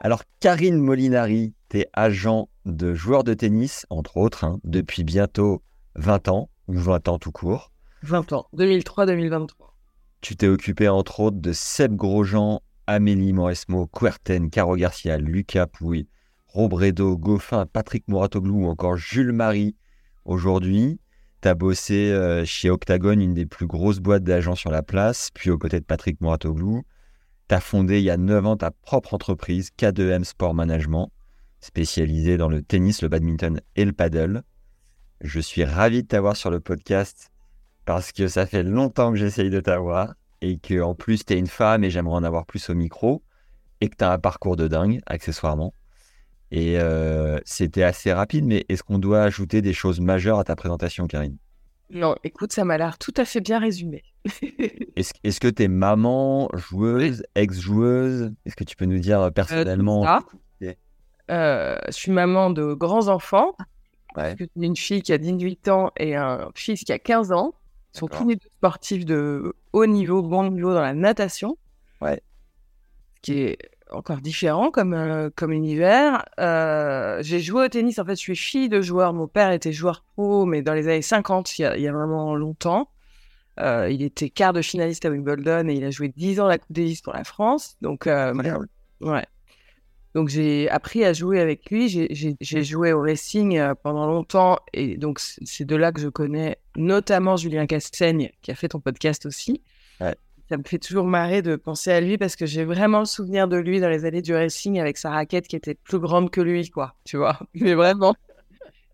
Alors, Karine Molinari, tu es agent de joueur de tennis, entre autres, hein, depuis bientôt 20 ans, ou 20 ans tout court. 20 ans, 2003-2023. Tu t'es occupé, entre autres, de Seb Grosjean, Amélie Mauresmo, Querten, Caro Garcia, Lucas Pouille, Robredo, Goffin, Patrick Mouratoglou ou encore Jules Marie. Aujourd'hui, tu as bossé euh, chez Octagon, une des plus grosses boîtes d'agents sur la place, puis aux côtés de Patrick Mouratoglou. Tu as fondé il y a 9 ans ta propre entreprise, K2M Sport Management, spécialisée dans le tennis, le badminton et le paddle. Je suis ravi de t'avoir sur le podcast parce que ça fait longtemps que j'essaye de t'avoir et que en plus tu es une femme et j'aimerais en avoir plus au micro et que tu as un parcours de dingue accessoirement. Et euh, c'était assez rapide, mais est-ce qu'on doit ajouter des choses majeures à ta présentation, Karine? Non, écoute, ça m'a l'air tout à fait bien résumé. est-ce, que tu es maman, joueuse, ex-joueuse? Est-ce que tu peux nous dire personnellement euh, euh, Je suis maman de grands enfants. Ouais. Une fille qui a 18 ans et un fils qui a 15 ans. Ils sont tous les deux sportifs de haut niveau, bon niveau dans la natation. Ouais. Ce qui est encore différent comme, euh, comme univers. Euh, j'ai joué au tennis, en fait, je suis fille de joueur. Mon père était joueur pro, mais dans les années 50, il y a, il y a vraiment longtemps. Euh, il était quart de finaliste à Wimbledon et il a joué 10 ans la Coupe Davis pour la France. Donc, euh, ouais. Donc, j'ai appris à jouer avec lui. J'ai joué au racing euh, pendant longtemps et donc, c'est de là que je connais notamment Julien Castaigne, qui a fait ton podcast aussi. Ouais ça me fait toujours marrer de penser à lui parce que j'ai vraiment le souvenir de lui dans les années du racing avec sa raquette qui était plus grande que lui, quoi. Tu vois, mais vraiment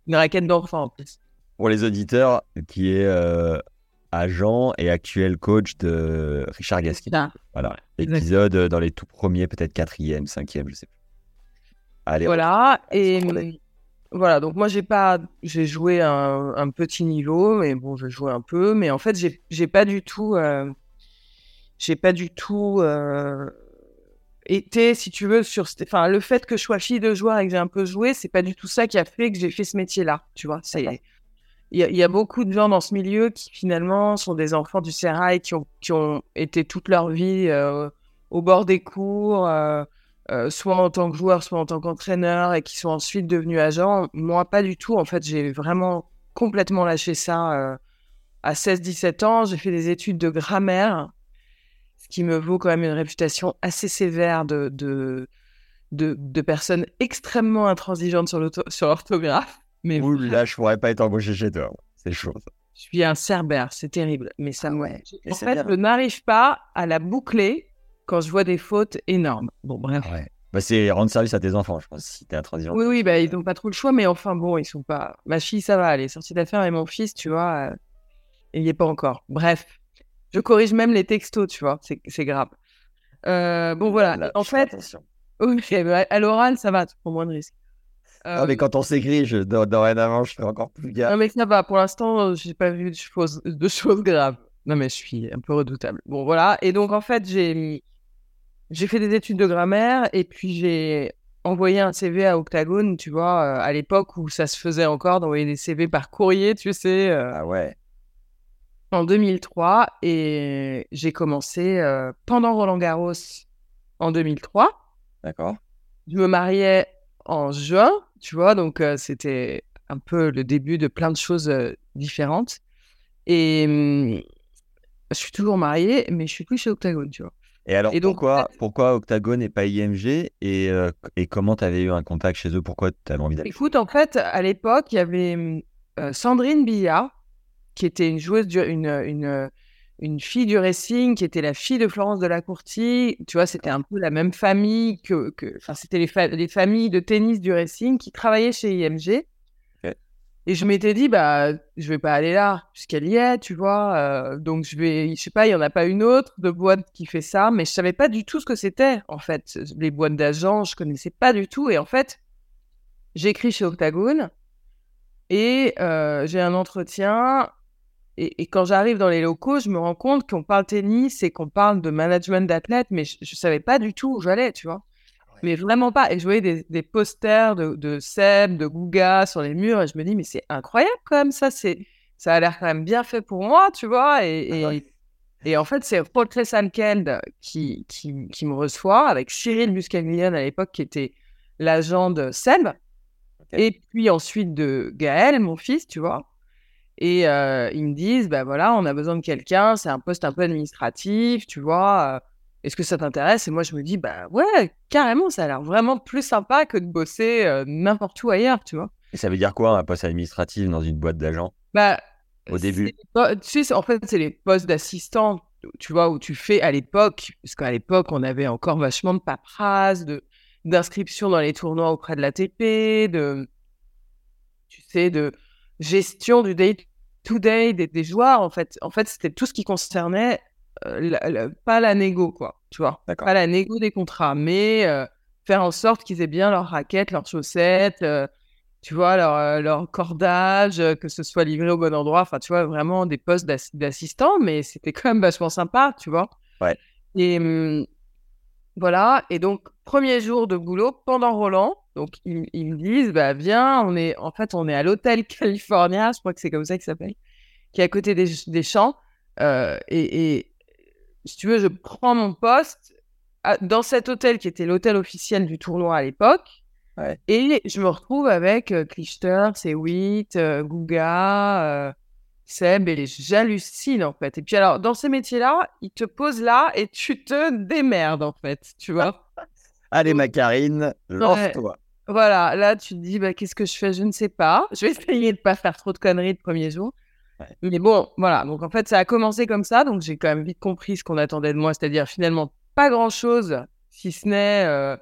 une raquette d'enfant en plus. Pour les auditeurs, qui est euh, agent et actuel coach de Richard Gaskin. Ah, voilà, épisode dans les tout premiers, peut-être quatrième, cinquième, je sais plus. Allez. Voilà et voilà, donc moi j'ai pas, j'ai joué un, un, petit niveau, mais bon, je jouais un peu, mais en fait j'ai pas du tout. Euh j'ai pas du tout euh, été, si tu veux, sur. Enfin, le fait que je sois fille de joueur et que j'ai un peu joué, c'est pas du tout ça qui a fait que j'ai fait ce métier-là. Tu vois, c'est. Il y, a beaucoup de gens dans ce milieu qui finalement sont des enfants du sérail qui ont, qui ont été toute leur vie euh, au bord des cours, euh, euh, soit en tant que joueur, soit en tant qu'entraîneur, et qui sont ensuite devenus agents. Moi, pas du tout. En fait, j'ai vraiment complètement lâché ça à 16-17 ans. J'ai fait des études de grammaire ce qui me vaut quand même une réputation assez sévère de, de, de, de personnes extrêmement intransigeantes sur l'orthographe. Mais Ouh, là, je pourrais pas être embauché chez toi. C'est chaud. Je suis un cerbère, c'est terrible. Mais ça, ouais. En fait, je n'arrive pas à la boucler quand je vois des fautes énormes. Bon, bref. Ouais. Bah, c'est rendre service à tes enfants, je pense, si t'es intransigeant. Oui, oui, bah, ils n'ont pas trop le choix, mais enfin, bon, ils sont pas. Ma fille, ça va, elle est sortie d'affaires, et mon fils, tu vois, euh, il n'y est pas encore. Bref, je corrige même les textos, tu vois, c'est grave. Euh, bon, voilà. en fait, à l'oral, ça va, tu prends moins de risques. Euh... mais quand on s'écrit, je, dorénavant, je fais encore plus gaffe. Non, mais ça va. Pour l'instant, j'ai pas vu de choses, de choses graves. Non, mais je suis un peu redoutable. Bon, voilà. Et donc, en fait, j'ai j'ai fait des études de grammaire et puis j'ai envoyé un CV à Octagone, tu vois, euh, à l'époque où ça se faisait encore d'envoyer des CV par courrier, tu sais. Euh, ah ouais en 2003 et j'ai commencé euh, pendant Roland Garros en 2003. D'accord. Je me mariais en juin, tu vois, donc euh, c'était un peu le début de plein de choses euh, différentes. Et hum, je suis toujours mariée, mais je suis plus chez Octagon, tu vois. Et alors, pourquoi, pourquoi Octagon et pas IMG et, et comment tu avais eu un contact chez eux? Pourquoi tu avais envie d'aller Écoute, en fait, à l'époque, il y avait hum, Sandrine Billard qui était une joueuse, une, une, une, fille du racing, qui était la fille de Florence de la Courtie. Tu vois, c'était un peu la même famille que. Enfin, c'était les, les, familles de tennis du racing qui travaillaient chez IMG. Et je m'étais dit, bah, je vais pas aller là, puisqu'elle y est, tu vois. euh, donc, je vais, je sais pas, il y en a pas une autre de boîte qui fait ça, mais je savais pas du tout ce que c'était, en fait. Les boîtes d'agents, je connaissais pas du tout. Et en fait, j'écris chez Octagone et euh, j'ai un entretien. Et, et quand j'arrive dans les locaux, je me rends compte qu'on parle tennis et qu'on parle de management d'athlètes, mais je, je savais pas du tout où j'allais, tu vois. Mais vraiment pas. Et je voyais des, des posters de, de Seb, de Gouga sur les murs, et je me dis, mais c'est incroyable quand même, ça, c'est, ça a l'air quand même bien fait pour moi, tu vois. Et, et, Ah ouais. et en fait, c'est Rotley Sankeld qui, qui, qui me reçoit avec Cyril Muscaglione à l'époque, qui était l'agent de Seb, et puis ensuite de Gaël, mon fils, tu vois. Et euh, ils me disent, bah voilà, on a besoin de quelqu'un, c'est un poste un peu administratif, tu vois. Est-ce que ça t'intéresse? Et moi, je me dis, bah ouais, carrément, ça a l'air vraiment plus sympa que de bosser euh, n'importe où ailleurs, tu vois. Et ça veut dire quoi, un poste administratif dans une boîte d'agents? Bah, Au début? Tu sais, en fait, c'est les postes d'assistant, tu vois, où tu fais à l'époque, parce qu'à l'époque, on avait encore vachement de paperasse, de d'inscription dans les tournois auprès de l'ATP, de, tu sais, de gestion du day-to-day des, des joueurs, en fait. En fait, c'était tout ce qui concernait euh, la- la- pas la négo, quoi, tu vois. Pas la négo des contrats, mais euh, faire en sorte qu'ils aient bien leurs raquettes, leurs chaussettes, euh, tu vois, leur, leur cordage, que ce soit livré au bon endroit. Enfin, tu vois, vraiment des postes d'ass- d'assistant, mais c'était quand même vachement sympa, tu vois. Ouais. Et hum, voilà. Et donc, premier jour de boulot pendant Roland. Donc, ils, ils me disent, bah, viens, on est, en fait, on est à l'hôtel California, je crois que c'est comme ça qu'il s'appelle, qui est à côté des, des champs. Euh, et, et si tu veux, je prends mon poste à- dans cet hôtel qui était l'hôtel officiel du tournoi à l'époque. Ouais. Et je me retrouve avec euh, Klichter, Sewitt, euh, Guga, euh, Seb, et les- j'hallucine en fait. Et puis alors, dans ces métiers-là, ils te posent là et tu te démerdes en fait, tu vois. Allez, ma Karine, lance-toi. Voilà, là tu te dis, bah, qu'est-ce que je fais? Je ne sais pas. Je vais essayer de pas faire trop de conneries le premier jour. Ouais. Mais bon, voilà. Donc en fait, ça a commencé comme ça. Donc j'ai quand même vite compris ce qu'on attendait de moi, c'est-à-dire finalement pas grand-chose, si ce n'est euh,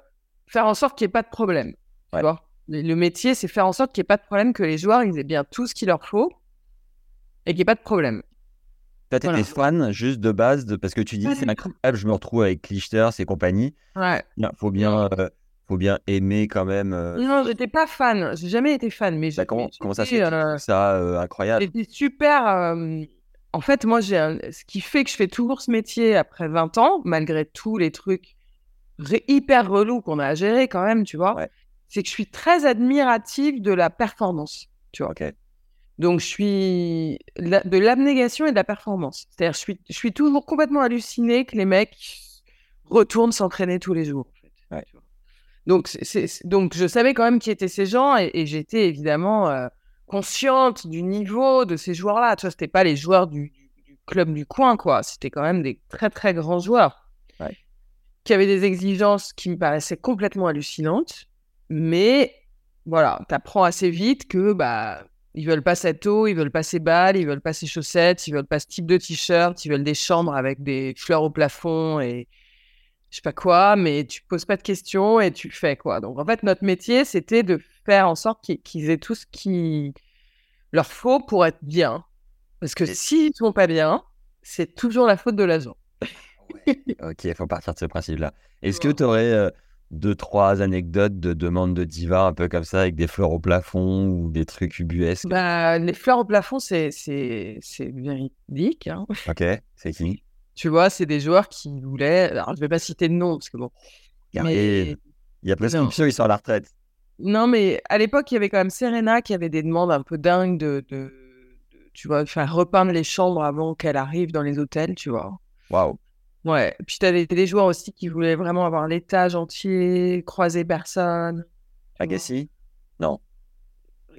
faire en sorte qu'il n'y ait pas de problème. Tu Ouais. vois? Le, métier, c'est faire en sorte qu'il n'y ait pas de problème, que les joueurs ils aient bien tout ce qu'il leur faut et qu'il n'y ait pas de problème. Toi, t'étais Voilà. fan juste de base, de... parce que tu dis c'est incroyable, je me retrouve avec Clichter et compagnie. Ouais. Il faut bien, euh, faut bien aimer quand même. euh, Non, j'étais pas fan. J'ai jamais été fan, mais bah, comment, comment ça se fait euh, ça euh, incroyable? J'étais super. euh, En fait, moi, j'ai un- ce qui fait que je fais toujours ce métier après 20 ans, malgré tous les trucs hyper relous qu'on a à gérer quand même, tu vois, Ouais. c'est que je suis très admirative de la performance, tu vois. Donc, je suis de l'abnégation et de la performance. C'est-à-dire, je suis, je suis toujours complètement hallucinée que les mecs retournent s'entraîner tous les jours. en fait, Ouais. tu vois. Donc, c'est- donc, je savais quand même qui étaient ces gens et, et j'étais évidemment euh, consciente du niveau de ces joueurs-là. Tu vois, c'était pas les joueurs du, du- du club du coin, quoi. C'était quand même des très, très grands joueurs Ouais. qui avaient des exigences qui me paraissaient complètement hallucinantes. Mais voilà, t'apprends assez vite que bah ils veulent pas cette eau, ils veulent pas ces balles, ils veulent pas ces chaussettes, ils veulent pas ce type de t-shirt, ils veulent des chambres avec des fleurs au plafond et je sais pas quoi, mais tu poses pas de questions et tu le fais quoi. Donc en fait notre métier c'était de faire en sorte qu'ils aient tout ce qui leur faut pour être bien. Parce que s'ils sont pas bien, c'est toujours la faute de l'agent. Ok, il faut partir de ce principe-là. Est-ce que Ouais. tu aurais deux, trois anecdotes de demandes de diva un peu comme ça, avec des fleurs au plafond ou des trucs ubuesques? Bah, les fleurs au plafond, c'est véridique. hein. Ok, c'est qui? Tu vois, c'est des joueurs qui voulaient. Alors, je vais pas citer de nom parce que bon. Mais Il y a prescription, ils sont à la retraite. non, mais à l'époque, il y avait quand même Serena qui avait des demandes un peu dingues de, de, de- tu vois, faire repeindre les chambres avant qu'elle arrive dans les hôtels, tu vois. Waouh. Ouais. Puis tu avais des joueurs aussi qui voulaient vraiment avoir l'étage entier, croiser personne. Agassi? Non.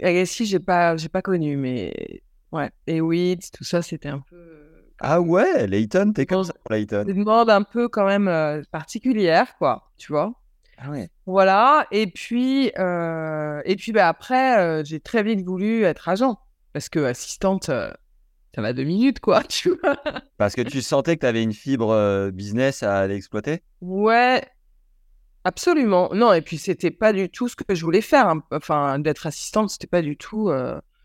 Agassi, j'ai pas, j'ai pas connu, mais ouais. Et Witt, tout ça, c'était un peu. Ah ouais, Layton, t'es comme ça pour Layton. Des demandes un peu quand même euh, particulières, quoi, tu vois? Ah ouais. Voilà, et puis, euh, et puis bah, après, euh, j'ai très vite voulu être agent, parce que assistante, euh, ça va deux minutes, quoi, tu vois? Parce que tu sentais que tu avais une fibre business à aller exploiter? Ouais, absolument. Non, et puis c'était pas du tout ce que je voulais faire. hein. Enfin, d'être assistante, c'était pas du tout.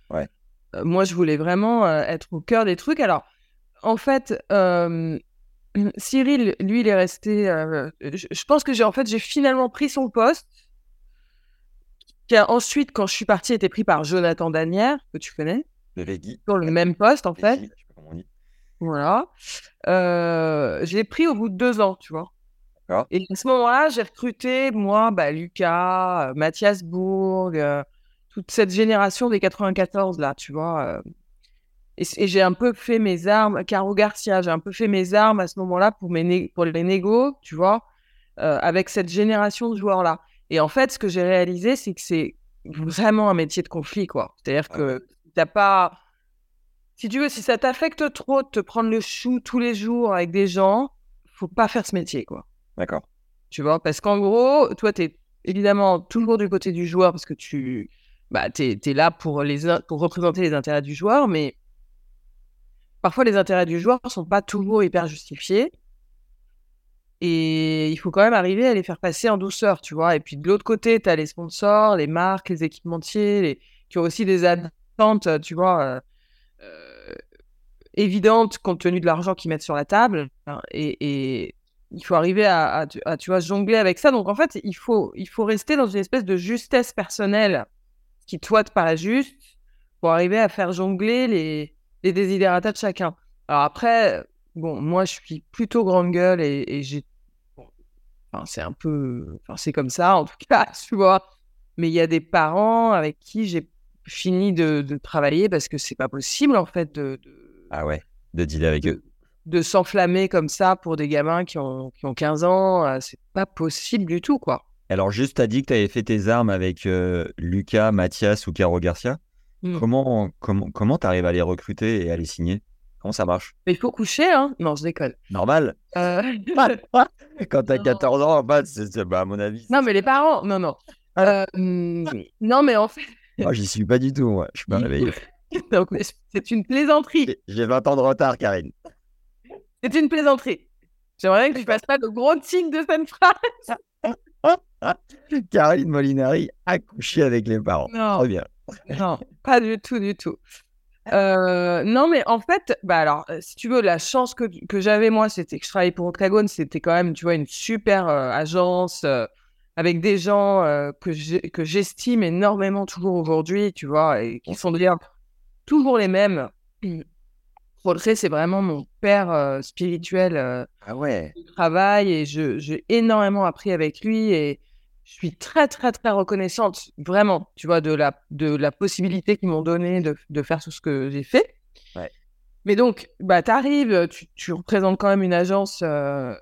Ouais. Moi, je voulais vraiment être au cœur des trucs. Alors, en fait, euh, Cyril, lui, il est resté. euh, je, je pense que j'ai en fait, j'ai finalement pris son poste, qui a ensuite, quand je suis partie, été pris par Jonathan Danière, que tu connais, Le Veggie. sur le même poste, en fait. Veggie, je sais pas comment on dit. Voilà. Euh, je l'ai pris au bout de deux ans, tu vois. Et à ce moment-là, j'ai recruté, moi, bah, Lucas, euh, Mathias Bourg, toute cette génération des 94, là, tu vois. Euh. et j'ai un peu fait mes armes, Caro Garcia, j'ai un peu fait mes armes à ce moment-là pour, mes pour les négos, tu vois, euh, avec cette génération de joueurs-là. Et en fait, ce que j'ai réalisé, c'est que c'est vraiment un métier de conflit, quoi. C'est-à-dire Ah que t'as pas. Si tu veux, si ça t'affecte trop de te prendre le chou tous les jours avec des gens, faut pas faire ce métier, quoi. D'accord. Tu vois, parce qu'en gros, toi, tu es évidemment toujours du côté du joueur parce que tu bah, es, là pour, les, pour représenter les intérêts du joueur, mais parfois les intérêts du joueur ne sont pas toujours hyper justifiés. Et il faut quand même arriver à les faire passer en douceur, tu vois. Et puis de l'autre côté, tu as les sponsors, les marques, les équipementiers, qui ont aussi des attentes, tu vois, euh, euh, évidentes compte tenu de l'argent qu'ils mettent sur la table. hein, et, il faut arriver à, à, tu vois, jongler avec ça. Donc en fait, il faut, il faut rester dans une espèce de justesse personnelle qui, toi, te paraît juste pour arriver à faire jongler les, les désidératas de chacun. Alors après, bon, moi, je suis plutôt grande gueule et, et j'ai. bon, enfin, c'est un peu. Enfin, c'est comme ça, en tout cas, tu vois. Mais il y a des parents avec qui j'ai fini de, de travailler parce que c'est pas possible, en fait, de- de, Ah ouais. De dealer avec eux. de s'enflammer comme ça pour des gamins qui ont, qui ont 15 ans, euh, c'est pas possible du tout, quoi. Alors, juste, tu as dit que tu avais fait tes armes avec euh, Lucas, Mathias ou Caro Garcia? Mm. Comment comment comment t'arrives à les recruter et à les signer? Comment ça marche? Mais il faut coucher, hein Non, je déconne. Normal. Euh, Quand t'as Non. 14 ans, bah, c'est, bah, à mon avis. non, mais les parents, non, non. Ah. Euh, hum, non, mais en fait, Moi, j'y suis pas du tout, moi. Je suis pas réveillé. donc, c'est une plaisanterie. J'ai- J'ai 20 ans de retard, Karine. C'est une plaisanterie. J'aimerais bien que tu fasses pas de gros tics de cette phrase. Caroline Molinari a couché avec les parents. Non. Très bien. Non, pas du tout, du tout. Euh, non, mais en fait, bah alors, euh, si tu veux, la chance que, que j'avais, moi, c'était que je travaillais pour Octagone, c'était quand même, tu vois, une super euh, agence euh, avec des gens que j'estime énormément toujours aujourd'hui, tu vois, et qui sont d'ailleurs toujours les mêmes. Rodré, c'est vraiment mon père spirituel Ah ouais. du travail et j'ai énormément appris avec lui et je suis très très très reconnaissante vraiment tu vois de la de la possibilité qu'ils m'ont donné de, de faire tout ce que j'ai fait. Ouais. mais donc bah t'arrives tu, tu représentes quand même une agence euh,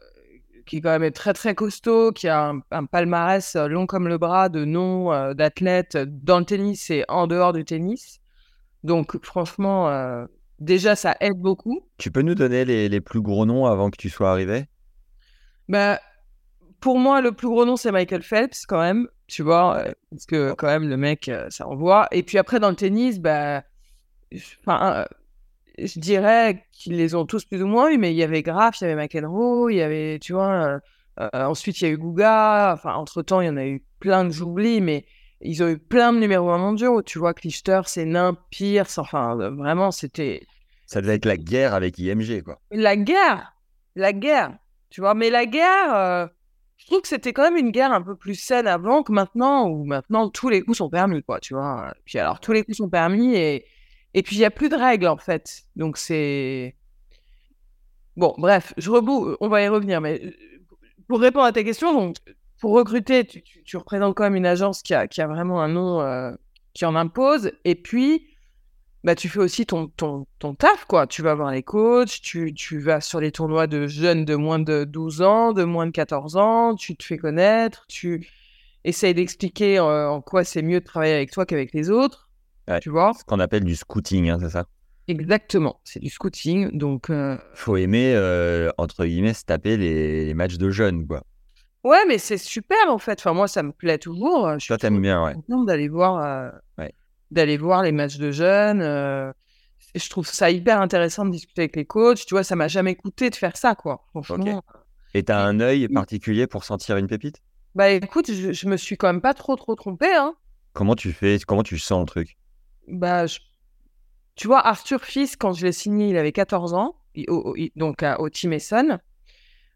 qui est quand même très très costaud qui a un, un palmarès euh, long comme le bras de noms euh, d'athlètes dans le tennis et en dehors du tennis. Donc franchement euh, déjà ça aide beaucoup. Tu peux nous donner les, les plus gros noms avant que tu sois arrivé Bah, pour moi, le plus gros nom, c'est Michael Phelps, quand même. Tu vois, euh, parce que quand même, le mec, euh, ça envoie. Et puis après, dans le tennis, bah, je- enfin, euh, je dirais qu'ils les ont tous plus ou moins eu, mais il y avait Graf, il y avait McEnroe, il y avait, tu vois, euh, ensuite il y a eu Guga. Enfin, entre-temps, il y en a eu plein que j'oublie, mais ils ont eu plein de numéros 1 mondiaux. Tu vois, Clichter, c'est nain, Pierce, enfin, vraiment, c'était Ça devait être la guerre avec IMG, quoi. la guerre, la guerre, tu vois. Mais la guerre, euh, je trouve que c'était quand même une guerre un peu plus saine avant que maintenant, où maintenant tous les coups sont permis, quoi, tu vois. Puis alors, tous les coups sont permis et, et puis il n'y a plus de règles, en fait. Donc c'est. Bon, bref, je rebou... on va y revenir, mais euh, pour répondre à ta question, donc, pour recruter, tu, tu- tu représentes quand même une agence qui a, qui a vraiment un nom euh, qui en impose. Et puis, bah, tu fais aussi ton, ton, ton taf, quoi. Tu vas voir les coachs, tu, tu vas sur les tournois de jeunes de moins de 12 ans, de moins de 14 ans, tu te fais connaître, tu essayes d'expliquer euh, en quoi c'est mieux de travailler avec toi qu'avec les autres. Ouais. Tu vois Ce qu'on appelle du scouting, hein, c'est ça? Exactement, c'est du scouting. Donc, euh, Faut aimer, euh, entre guillemets, se taper les, les matchs de jeunes, quoi. ouais, mais c'est super en fait. Enfin, moi, ça me plaît toujours. Je suis Toi, t'aimes bien, ouais. d'aller voir, euh, Ouais. D'aller voir les matchs de jeunes. euh, je trouve ça hyper intéressant de discuter avec les coachs. Tu vois, ça m'a jamais coûté de faire ça, quoi. Franchement. Et t'as un œil particulier pour sentir une pépite? Bah écoute, je, je me suis quand même pas trop trop trompée. Hein. Comment tu fais Comment tu sens le truc? Bah, je, tu vois, Arthur Fils, quand je l'ai signé, il avait 14 ans, donc au Team Essonne.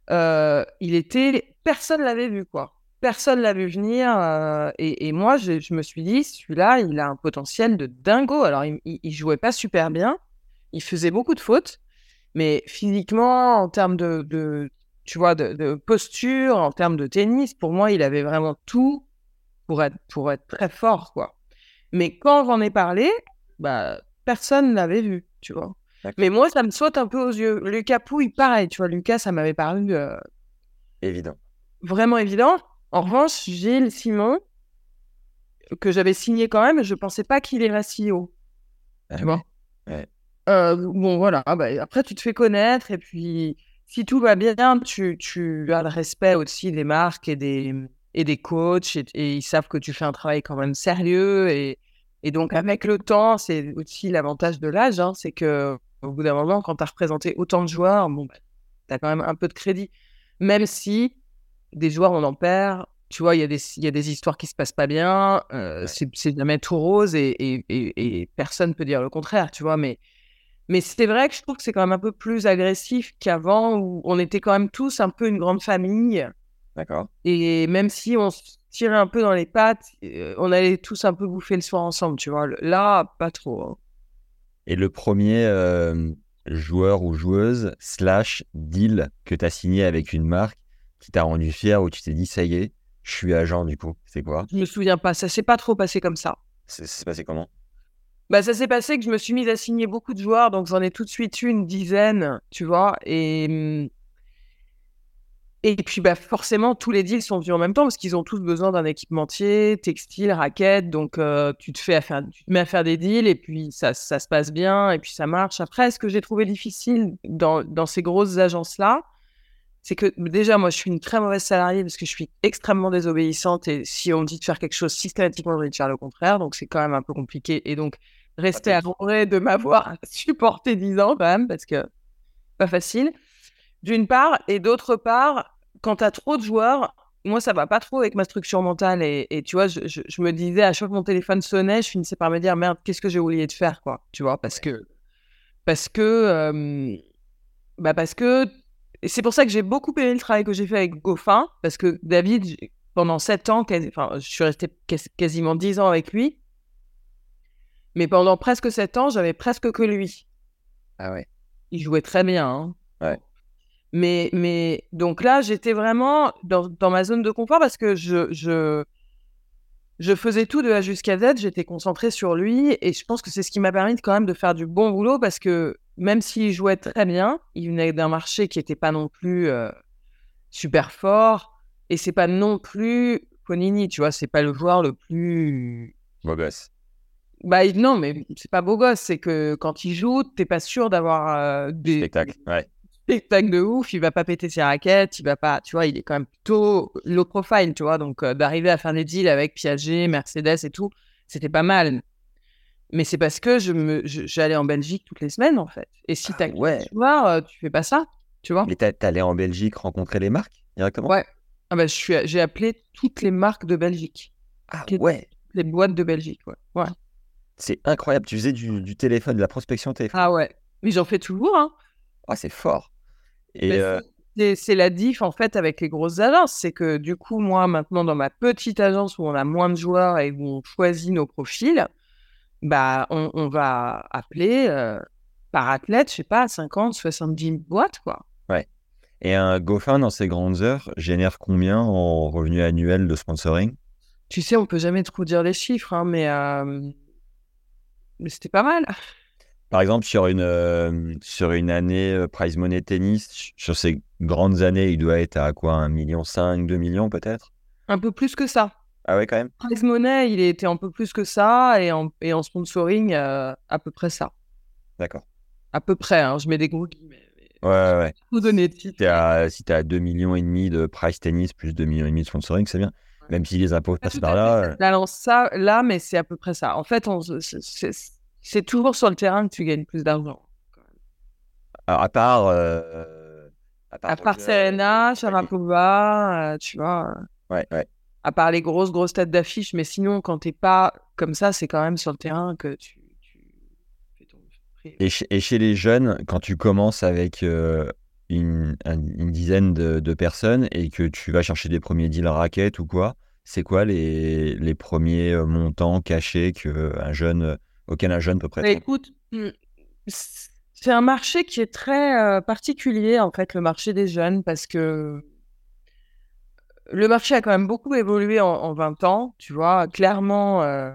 Euh, il était, personne l'avait vu quoi. Personne l'a vu venir. Euh, et, moi, je, me suis dit, celui-là, il a un potentiel de dingo. Alors, il, il, jouait pas super bien. Il faisait beaucoup de fautes. Mais physiquement, en termes de, tu vois, de, posture, en termes de tennis, pour moi, il avait vraiment tout pour être, pour être très fort, quoi. Mais quand j'en ai parlé, bah, personne l'avait vu, tu vois. Mais moi, ça me saute un peu aux yeux. Lucas Pouille, pareil, tu vois, Lucas, ça m'avait paru... Euh, évident. Vraiment évident. En revanche, Gilles Simon, que j'avais signé quand même, je pensais pas qu'il irait si haut. Ah tu vois euh, Bon, voilà. Ah bah, après, tu te fais connaître et puis, si tout va bien, tu, tu as le respect aussi des marques et des, et des coachs et, ils savent que tu fais un travail quand même sérieux et, et donc avec le temps, c'est aussi l'avantage de l'âge, hein, c'est que au bout d'un moment, quand tu as représenté autant de joueurs, bon, bah, tu as quand même un peu de crédit. Même si des joueurs, on en perd. Tu vois, il y, a des, y a des histoires qui se passent pas bien. Euh, C'est jamais tout rose et, et, et, personne peut dire le contraire, tu vois. Mais, mais c'est vrai que je trouve que c'est quand même un peu plus agressif qu'avant où on était quand même tous un peu une grande famille. D'accord. Et même si on se tirait un peu dans les pattes, euh, on allait tous un peu bouffer le soir ensemble, tu vois. Là, pas trop. Hein. Et le premier euh, joueur ou joueuse slash deal que tu as signé avec une marque qui t'a rendu fier ou tu t'es dit ça y est, je suis agent du coup, c'est quoi? Je me souviens pas, ça s'est pas trop passé comme ça. Ça s'est passé comment? Bah, ça s'est passé que je me suis mise à signer beaucoup de joueurs, donc j'en ai tout de suite eu une dizaine, tu vois. Et, mmh, et puis, bah, forcément, tous les deals sont venus en même temps parce qu'ils ont tous besoin d'un équipementier, textile, raquette. Donc, euh, tu, te fais à faire, tu te mets à faire des deals et puis ça, ça se passe bien et puis ça marche. Après, ce que j'ai trouvé difficile dans, dans ces grosses agences-là, c'est que déjà, moi, je suis une très mauvaise salariée parce que je suis extrêmement désobéissante et si on dit de faire quelque chose systématiquement, je vais faire le contraire. Donc, c'est quand même un peu compliqué. Et donc, rester à de m'avoir supporté 10 ans quand même parce que pas facile d'une part, et d'autre part, quand tu as trop de joueurs, moi, ça va pas trop avec ma structure mentale. Et, tu vois, je, me disais, à chaque fois que mon téléphone sonnait, je finissais par me dire, merde, qu'est-ce que j'ai oublié de faire, quoi. Tu vois, parce que. Parce que. Euh, bah, parce que. C'est pour ça que j'ai beaucoup aimé le travail que j'ai fait avec Goffin, parce que David, pendant sept ans, enfin, je suis resté quasiment dix ans avec lui. Mais pendant presque sept ans, j'avais presque que lui. Ah ouais. Il jouait très bien. Hein. Ouais. Mais, mais donc là, j'étais vraiment dans, dans, ma zone de confort parce que je, je, je faisais tout de A jusqu'à Z, j'étais concentrée sur lui et je pense que c'est ce qui m'a permis quand même de faire du bon boulot parce que même s'il jouait très bien, il venait d'un marché qui n'était pas non plus euh, super fort et c'est pas non plus Ponini, tu vois, c'est pas le joueur le plus. Beau gosse. Bah non, mais c'est pas beau gosse, c'est que quand il joue, t'es pas sûr d'avoir euh, des. Spectacle, ouais spectacle de ouf, il va pas péter ses raquettes, il va pas, tu vois, il est quand même plutôt low profile, tu vois, donc euh, d'arriver à faire des deals avec Piaget, Mercedes et tout, c'était pas mal. Mais c'est parce que je me, j'allais en Belgique toutes les semaines en fait. Et si tu as ouais. tu vois, euh, tu fais pas ça, tu vois. Mais t'allais en Belgique rencontrer les marques directement? Ouais. Ah bah, je suis, j'ai appelé toutes les marques de Belgique. Ah ouais. Les boîtes de Belgique, ouais. ouais. C'est incroyable. Tu faisais du, du téléphone, de la prospection téléphone. Ah ouais. Mais j'en fais toujours, hein. Ah, c'est fort. Et euh c'est la diff en fait avec les grosses agences, c'est que du coup moi maintenant dans ma petite agence où on a moins de joueurs et où on choisit nos profils, bah on, va appeler euh, par athlète, je sais pas, 50, 70 boîtes quoi. Ouais. Et un GoFin dans ses grandes heures génère combien en revenus annuels de sponsoring? Tu sais, on peut jamais trop dire les chiffres, hein, mais, euh, mais c'était pas mal. Par exemple, sur une, euh, sur une année prize money tennis, sur ces grandes années, il doit être à quoi? 1,5 million, 2 millions peut-être? Un peu plus que ça. Ah ouais, quand même Prize money, il était un peu plus que ça, et en, et en sponsoring, euh, à peu près ça. D'accord. À peu près, hein, je mets des gros guillemets. Ouais, ouais. Vous donner de titre. Si tu as 2 millions et demi de prize tennis plus 2 millions et demi de sponsoring, c'est bien. Même si les impôts passent par là. Alors ça, là, mais c'est à peu près ça. En fait, c'est toujours sur le terrain que tu gagnes plus d'argent. Alors, à part. Euh, à part, à part Serena, Sharapova, euh, tu vois. Ouais, ouais. À part les grosses, grosses têtes d'affiche, mais sinon, quand t'es pas comme ça, c'est quand même sur le terrain que tu, tu fais, ton, compris. Et, chez- et chez les jeunes, quand tu commences avec euh, une, un- une dizaine de, de personnes et que tu vas chercher des premiers deals raquettes ou quoi, c'est quoi les, les premiers euh, montants cachés que un jeune, euh, auquel un jeune peut Bah, prétendre écoute, hmm, c'est un marché qui est très euh, particulier, en fait, le marché des jeunes, parce que le marché a quand même beaucoup évolué en, en 20 ans, tu vois. Clairement, euh,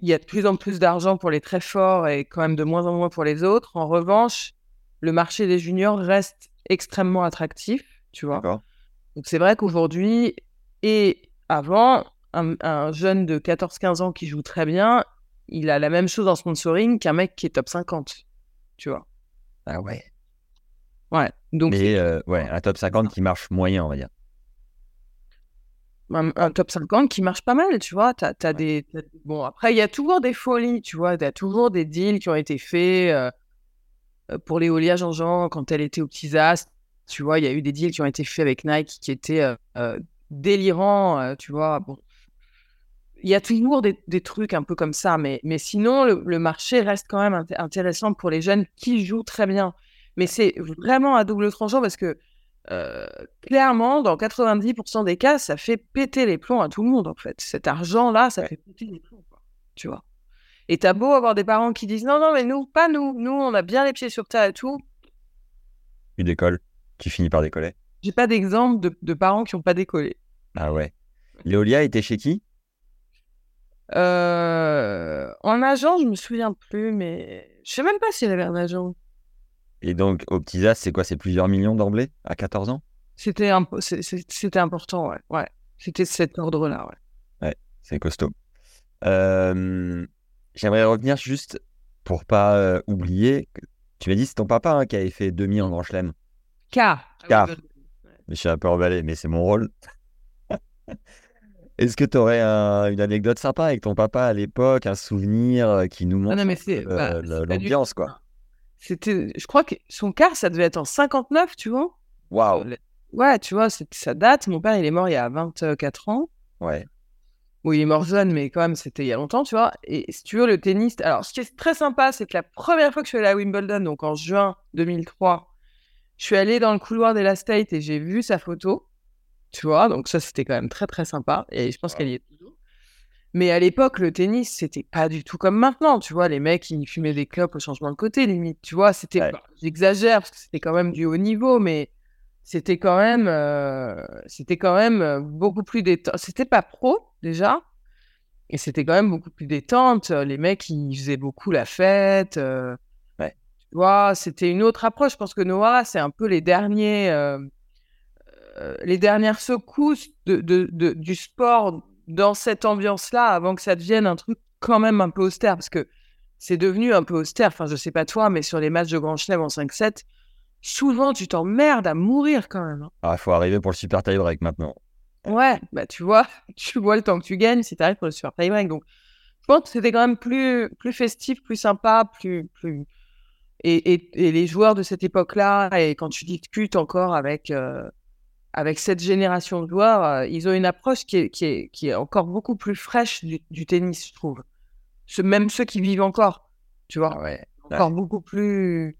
il y a de plus en plus d'argent pour les très forts et quand même de moins en moins pour les autres. En revanche, le marché des juniors reste extrêmement attractif, tu vois. Donc c'est vrai qu'aujourd'hui et avant, un, un jeune de 14-15 ans qui joue très bien, il a la même chose en sponsoring qu'un mec qui est top 50, tu vois. Ah ouais. Ouais. Donc Mais euh, ouais, un top 50 qui marche moyen, on va dire. Un, un top 50 qui marche pas mal, tu vois. T'as, t'as des, Bon, après, il y a toujours des folies, tu vois. Il y a toujours des deals qui ont été faits euh, euh, pour Léolia Jean-Jean quand elle était aux Petits As. Tu vois, il y a eu des deals qui ont été faits avec Nike qui étaient euh, euh, délirants, tu vois. Bon. Il y a toujours des, des trucs un peu comme ça, mais, mais sinon, le, le marché reste quand même int- intéressant pour les jeunes qui jouent très bien. Mais c'est vraiment à double tranchant parce que euh, clairement, dans 90% des cas, ça fait péter les plombs à tout le monde, en fait. Cet argent-là, ça Ouais. fait péter les plombs, quoi. Tu vois. Et t'as beau avoir des parents qui disent non, non, mais nous, pas nous. Nous, on a bien les pieds sur terre et tout. Tu décolles, tu finis par décoller. J'ai pas d'exemple de, de parents qui n'ont pas décollé. Ah ouais. Léolia était chez qui? Euh, En agent, je me souviens plus, mais je sais même pas si elle avait un agent. Et donc, au petit As, c'est quoi? C'est plusieurs millions d'emblée à 14 ans? C'était imp- important, ouais. ouais. C'était cet ordre-là, ouais. C'est costaud. Euh, J'aimerais revenir juste pour pas euh, oublier. que- Tu m'as dit c'est ton papa hein, qui avait fait demi en Grand Chelem. Car. Car. Mais je suis un peu emballé, mais c'est mon rôle. Est-ce que tu aurais une anecdote sympa avec ton papa à l'époque, un souvenir euh, qui nous Ah montre euh, bah, du l'ambiance, quoi? C'était, je crois que son quart, ça devait être en 59, tu vois? Waouh Ouais, tu vois, ça date. Mon père, il est mort il y a 24 ans. Ouais, Bon, il est mort jeune, mais quand même, c'était il y a longtemps, tu vois. Et si tu veux, le tennis. Alors, ce qui est très sympa, c'est que la première fois que je suis allée à Wimbledon, donc en juin 2003, je suis allée dans le couloir de la State et j'ai vu sa photo, tu vois. Donc, ça, c'était quand même très, très sympa. Et je pense Wow. qu'elle y est. Mais à l'époque, le tennis, c'était pas du tout comme maintenant, tu vois. Les mecs, ils fumaient des clopes au changement de côté, limite, tu vois. C'était, Ouais. bah, j'exagère parce que c'était quand même du haut niveau, mais c'était quand même, euh, c'était quand même euh, beaucoup plus détente. C'était pas pro déjà, et c'était quand même beaucoup plus détente. Les mecs, ils faisaient beaucoup la fête. euh, Ouais. Tu vois, c'était une autre approche. Je pense que Noah, c'est un peu les derniers, euh, les dernières secousses de, de- de- du sport dans cette ambiance-là, avant que ça devienne un truc quand même un peu austère, parce que c'est devenu un peu austère. Enfin, je sais pas toi, mais sur les matchs de Grand Chelem en 5-7, souvent tu t'emmerdes à mourir quand même. hein. il Ah, faut arriver pour le super tie break maintenant. Ouais, bah tu vois, tu vois le temps que tu gagnes si tu arrives pour le super tie break. Donc, je pense que c'était quand même plus, plus festif, plus sympa, plus, plus... Et, et, et les joueurs de cette époque-là, et quand tu discutes encore avec, euh, avec cette génération de joueurs, euh, ils ont une approche qui est, qui est, qui est encore beaucoup plus fraîche du, du tennis, je trouve. Ce- même ceux qui vivent encore, tu vois, Ah ouais. encore beaucoup plus...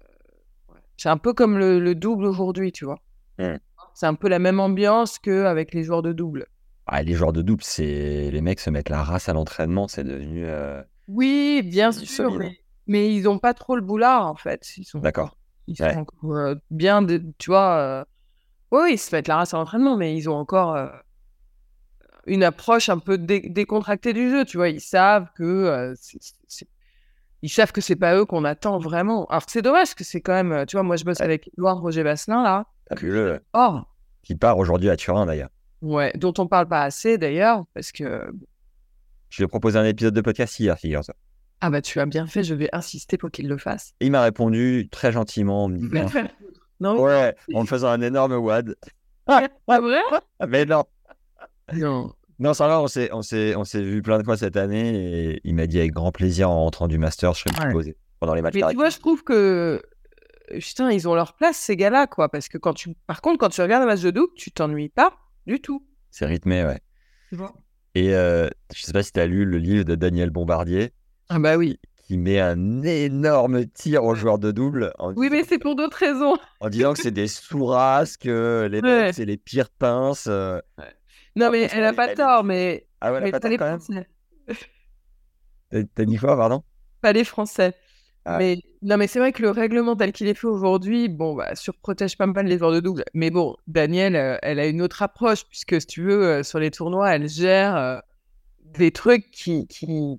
euh, ouais. C'est un peu comme le, le double aujourd'hui, tu vois. Mm. C'est un peu la même ambiance qu'avec les joueurs de double. Ah, les joueurs de double, c'est les mecs se mettent la race à l'entraînement, c'est devenu. euh, Oui, bien sûr, hein. mais, mais ils n'ont pas trop le boulard, en fait. Ils sont, D'accord. ils Ouais. sont encore, euh, bien, de- tu vois. euh, Oui, oui, ils se mettent la race à l'entraînement, mais ils ont encore euh, une approche un peu dé- décontractée du jeu, tu vois. Ils savent que euh, c'est- c'est- ils savent que c'est pas eux qu'on attend vraiment. Alors c'est dommage que c'est quand même, euh, tu vois, moi je bosse avec Edouard Roger Vasselin là. Vu le Oh, qui part aujourd'hui à Turin d'ailleurs. ouais, dont on parle pas assez d'ailleurs, parce que Je lui ai proposé un épisode de podcast hier, figure-toi. ah bah tu as bien fait, je vais insister pour qu'il le fasse. Et il m'a répondu très gentiment non, Ouais, en faisant un énorme wad. c'est vrai? Mais non, Non. non, ça va, on s'est, on s'est, on s'est vu plein de fois cette année et il m'a dit avec grand plaisir en rentrant du master, je serais Ouais. posé pendant les matchs. Mais tu vois, je trouve que putain, ils ont leur place ces gars-là, quoi. Parce que quand tu, par contre, quand tu regardes un match de double, tu t'ennuies pas du tout. C'est rythmé, ouais. Tu vois Et euh, je sais pas si tu as lu le livre de Daniel Bombardier Ah bah oui. Qui met un énorme tir aux joueurs de double. En Oui, mais c'est pour d'autres raisons. en disant que c'est des sourasques, que les Ouais. mecs, c'est les pires pinces. euh. Non, mais elle a pas tort, mais, Ah ouais, elle a mais pas tort les quand même. T'as t'as dit quoi, pardon? Pas les Français. Ah. Mais non, mais c'est vrai que le règlement tel qu'il est fait aujourd'hui, bon, bah, surprotège pas mal les joueurs de double. Mais bon, Danielle, euh, elle a une autre approche, puisque si tu veux, euh, sur les tournois, elle gère euh, des trucs qui, qui,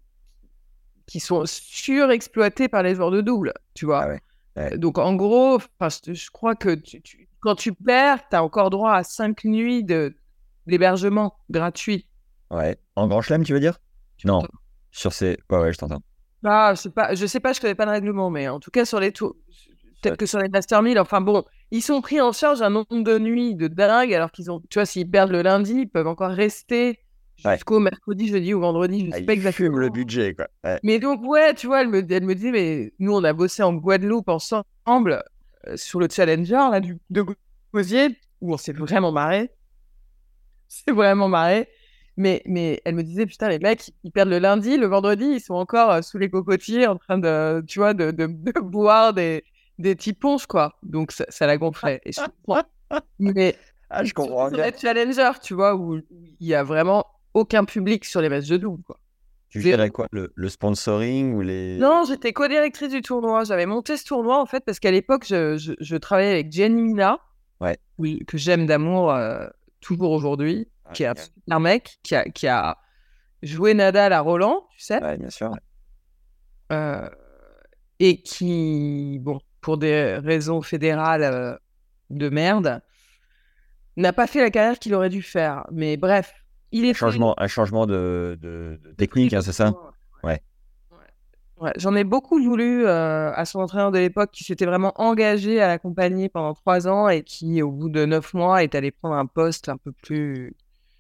qui sont surexploités par les joueurs de double, tu vois. Ah ouais. Euh, Donc en gros, je, crois que tu- tu- quand tu perds, tu as encore droit à cinq nuits d'hébergement gratuit. Ouais. En grand chelem, tu veux dire? Non. Sur ces. Ouais, ouais, je t'entends. Ah, je sais pas, je sais pas, je connais pas le règlement, mais en tout cas sur les tours, peut-être que sur les Master 1000, enfin bon, ils sont pris en charge un nombre de nuits de dingue, alors qu'ils ont, tu vois, s'ils perdent le lundi, ils peuvent encore rester Ouais. jusqu'au mercredi, jeudi ou vendredi, je Ah, sais pas exactement. fument le budget, quoi. Ouais. Mais donc ouais, tu vois, elle me, elle me dit, mais nous on a bossé en Guadeloupe ensemble euh, sur le Challenger là du de Gosier où on s'est vraiment marré. C'est vraiment marré. Mais, mais elle me disait, putain, les mecs, ils perdent le lundi, le vendredi, ils sont encore euh, sous les cocotiers en train de, tu vois, de, de, de boire des, des petits ponches, quoi. Donc, ça, ça la gonflait. Et je comprends. Mais Ah, je comprends sur bien. les Challenger, tu vois, où il y a vraiment aucun public sur les matchs de double, quoi. Tu gérais quoi le, le sponsoring ou les. Non, j'étais co-directrice du tournoi. J'avais monté ce tournoi, en fait, parce qu'à l'époque, je, je, je travaillais avec Jenny Mina, Ouais. oui, que j'aime d'amour euh, toujours aujourd'hui, Ah, qui est un mec, qui a, qui a joué Nadal à Roland, tu sais, bien sûr. euh, et qui, bon, pour des raisons fédérales euh, de merde, n'a pas fait la carrière qu'il aurait dû faire. Mais bref, il est Un changement, un changement de, de- de technique, hein, c'est ça? Ouais. Ouais, J'en ai beaucoup voulu euh, à son entraîneur de l'époque qui s'était vraiment engagé à l'accompagner pendant trois ans et qui, au bout de neuf mois, est allé prendre un poste un peu plus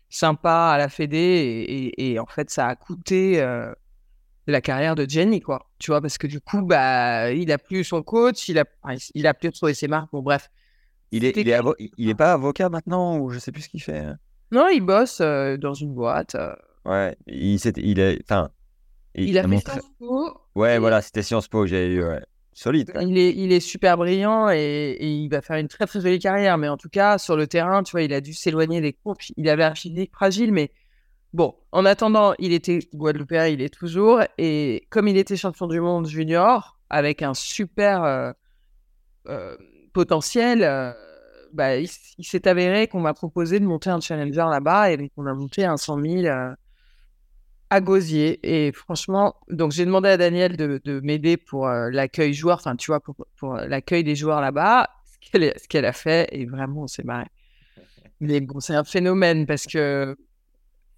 sympa à la Fédé. Et, et- et en fait, ça a coûté euh, la carrière de Jenny, quoi. Tu vois, parce que du coup, bah, il a plus son coach, il a, il a plus retrouvé ses marques. Bon, bref. Il est, il, est il est pas avocat maintenant ou je sais plus ce qu'il fait. hein? Non, il bosse euh, dans une boîte. euh, Ouais, il, il est. Enfin. il a fait montré- Sciences Po. Ouais, et- voilà, c'était Sciences Po j'avais eu. ouais. Solide. Il est, il est super brillant et, et il va faire une très très jolie carrière. Mais en tout cas, sur le terrain, tu vois, il a dû s'éloigner des cours. puis Il avait un physique fragile, mais bon, en attendant, il était Guadeloupéen, il est toujours. Et comme il était champion du monde junior, avec un super euh, euh, potentiel, euh, bah, il, s'est avéré qu'on m'a proposé de monter un challenger là-bas et donc on a monté un 100 000 euh, à Gosier. Et franchement, donc j'ai demandé à Daniel de, de m'aider pour euh, l'accueil joueur, enfin, tu vois, pour, pour euh, l'accueil des joueurs là-bas. Ce qu'elle a fait, et vraiment, on s'est marré. Mais bon, c'est un phénomène parce que,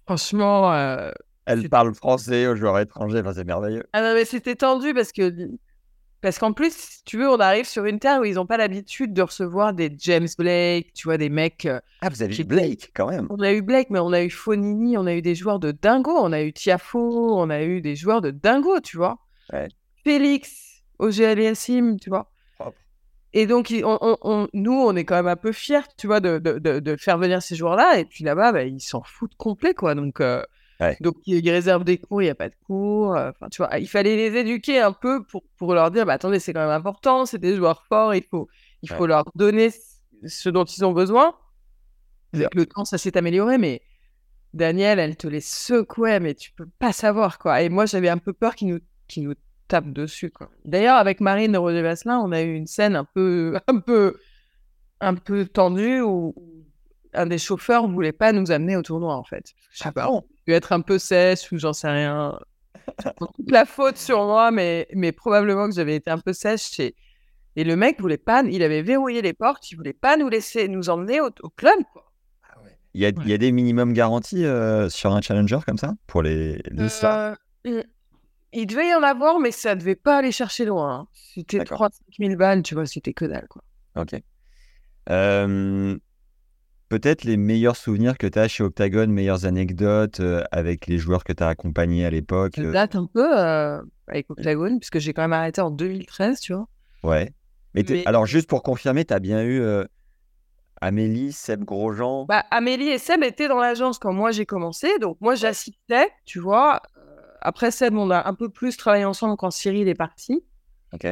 franchement, euh, Elle parle français aux joueurs étrangers, enfin, c'est merveilleux. ah non, mais c'était tendu parce que. Parce qu'en plus, si tu veux, on arrive sur une terre où ils n'ont pas l'habitude de recevoir des James Blake, tu vois, des mecs. euh, Ah, vous avez Qui- eu Blake quand même. On a eu Blake, mais on a eu Fonini, on a eu des joueurs de dingo, on a eu Tiafo, on a eu des joueurs de dingo, tu vois. Ouais. Félix, Sim, tu vois. Et donc, on- on- on- nous, on est quand même un peu fiers, tu vois, de, de, de- de faire venir ces joueurs-là. Et puis là-bas, bah, ils s'en foutent complet, quoi. Donc, euh, Ouais. donc ils, réservent des cours, il n'y a pas de cours. euh, Enfin, tu vois, il fallait les éduquer un peu pour, pour leur dire, bah, attendez, c'est quand même important, c'est des joueurs forts, il faut, il faut leur donner ce dont ils ont besoin. Avec le temps, ça s'est amélioré, mais Daniel, elle te les secouait, mais tu peux pas savoir, quoi. Et moi, j'avais un peu peur qu'ils nous, qu'ils nous tapent dessus, quoi. D'ailleurs, avec Marine Roger Vasselin, on a eu une scène un peu, un peu, un peu tendue où un des chauffeurs voulait pas nous amener au tournoi, en fait. Je sais Ah pas. Dû être un peu sèche ou j'en sais rien. Toute la faute sur moi, mais, mais probablement que j'avais été un peu sèche. Et, et le mec voulait pas, il avait verrouillé les portes, il voulait pas nous laisser nous emmener au, au club, quoi. Il y a, il y a des minimums garantis euh, sur un challenger comme ça pour les, les stars? Euh, il- il devait y en avoir, mais ça devait pas aller chercher loin. hein. C'était D'accord. 3 5 000 balles, tu vois, c'était que dalle, quoi. Ok. Euh, Peut-être les meilleurs souvenirs que tu as chez Octagon, meilleures anecdotes euh, avec les joueurs que tu as accompagnés à l'époque. Ça euh, date un peu euh, avec Octagon, puisque j'ai quand même arrêté en 2013, tu vois. Ouais. Mais, alors, juste pour confirmer, tu as bien eu euh, Amélie, Seb Grosjean? Bah, Amélie et Seb étaient dans l'agence quand moi j'ai commencé, donc moi j'assistais, tu vois, après Seb, on a un peu plus travaillé ensemble quand Cyril est parti. Ok.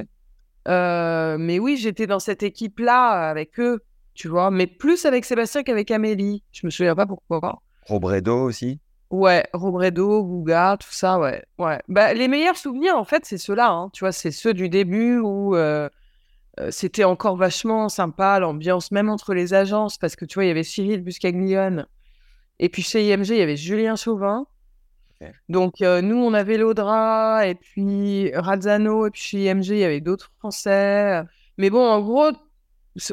Euh, mais oui, j'étais dans cette équipe-là avec eux, tu vois, mais plus avec Sébastien qu'avec Amélie. Je me souviens pas pourquoi. Robredo aussi Ouais, Robredo, Bouga, tout ça, ouais. ouais. Bah, les meilleurs souvenirs, en fait, c'est ceux-là, hein, tu vois, c'est ceux du début où euh, euh, c'était encore vachement sympa, l'ambiance, même entre les agences, parce que tu vois, il y avait Cyril Buscaglione, et puis chez IMG, il y avait Julien Chauvin. Donc, euh, nous, on avait Laudra, et puis Razzano, et puis chez IMG, il y avait d'autres Français. Mais bon, en gros,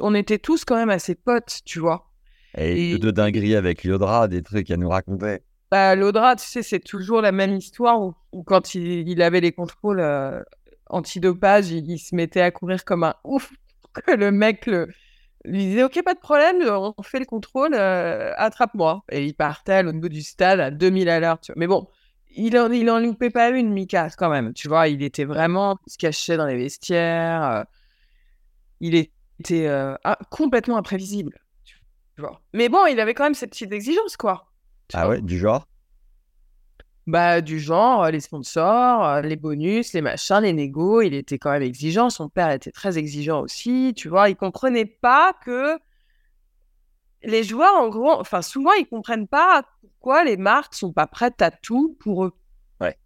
on était tous quand même assez potes, tu vois. Et, de dingueries avec Laudra, des trucs à nous raconter. Bah, Laudra, tu sais, c'est toujours la même histoire où, quand il, avait les contrôles euh, antidopage, il, il, se mettait à courir comme un ouf. Que le mec le, lui disait Ok, pas de problème, on fait le contrôle, euh, attrape-moi. Et il partait au niveau du stade à 2000 à l'heure. Mais bon, il en, il en loupait pas une, Mika, quand même. Tu vois, il était vraiment, il se cachait dans les vestiaires. Euh, il était euh, complètement imprévisible. Tu vois. Mais bon, il avait quand même cette petite exigence, quoi. Ah ouais, du genre? Bah, du genre, les sponsors, les bonus, les machins, les négos, il était quand même exigeant. Son père était très exigeant aussi, tu vois. Il comprenait pas que les joueurs, en gros, enfin, souvent, ils comprennent pas pourquoi les marques sont pas prêtes à tout pour eux. Ouais.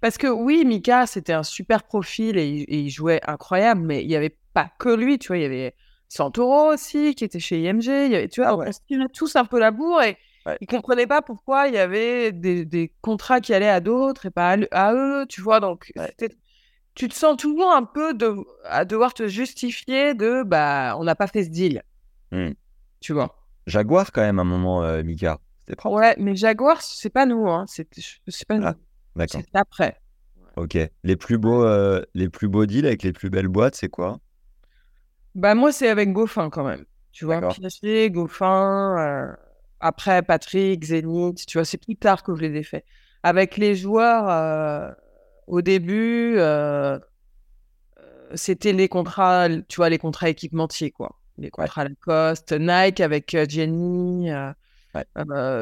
Parce que oui, Mika, c'était un super profil et, il jouait incroyable, mais il y avait pas que lui, tu vois. Il y avait Santoro aussi, qui était chez IMG. Il y avait, tu vois, ah on tous un peu la bourre et ils comprenaient pas pourquoi il y avait des, contrats qui allaient à d'autres et pas à, eux, tu vois. Donc, tu te sens toujours un peu de, à devoir te justifier de bah, on n'a pas fait ce deal. Mmh. Tu vois. Jaguar, quand même, à un moment, euh, Mika. C'était Ouais, mais Jaguar, c'est pas nous. Hein. C'est pas nous. Ah, c'est après. Ok. Les plus, beaux, euh, les plus beaux deals avec les plus belles boîtes, c'est quoi? Bah, moi, c'est avec Goffin quand même. Tu vois, Piaget, Goffin. Euh, après, Patrick, Zénith, tu vois, c'est plus tard que je les ai faits. Avec les joueurs, euh, au début, euh, c'était les contrats, tu vois, les contrats équipementiers, quoi. Les contrats Lacoste, Nike avec Jenny.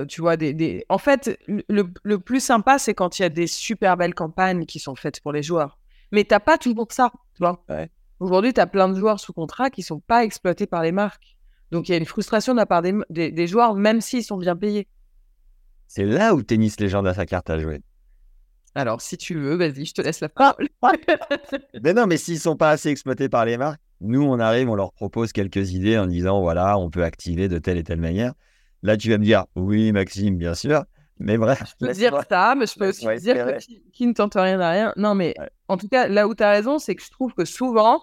tu vois, des, des... en fait, le, le plus sympa, c'est quand il y a des super belles campagnes qui sont faites pour les joueurs. Mais tu n'as pas toujours ça, tu vois. Aujourd'hui, tu as plein de joueurs sous contrat qui sont pas exploités par les marques. Donc il y a une frustration de la part des, joueurs, même s'ils sont bien payés. C'est là où Tennis Légende a sa carte à jouer. Alors, si tu veux, vas-y, je te laisse la parole. mais non, mais s'ils sont pas assez exploités par les marques, nous, on arrive, on leur propose quelques idées en disant, voilà, on peut activer de telle et telle manière. Là, tu vas me dire, oui, Maxime, bien sûr. Mais bref. Je peux dire ça, mais je peux aussi dire que qui, ne tente rien à rien. Non, mais en tout cas, là où tu as raison, c'est que je trouve que souvent,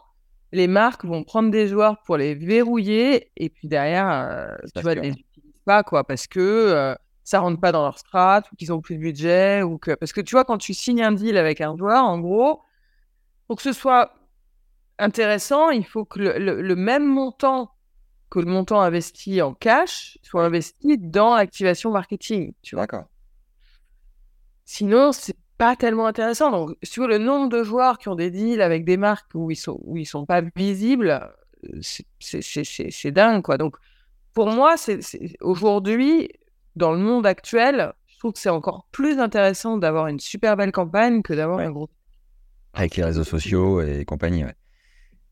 les marques vont prendre des joueurs pour les verrouiller et puis derrière, euh, tu vois, les utilisent pas, quoi, parce que euh, ça rentre pas dans leur strat ou qu'ils ont plus de budget ou que. Parce que tu vois, quand tu signes un deal avec un joueur, en gros, pour que ce soit intéressant, il faut que le, même montant que le montant investi en cash soit investi dans l'activation marketing. Tu vois. D'accord. Sinon, c'est pas tellement intéressant. Donc, sur le nombre de joueurs qui ont des deals avec des marques où ils sont, où ils sont pas visibles, c'est dingue, quoi. Donc, pour moi, c'est aujourd'hui, dans le monde actuel, je trouve que c'est encore plus intéressant d'avoir une super belle campagne que d'avoir un gros. Avec les réseaux sociaux et compagnie, ouais.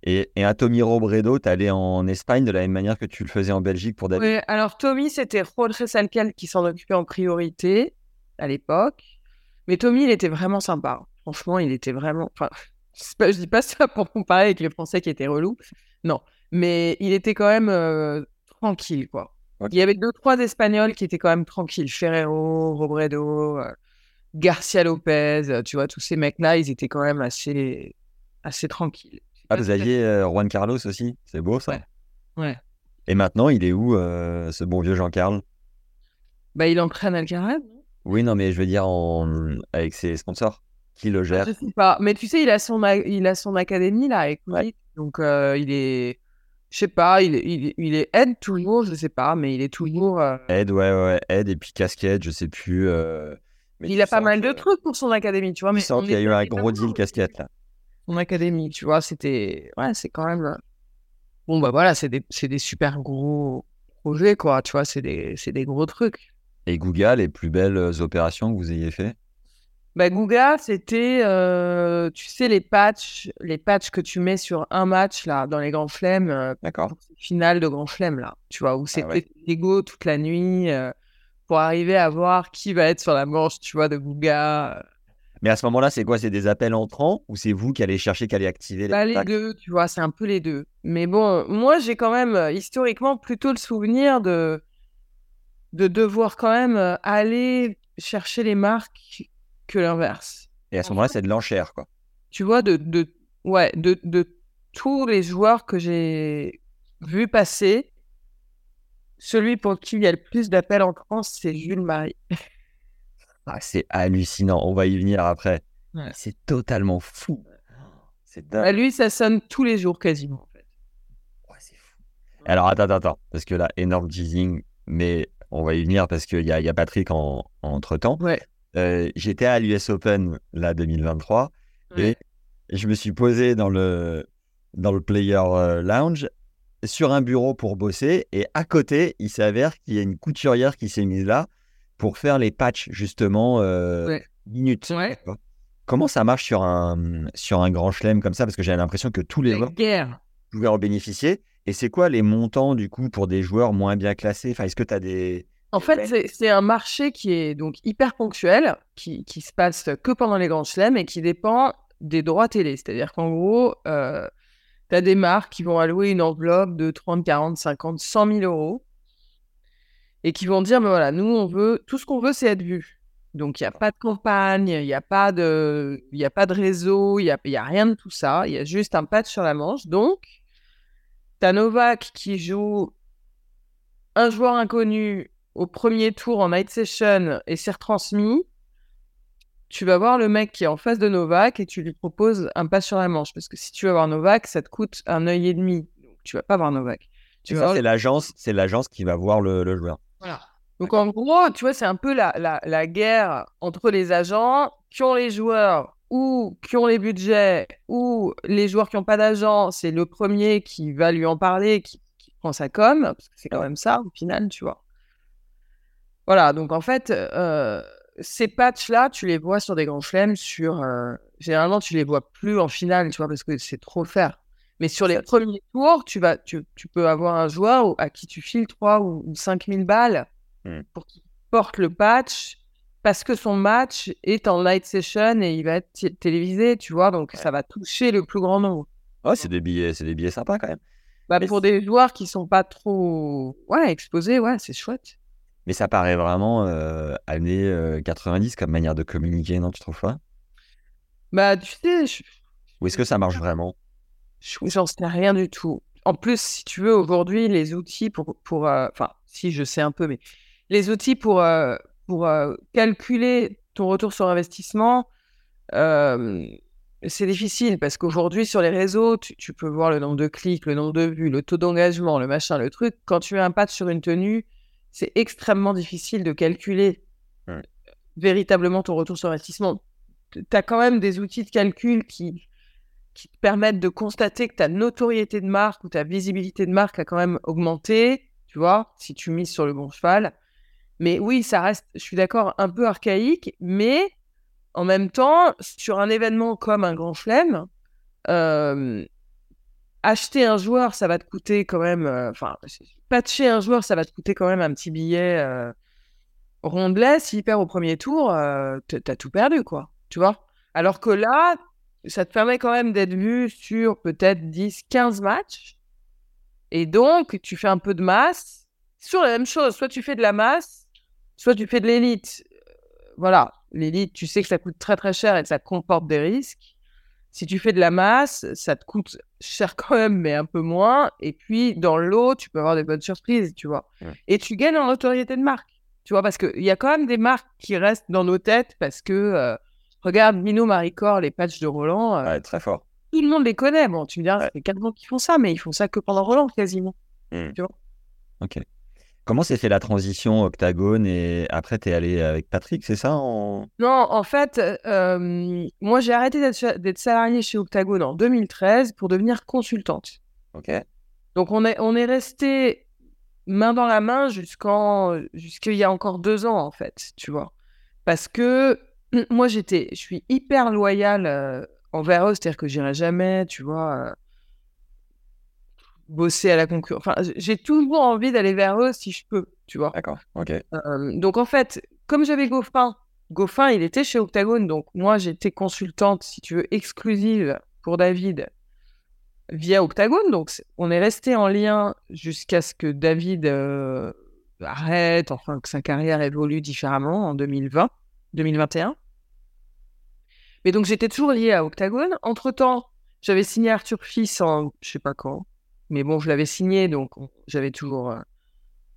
Et, et, à Tommy Robredo, tu allé en Espagne de la même manière que tu le faisais en Belgique pour David? Oui, alors Tommy, c'était Rodriguez Salcal qui s'en occupait en priorité à l'époque. Mais Tommy, il était vraiment sympa. Franchement, il était vraiment. Enfin, je, ne dis pas ça pour comparer avec les Français qui étaient relous. Non. Mais il était quand même euh, tranquille, quoi. Il y avait deux, trois Espagnols qui étaient quand même tranquilles. Ferrero, Robredo, euh, Garcia Lopez, euh, tu vois, tous ces mecs-là, ils étaient quand même assez, assez tranquilles. Ah, vous aviez Juan Carlos aussi C'est beau, ça ouais. Et maintenant, il est où, ce bon vieux Jean-Carl bah, Il entraîne Alcaraz, oui, non, mais je veux dire en... avec ses sponsors. Qui le gère? Je sais pas. Mais tu sais, il a son, il a son académie là avec Donc, euh, il est. Je sais pas, il, il, il est aide toujours, je sais pas, mais il est toujours. Euh, aide, ouais, ouais, aide et puis casquette, je sais plus. Euh, il a pas mal de trucs pour son académie, tu vois. Mais sens qu'il y a eu un gros deal casquette là. Son académie, tu vois, c'était. Ouais, c'est quand même. Bon, bah voilà, c'est des, des super gros projets, quoi, tu vois, c'est des, des gros trucs. Et Google, les plus belles opérations que vous ayez fait? Bah, Guga, c'était, euh, tu sais, les patchs, les patchs que tu mets sur un match là, dans les grands flemmes, euh, D'accord. finale de grand flemme là, tu vois, où c'était ouais. Lego toute la nuit euh, pour arriver à voir qui va être sur la manche, tu vois, de Guga. Mais à ce moment-là, c'est quoi? C'est des appels entrants ou c'est vous qui allez chercher, qui allez activer les Bah, les deux, tu vois, c'est un peu les deux. Mais bon, moi, j'ai quand même euh, historiquement plutôt le souvenir de, de devoir quand même euh, aller chercher les marques que l'inverse. Et à ce moment-là, c'est de l'enchère, quoi. Tu vois, de, de, ouais, de, de tous les joueurs que j'ai vus passer, celui pour qui il y a le plus d'appels entrants, c'est Jules Marie. Ah, c'est hallucinant. On va y venir après. Ouais. C'est totalement fou. C'est dingue. Bah, lui, ça sonne tous les jours quasiment. En fait. Ouais, c'est fou. Alors, attends, attends, attends. Parce que là, énorme teasing, mais on va y venir parce qu'il y a, il y a Patrick en, entre-temps. Ouais. Euh, J'étais à l'US Open, là, 2023, et je me suis posé dans le, dans le Player euh, Lounge sur un bureau pour bosser, et à côté, il s'avère qu'il y a une couturière qui s'est mise là pour faire les patchs, justement, euh, Ouais. minutes. Ouais. Comment ça marche sur un, sur un grand chelem comme ça? Parce que j'ai l'impression que tous les joueurs pouvaient en bénéficier. Et c'est quoi les montants, du coup, pour des joueurs moins bien classés? Enfin, Est-ce que tu as des... En fait, c'est- un marché qui est donc hyper ponctuel, qui, qui se passe que pendant les grands chelems et qui dépend des droits télé. C'est-à-dire qu'en gros, tu as des marques qui vont allouer une enveloppe de 30, 40, 50, 100 000 euros et qui vont dire, mais voilà, nous, on veut, tout ce qu'on veut, c'est être vu. Donc, il n'y a pas de campagne, il n'y a, pas de- y a pas de réseau, il n'y a, y a rien de tout ça. Il y a juste un patch sur la manche. Donc, tu as Novak qui joue un joueur inconnu au premier tour en night session et c'est retransmis, tu vas voir le mec qui est en face de Novak et tu lui proposes un pas sur la manche. Parce que si tu veux voir Novak, ça te coûte un œil et demi. Donc tu vas pas voir Novak. Tu Ça, vas c'est l'agence, c'est l'agence qui va voir le, le joueur. Voilà. Donc en gros, tu vois, c'est un peu la, la, la guerre entre les agents qui ont les joueurs ou qui ont les budgets ou les joueurs qui n'ont pas d'agent. C'est le premier qui va lui en parler, qui, prend sa com, parce que c'est quand même ça au final, tu vois. Voilà, donc en fait, euh, ces patchs-là, tu les vois sur des grands chelems, sur... euh, généralement, tu les vois plus en finale, tu vois, parce que c'est trop faire. Mais sur les premiers tours, tu, vas, tu, tu peux avoir un joueur à qui tu files 3 ou, ou 5 000 balles Hmm. pour qu'il porte le patch parce que son match est en light session et il va être télévisé, tu vois, donc ça va toucher le plus grand nombre. Oh, c'est des billets, c'est des billets sympas quand même. Bah, Mais pour des joueurs qui sont pas trop ouais, exposés, ouais, c'est chouette. Mais ça paraît vraiment euh, années euh, 90 comme manière de communiquer, non Tu trouves pas? Bah, tu sais, je- Ou est-ce que ça marche vraiment? J'en sais rien du tout. En plus, si tu veux, aujourd'hui, les outils pour. pour euh, Enfin, si je sais un peu, mais les outils pour, euh, pour euh, calculer ton retour sur investissement, c'est difficile parce qu'aujourd'hui, sur les réseaux, tu, tu peux voir le nombre de clics, le nombre de vues, le taux d'engagement, le machin, le truc. Quand tu mets un patch sur une tenue, c'est extrêmement difficile de calculer Ouais. véritablement ton retour sur investissement. Tu as quand même des outils de calcul qui, qui te permettent de constater que ta notoriété de marque ou ta visibilité de marque a quand même augmenté, tu vois, si tu mises sur le bon cheval. Mais oui, ça reste, je suis d'accord, un peu archaïque, mais en même temps, sur un événement comme un grand chelem, acheter un joueur, ça va te coûter quand même, euh, enfin, patcher un joueur, ça va te coûter quand même un petit billet euh, rondelet. S'il perd au premier tour, euh, t'as tout perdu, quoi, tu vois. Alors que là, ça te permet quand même d'être vu sur peut-être 10, 15 matchs. Et donc, tu fais un peu de masse sur la même chose. Soit tu fais de la masse, soit tu fais de l'élite. Voilà, l'élite, tu sais que ça coûte très très cher et que ça comporte des risques. Si tu fais de la masse, ça te coûte cher quand même, mais un peu moins. Et puis, dans l'eau, tu peux avoir des bonnes surprises, tu vois. Ouais. Et tu gagnes en notoriété de marque, tu vois, parce qu'il y a quand même des marques qui restent dans nos têtes parce que, euh, regarde, Mino Maricor, les patchs de Roland, euh, Ouais, très fort. tout le monde les connaît. Bon, tu me diras, Ouais. c'est quatre ans qui font ça, mais ils font ça que pendant Roland, quasiment. Ok. Comment s'est fait la transition Octagone et après t'es allé avec Patrick, c'est ça en... Non, en fait, euh, moi, j'ai arrêté d'être salariée chez Octagone en 2013 pour devenir consultante. Ok. Donc, on est, on est resté main dans la main jusqu'en, jusqu'il y a encore deux ans, en fait, tu vois. Parce que moi, j'étais, je suis hyper loyale euh, envers eux, c'est-à-dire que j'irai jamais, tu vois, euh, bosser à la concurrence. Enfin, j'ai toujours envie d'aller vers eux si je peux, tu vois. D'accord. Ok. Euh, donc en fait, comme j'avais Goffin, Goffin, il était chez Octagone, donc moi j'étais consultante, si tu veux, exclusive pour David via Octagone. Donc on est resté en lien jusqu'à ce que David arrête, enfin que sa carrière évolue différemment en 2020, 2021. Mais donc j'étais toujours liée à Octagone. Entre-temps, j'avais signé Arthur Fils en je sais pas quand, mais bon, je l'avais signé, donc on- j'avais toujours... euh,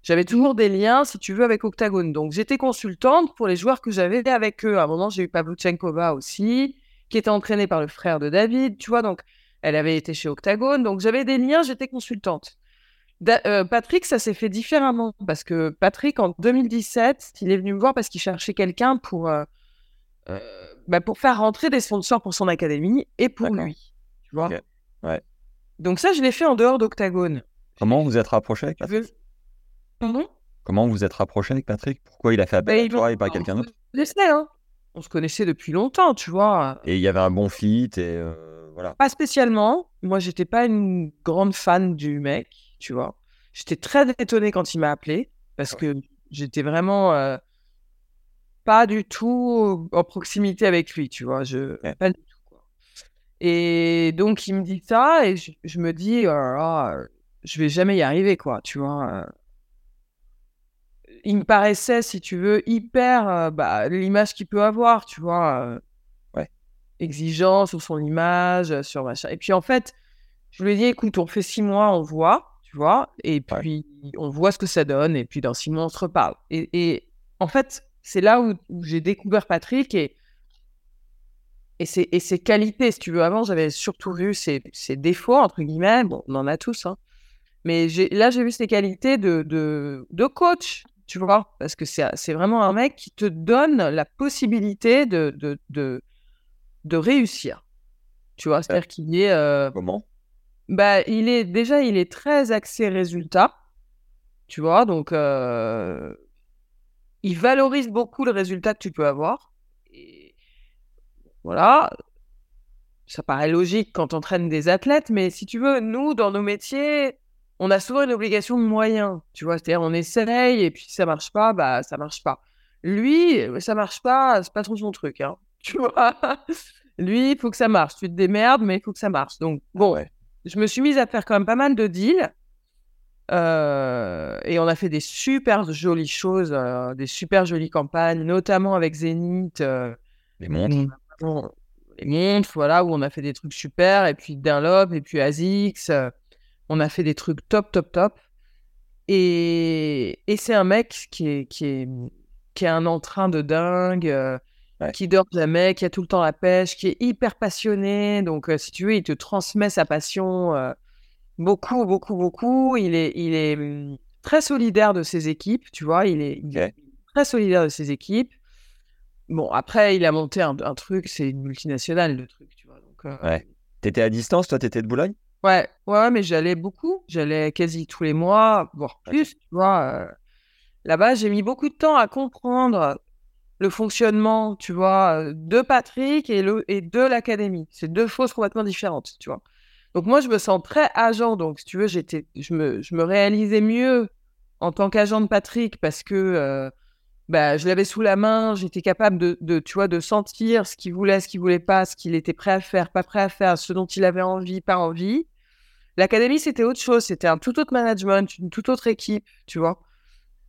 j'avais toujours des liens, si tu veux, avec Octagone. Donc, j'étais consultante pour les joueurs que j'avais avec eux. À un moment, j'ai eu Pavluchenkova aussi, qui était entraînée par le frère de David, tu vois. Donc, elle avait été chez Octagone. Donc, j'avais des liens, j'étais consultante. Euh, Patrick, ça s'est fait différemment. Parce que Patrick, en 2017, il est venu me voir parce qu'il cherchait quelqu'un pour, euh, bah, pour faire rentrer des sponsors pour son académie et pour lui. Tu vois. Ouais. Donc, ça, je l'ai fait en dehors d'Octagone. Comment vous êtes rapproché avec Patrick Pardon? Comment vous êtes rapproché avec Patrick? Pourquoi il a fait appel Bah, à toi et pas à quelqu'un d'autre? hein. On se connaissait depuis longtemps, tu vois. Et il y avait un bon fit et euh, voilà. Pas spécialement. Moi, j'étais pas une grande fan du mec, tu vois. J'étais très étonnée quand il m'a appelé parce que j'étais vraiment euh, pas du tout en proximité avec lui, tu vois. Je Ouais. pas du tout. Quoi. Et donc il me dit ça et je, je me dis, oh euh, je vais jamais y arriver, quoi, tu vois. Il me paraissait, si tu veux, hyper euh, bah, l'image qu'il peut avoir, tu vois. Ouais. Exigeant sur son image, sur machin. Et puis en fait, je lui ai dit, écoute, on fait six mois, on voit, tu vois, et Ouais. puis on voit ce que ça donne, et puis dans six mois, on se reparle. Et, et en fait, c'est là où, où j'ai découvert Patrick et, et, ses, et ses qualités, si tu veux. Avant, j'avais surtout vu ses, ses défauts, entre guillemets. Bon, on en a tous, hein. Mais là, j'ai vu ses qualités de, de, de coach, tu vois, parce que c'est c'est vraiment un mec qui te donne la possibilité de, de, de, de réussir. Tu vois, c'est-à-dire qu'il est, euh, Comment? bah, il est déjà, il est très axé résultat, tu vois, donc euh, il valorise beaucoup le résultat que tu peux avoir. Et voilà, ça paraît logique quand on entraîne des athlètes, mais si tu veux, nous, dans nos métiers, on a souvent une obligation de moyens, tu vois, c'est-à-dire on essaye et puis si ça marche pas, bah ça marche pas. Lui, ça marche pas, c'est pas trop son truc, hein, tu vois. Lui, il faut que ça marche. Tu te démerdes, mais il faut que ça marche. Donc, bon, Ouais. je me suis mise à faire quand même pas mal de deals. Euh, et on a fait des super jolies choses, euh, des super jolies campagnes, notamment avec Zénith. euh, Les montres on les montres, voilà, où on a fait des trucs super. Et puis Dunlop, et puis ASICS. euh, on a fait des trucs top, top, top. Et, et c'est un mec qui est, qui est, qui a un entrain de dingue, Ouais. qui dort jamais, qui a tout le temps la pêche, qui est hyper passionné. Donc, si tu veux, il te transmet sa passion beaucoup, beaucoup, beaucoup. Il est, il est hum, très solidaire de ses équipes, tu vois. Il est, il est Ok. très solidaire de ses équipes. Bon, après, il a monté un, un truc, c'est une multinationale, le truc, tu vois. Donc, euh, Ouais. T'étais à distance, toi, t'étais de Boulogne? Ouais, ouais, mais j'allais beaucoup. J'allais quasi tous les mois, voire plus, tu vois. euh. Là-bas, j'ai mis beaucoup de temps à comprendre le fonctionnement, tu vois, de Patrick et, le, et de l'académie. C'est deux choses complètement différentes, tu vois. Donc moi, je me sens très agent. Donc, si tu veux, j'étais, je me, je me réalisais mieux en tant qu'agent de Patrick parce que euh, bah, je l'avais sous la main, j'étais capable de, de, tu vois, de sentir ce qu'il voulait, ce qu'il voulait pas, ce qu'il était prêt à faire, pas prêt à faire, ce dont il avait envie, pas envie. L'académie, c'était autre chose, c'était un tout autre management, une toute autre équipe, tu vois.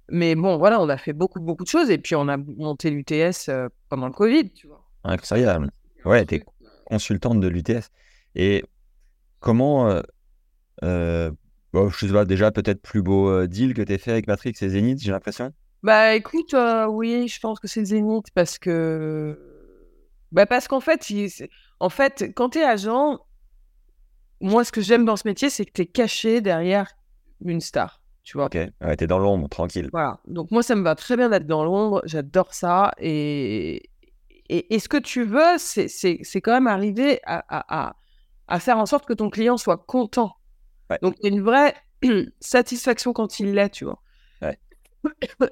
Mais bon, voilà, on a fait beaucoup, beaucoup de choses et puis on a monté l'UTS euh, pendant le Covid, tu vois. Incroyable. Ouais, t'es consultante de l'UTS. Et comment, euh, euh, bon, je sais pas, déjà peut-être plus beau euh, deal que t'aies fait avec Patrick, c'est Zénith, j'ai l'impression. Bah écoute, oui, je pense que c'est Zénith parce que. Bah parce qu'en fait, il- en fait, quand t'es agent, moi, ce que j'aime dans ce métier, c'est que t'es caché derrière une star, tu vois. Ok, ouais, t'es dans l'ombre, tranquille. Voilà. Donc moi, ça me va très bien d'être dans l'ombre. J'adore ça. Et, et, et ce que tu veux, c'est, quand même arriver à, à, à, à faire en sorte que ton client soit content. Ouais. Donc il y a une vraie satisfaction quand il l'est, tu vois. Ouais.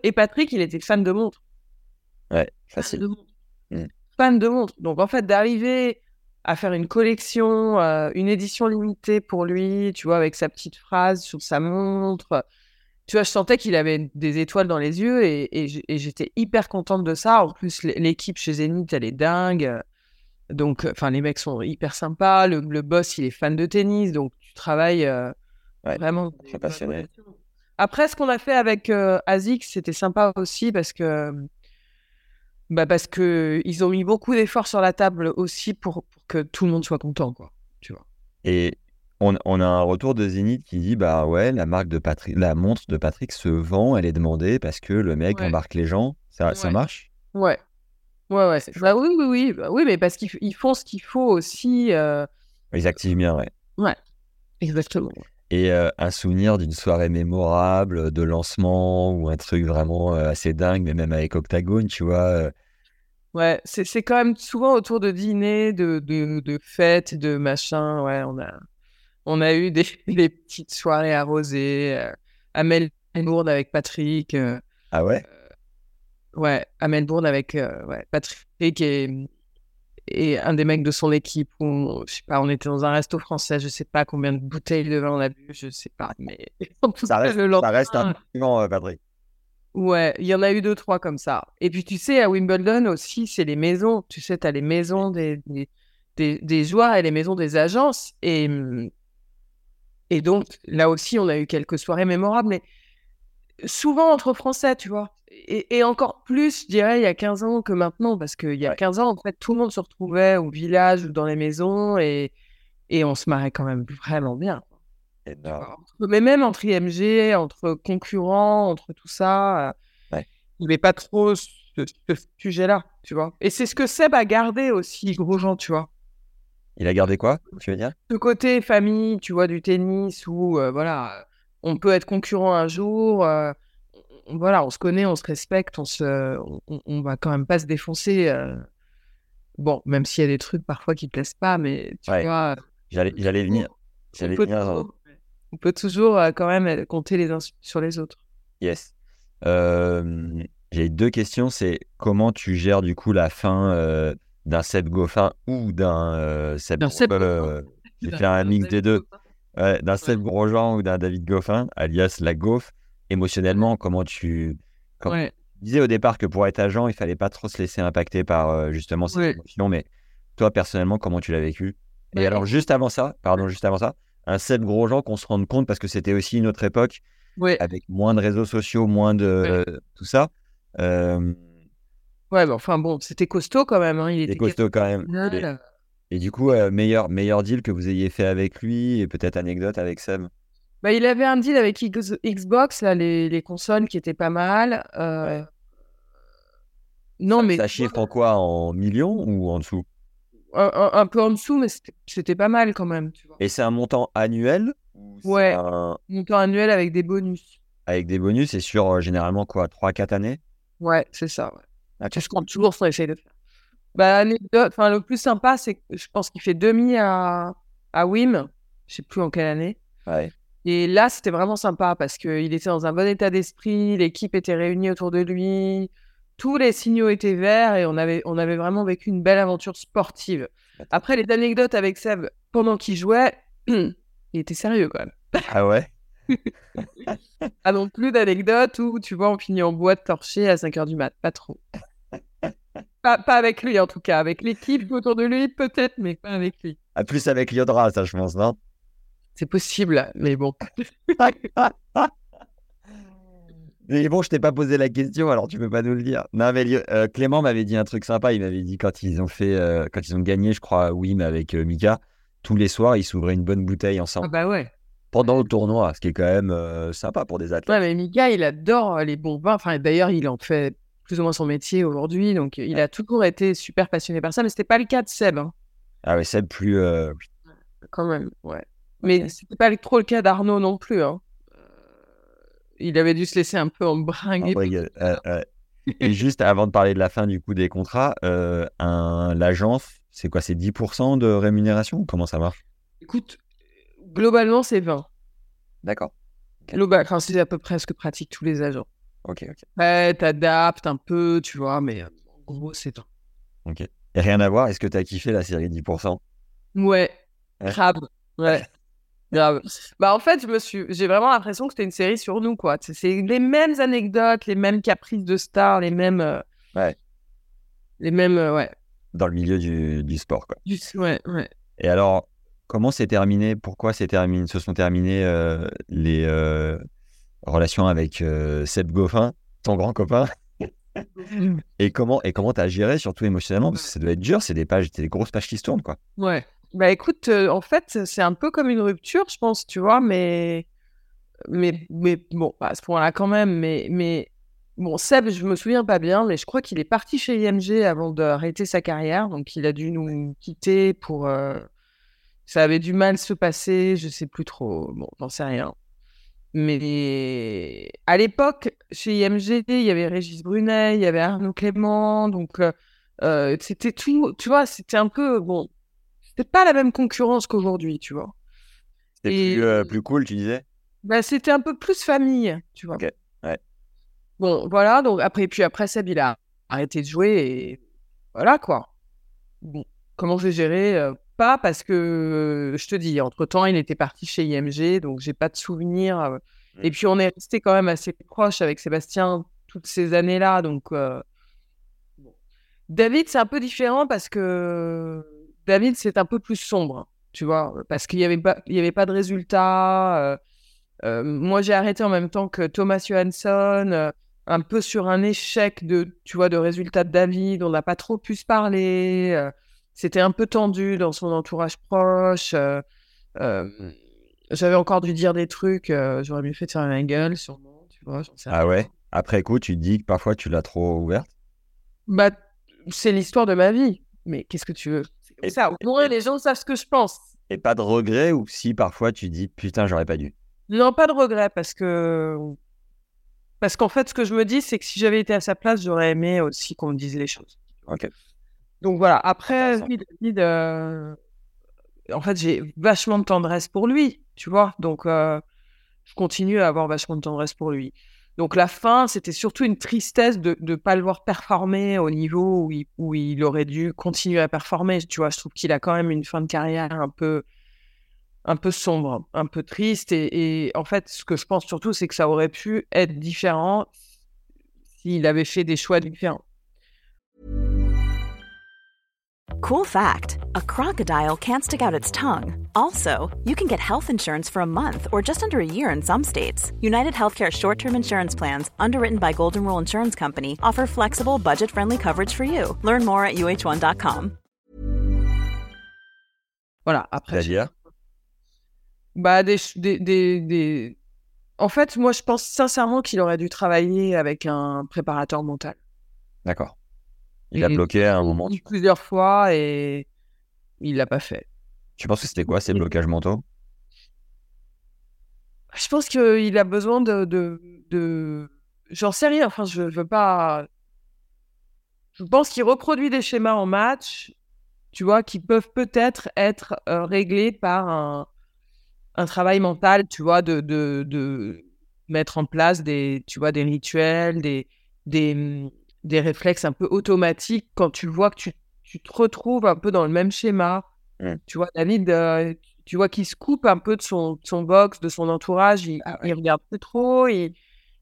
Et Patrick, il était fan de montres. Ouais, Fan facile. de montres. Fan de montres. Donc, en fait, d'arriver à faire une collection, euh, une édition limitée pour lui, tu vois, avec sa petite phrase sur sa montre. Tu vois, je sentais qu'il avait des étoiles dans les yeux et, et j'étais hyper contente de ça. En plus, l'équipe chez Zenith, elle est dingue. Donc, enfin, les mecs sont hyper sympas. Le, boss, il est fan de tennis. Donc, tu travailles euh, vraiment. Très passionné. Après, ce qu'on a fait avec euh, ASICS, c'était sympa aussi parce que bah parce que ils ont mis beaucoup d'efforts sur la table aussi pour, que tout le monde soit content, quoi. Tu vois. Et on, a un retour de Zenith qui dit bah ouais, la marque de Patrick, la montre de Patrick se vend, elle est demandée parce que le mec embarque les gens. Ça, ça marche? Ouais. Ouais, ouais. Bah oui, oui, oui. Bah oui, mais parce qu'ils font ce qu'il faut aussi. Euh, ils activent bien, ouais. Ouais, exactement. Et euh, un souvenir d'une soirée mémorable, de lancement ou un truc vraiment euh, assez dingue, mais même avec Octagone, tu vois. Ouais, c'est quand même souvent autour de dîners, de, de, de fêtes, de machins. Ouais, on a, on a eu des, des petites soirées arrosées à Melbourne avec Patrick. ah ouais? Ouais, à Melbourne avec ouais, Patrick et, et un des mecs de son équipe où, je sais pas, on était dans un resto français, je sais pas combien de bouteilles de vin on a bu, je sais pas, mais ça reste, ça reste un euh, Patrick. Ouais, il y en a eu deux, trois comme ça. Et puis tu sais, à Wimbledon aussi, c'est les maisons. Tu sais, tu as les maisons des, des, des, joueurs et les maisons des agences. Et, et donc, là aussi, on a eu quelques soirées mémorables, mais souvent entre Français, tu vois. Et, encore plus, je dirais, il y a 15 ans que maintenant, parce qu'il y a 15 ans, en fait, tout le monde se retrouvait au village ou dans les maisons et, et on se marrait quand même vraiment bien. Mais même entre IMG, entre concurrents, entre tout ça, euh, il n'y avait pas trop ce, sujet-là, tu vois. Et c'est ce que Seb a gardé aussi, Grosjean, tu vois. Il a gardé quoi, tu veux dire? Ce côté famille, tu vois, du tennis où, euh, voilà, on peut être concurrent un jour. Euh, voilà, on se connaît, on se respecte, on se, on, va quand même pas se défoncer. Euh. Bon, même s'il y a des trucs parfois qui plaisent pas, mais tu vois. J'allais, j'allais venir. on, peut toujours, on, peut toujours, quand même compter les uns sur les autres. Yes. j'ai deux questions. C'est comment tu gères du coup la fin d'un Seb Goffin ou d'un Seb. Seb J'ai fait un mix des deux. D'un Seb Grosjean ou d'un David Goffin, alias la Goff émotionnellement, comment tu. Comme... disais au départ que pour être agent, il fallait pas trop se laisser impacter par euh, justement ces émotions, mais toi personnellement, comment tu l'as vécu? Et bah, alors, juste avant ça, pardon, juste avant ça, un Seb Grosjean qu'on se rende compte parce que c'était aussi une autre époque avec moins de réseaux sociaux, moins de tout ça. Euh... Ouais, bah, enfin bon, c'était costaud quand même. Hein. Il était costaud quand même. Et, du coup, euh, meilleur, meilleur deal que vous ayez fait avec lui et peut-être anecdote avec Seb? Bah, il avait un deal avec Xbox, là, les, les consoles qui étaient pas mal. Euh... Non, ça, mais. Ça chiffre en quoi? En millions ou en dessous? Un, peu en dessous, mais c'était pas mal quand même. Tu vois. Et c'est un montant annuel Ouais. Un montant annuel avec des bonus. Avec des bonus, et sur euh, généralement quoi 3-4 années? Ouais, c'est ça. Ouais. Ah, je compte toujours essayer de faire. Bah, enfin, le plus sympa, c'est que je pense qu'il fait demi à, à Wim. Je sais plus en quelle année. Ouais. Et là, c'était vraiment sympa parce qu'il était dans un bon état d'esprit, l'équipe était réunie autour de lui, tous les signaux étaient verts et on avait, on avait vraiment vécu une belle aventure sportive. Après, les anecdotes avec Seb pendant qu'il jouait, il était sérieux quand même. Ah ouais? Ah non plus d'anecdotes où, tu vois, on finit en boîte torchée à 5h du mat. Pas trop. Pas, pas, avec lui en tout cas. Avec l'équipe autour de lui, peut-être, mais pas avec lui. Ah, plus avec Liodra, ça, je pense, non? C'est possible, mais bon. mais bon, je t'ai pas posé la question, alors tu peux pas nous le dire. Non, mais euh, Clément m'avait dit un truc sympa. Il m'avait dit quand ils ont fait, euh, quand ils ont gagné, je crois, Wim avec euh, Mika, tous les soirs, ils s'ouvraient une bonne bouteille ensemble. Ah bah ouais. Pendant le tournoi, ce qui est quand même sympa pour des athlètes. Ouais, mais Mika, il adore les bons vins. Enfin, d'ailleurs, il en fait plus ou moins son métier aujourd'hui. Donc, il a toujours été super passionné par ça, mais c'était pas le cas de Seb. Hein. Ah ouais, Seb plus. Quand même, ouais. Mais c'était pas trop le cas d'Arnaud non plus. Hein. Euh, il avait dû se laisser un peu embringuer. Et juste avant de parler de la fin du coup des contrats, euh, l'agence, c'est quoi C'est 10% de rémunération Comment ça marche? Écoute, globalement, c'est 20. D'accord. Global, c'est à peu près ce que pratiquent tous les agents. Ok, ok. Ouais, t'adaptes un peu, tu vois, mais en gros, c'est 20. Ok. Et rien à voir, est-ce que tu as kiffé la série 10% Ouais, Ouais. grave. Ouais. Grave. Bah en fait, je me suis, j'ai vraiment l'impression que c'était une série sur nous, quoi. C'est- les mêmes anecdotes, les mêmes caprices de stars, les mêmes, euh, Ouais. les mêmes, euh, ouais. dans le milieu du, du sport quoi. Du- ouais, ouais. Et alors, comment s'est terminé? Pourquoi terminé, se sont terminées euh, les relations avec euh, Seb Goffin, ton grand copain Et comment et comment t'as géré, surtout émotionnellement Parce que ça doit être dur, c'est des pages, des grosses pages qui se tournent quoi. Ouais. Bah écoute, euh, en fait, c'est un peu comme une rupture, je pense, tu vois, mais, mais, mais bon, à ce point-là quand même, mais, mais bon, Seb, je me souviens pas bien, mais je crois qu'il est parti chez IMG avant d'arrêter sa carrière, donc il a dû nous quitter pour. euh, Ça avait du mal se passer, je sais plus trop, bon, j'en sais rien. Mais à l'époque, chez IMG, il y avait Régis Brunet, il y avait Arnaud Clément, donc euh, euh, c'était tout, tu vois, c'était un peu, bon, c'était pas la même concurrence qu'aujourd'hui, tu vois. C'était plus, euh, plus cool, tu disais? Bah, c'était un peu plus famille, tu vois. Ok, ouais. Bon, voilà, donc après, puis après, Seb, il a arrêté de jouer et voilà, quoi. Bon, comment j'ai géré euh, Pas parce que, je te dis, entre-temps, il était parti chez IMG, donc j'ai pas de souvenir. Et puis, on est resté quand même assez proche avec Sébastien toutes ces années-là, donc... euh, bon. David, c'est un peu différent parce que David, c'est un peu plus sombre, tu vois, parce qu'il n'y avait, pas- il y avait pas de résultats. euh, euh, moi, j'ai arrêté en même temps que Thomas Johansson, un peu sur un échec de, tu vois, de résultats de David. On n'a pas trop pu se parler. C'était un peu tendu dans son entourage proche. euh, euh, J'avais encore dû dire des trucs. euh, J'aurais mieux fait de faire ma gueule, sûrement, tu vois. j'en sais Ah rien. ouais? Après coup, tu te dis que parfois tu l'as trop ouverte? Bah, c'est l'histoire de ma vie. Mais qu'est-ce que tu veux? Et- ça. Au moins, les gens savent ce que je pense. Et pas de regret ou si parfois tu dis putain, j'aurais pas dû? Non, pas de regret parce que parce qu'en fait, ce que je me dis, c'est que si j'avais été à sa place, j'aurais aimé aussi qu'on me dise les choses. Ok. Donc voilà. Après, David, euh, en fait, j'ai vachement de tendresse pour lui, tu vois? Donc, euh, je continue à avoir vachement de tendresse pour lui. Donc la fin, c'était surtout une tristesse de ne pas le voir performer au niveau où il, où il aurait dû continuer à performer. Tu vois, je trouve qu'il a quand même une fin de carrière un peu, un peu sombre, un peu triste. Et, et en fait, ce que je pense surtout, c'est que ça aurait pu être différent s'il avait fait des choix différents. Cool fact a crocodile can't stick out its tongue. Also, you can get health insurance for a month or just under a year in some states. United Healthcare short term insurance plans, underwritten by Golden Rule Insurance Company, offer flexible, budget friendly coverage for you. Learn more at uh1.com. Voilà. Après, Bah, des, ch- des, des, des- En fait, moi, je pense sincèrement qu'il aurait dû travailler avec un préparateur mental. D'accord. Il a bloqué à un moment. tu- Plusieurs fois et il l'a pas fait. Tu penses que c'était quoi ces blocages mentaux? Je pense qu'il a besoin de, de, de... J'en sais rien. Enfin, je veux pas. Je pense qu'il reproduit des schémas en match, tu vois, qui peuvent peut-être être euh, réglés par un, un travail mental, tu vois, de, de, de mettre en place des, tu vois, des rituels, des, des, des réflexes un peu automatiques quand tu vois que tu, tu te retrouves un peu dans le même schéma. Tu vois, David, euh, tu vois qu'il se coupe un peu de son, de son box, de son entourage, il, Ah il regarde plus trop, il,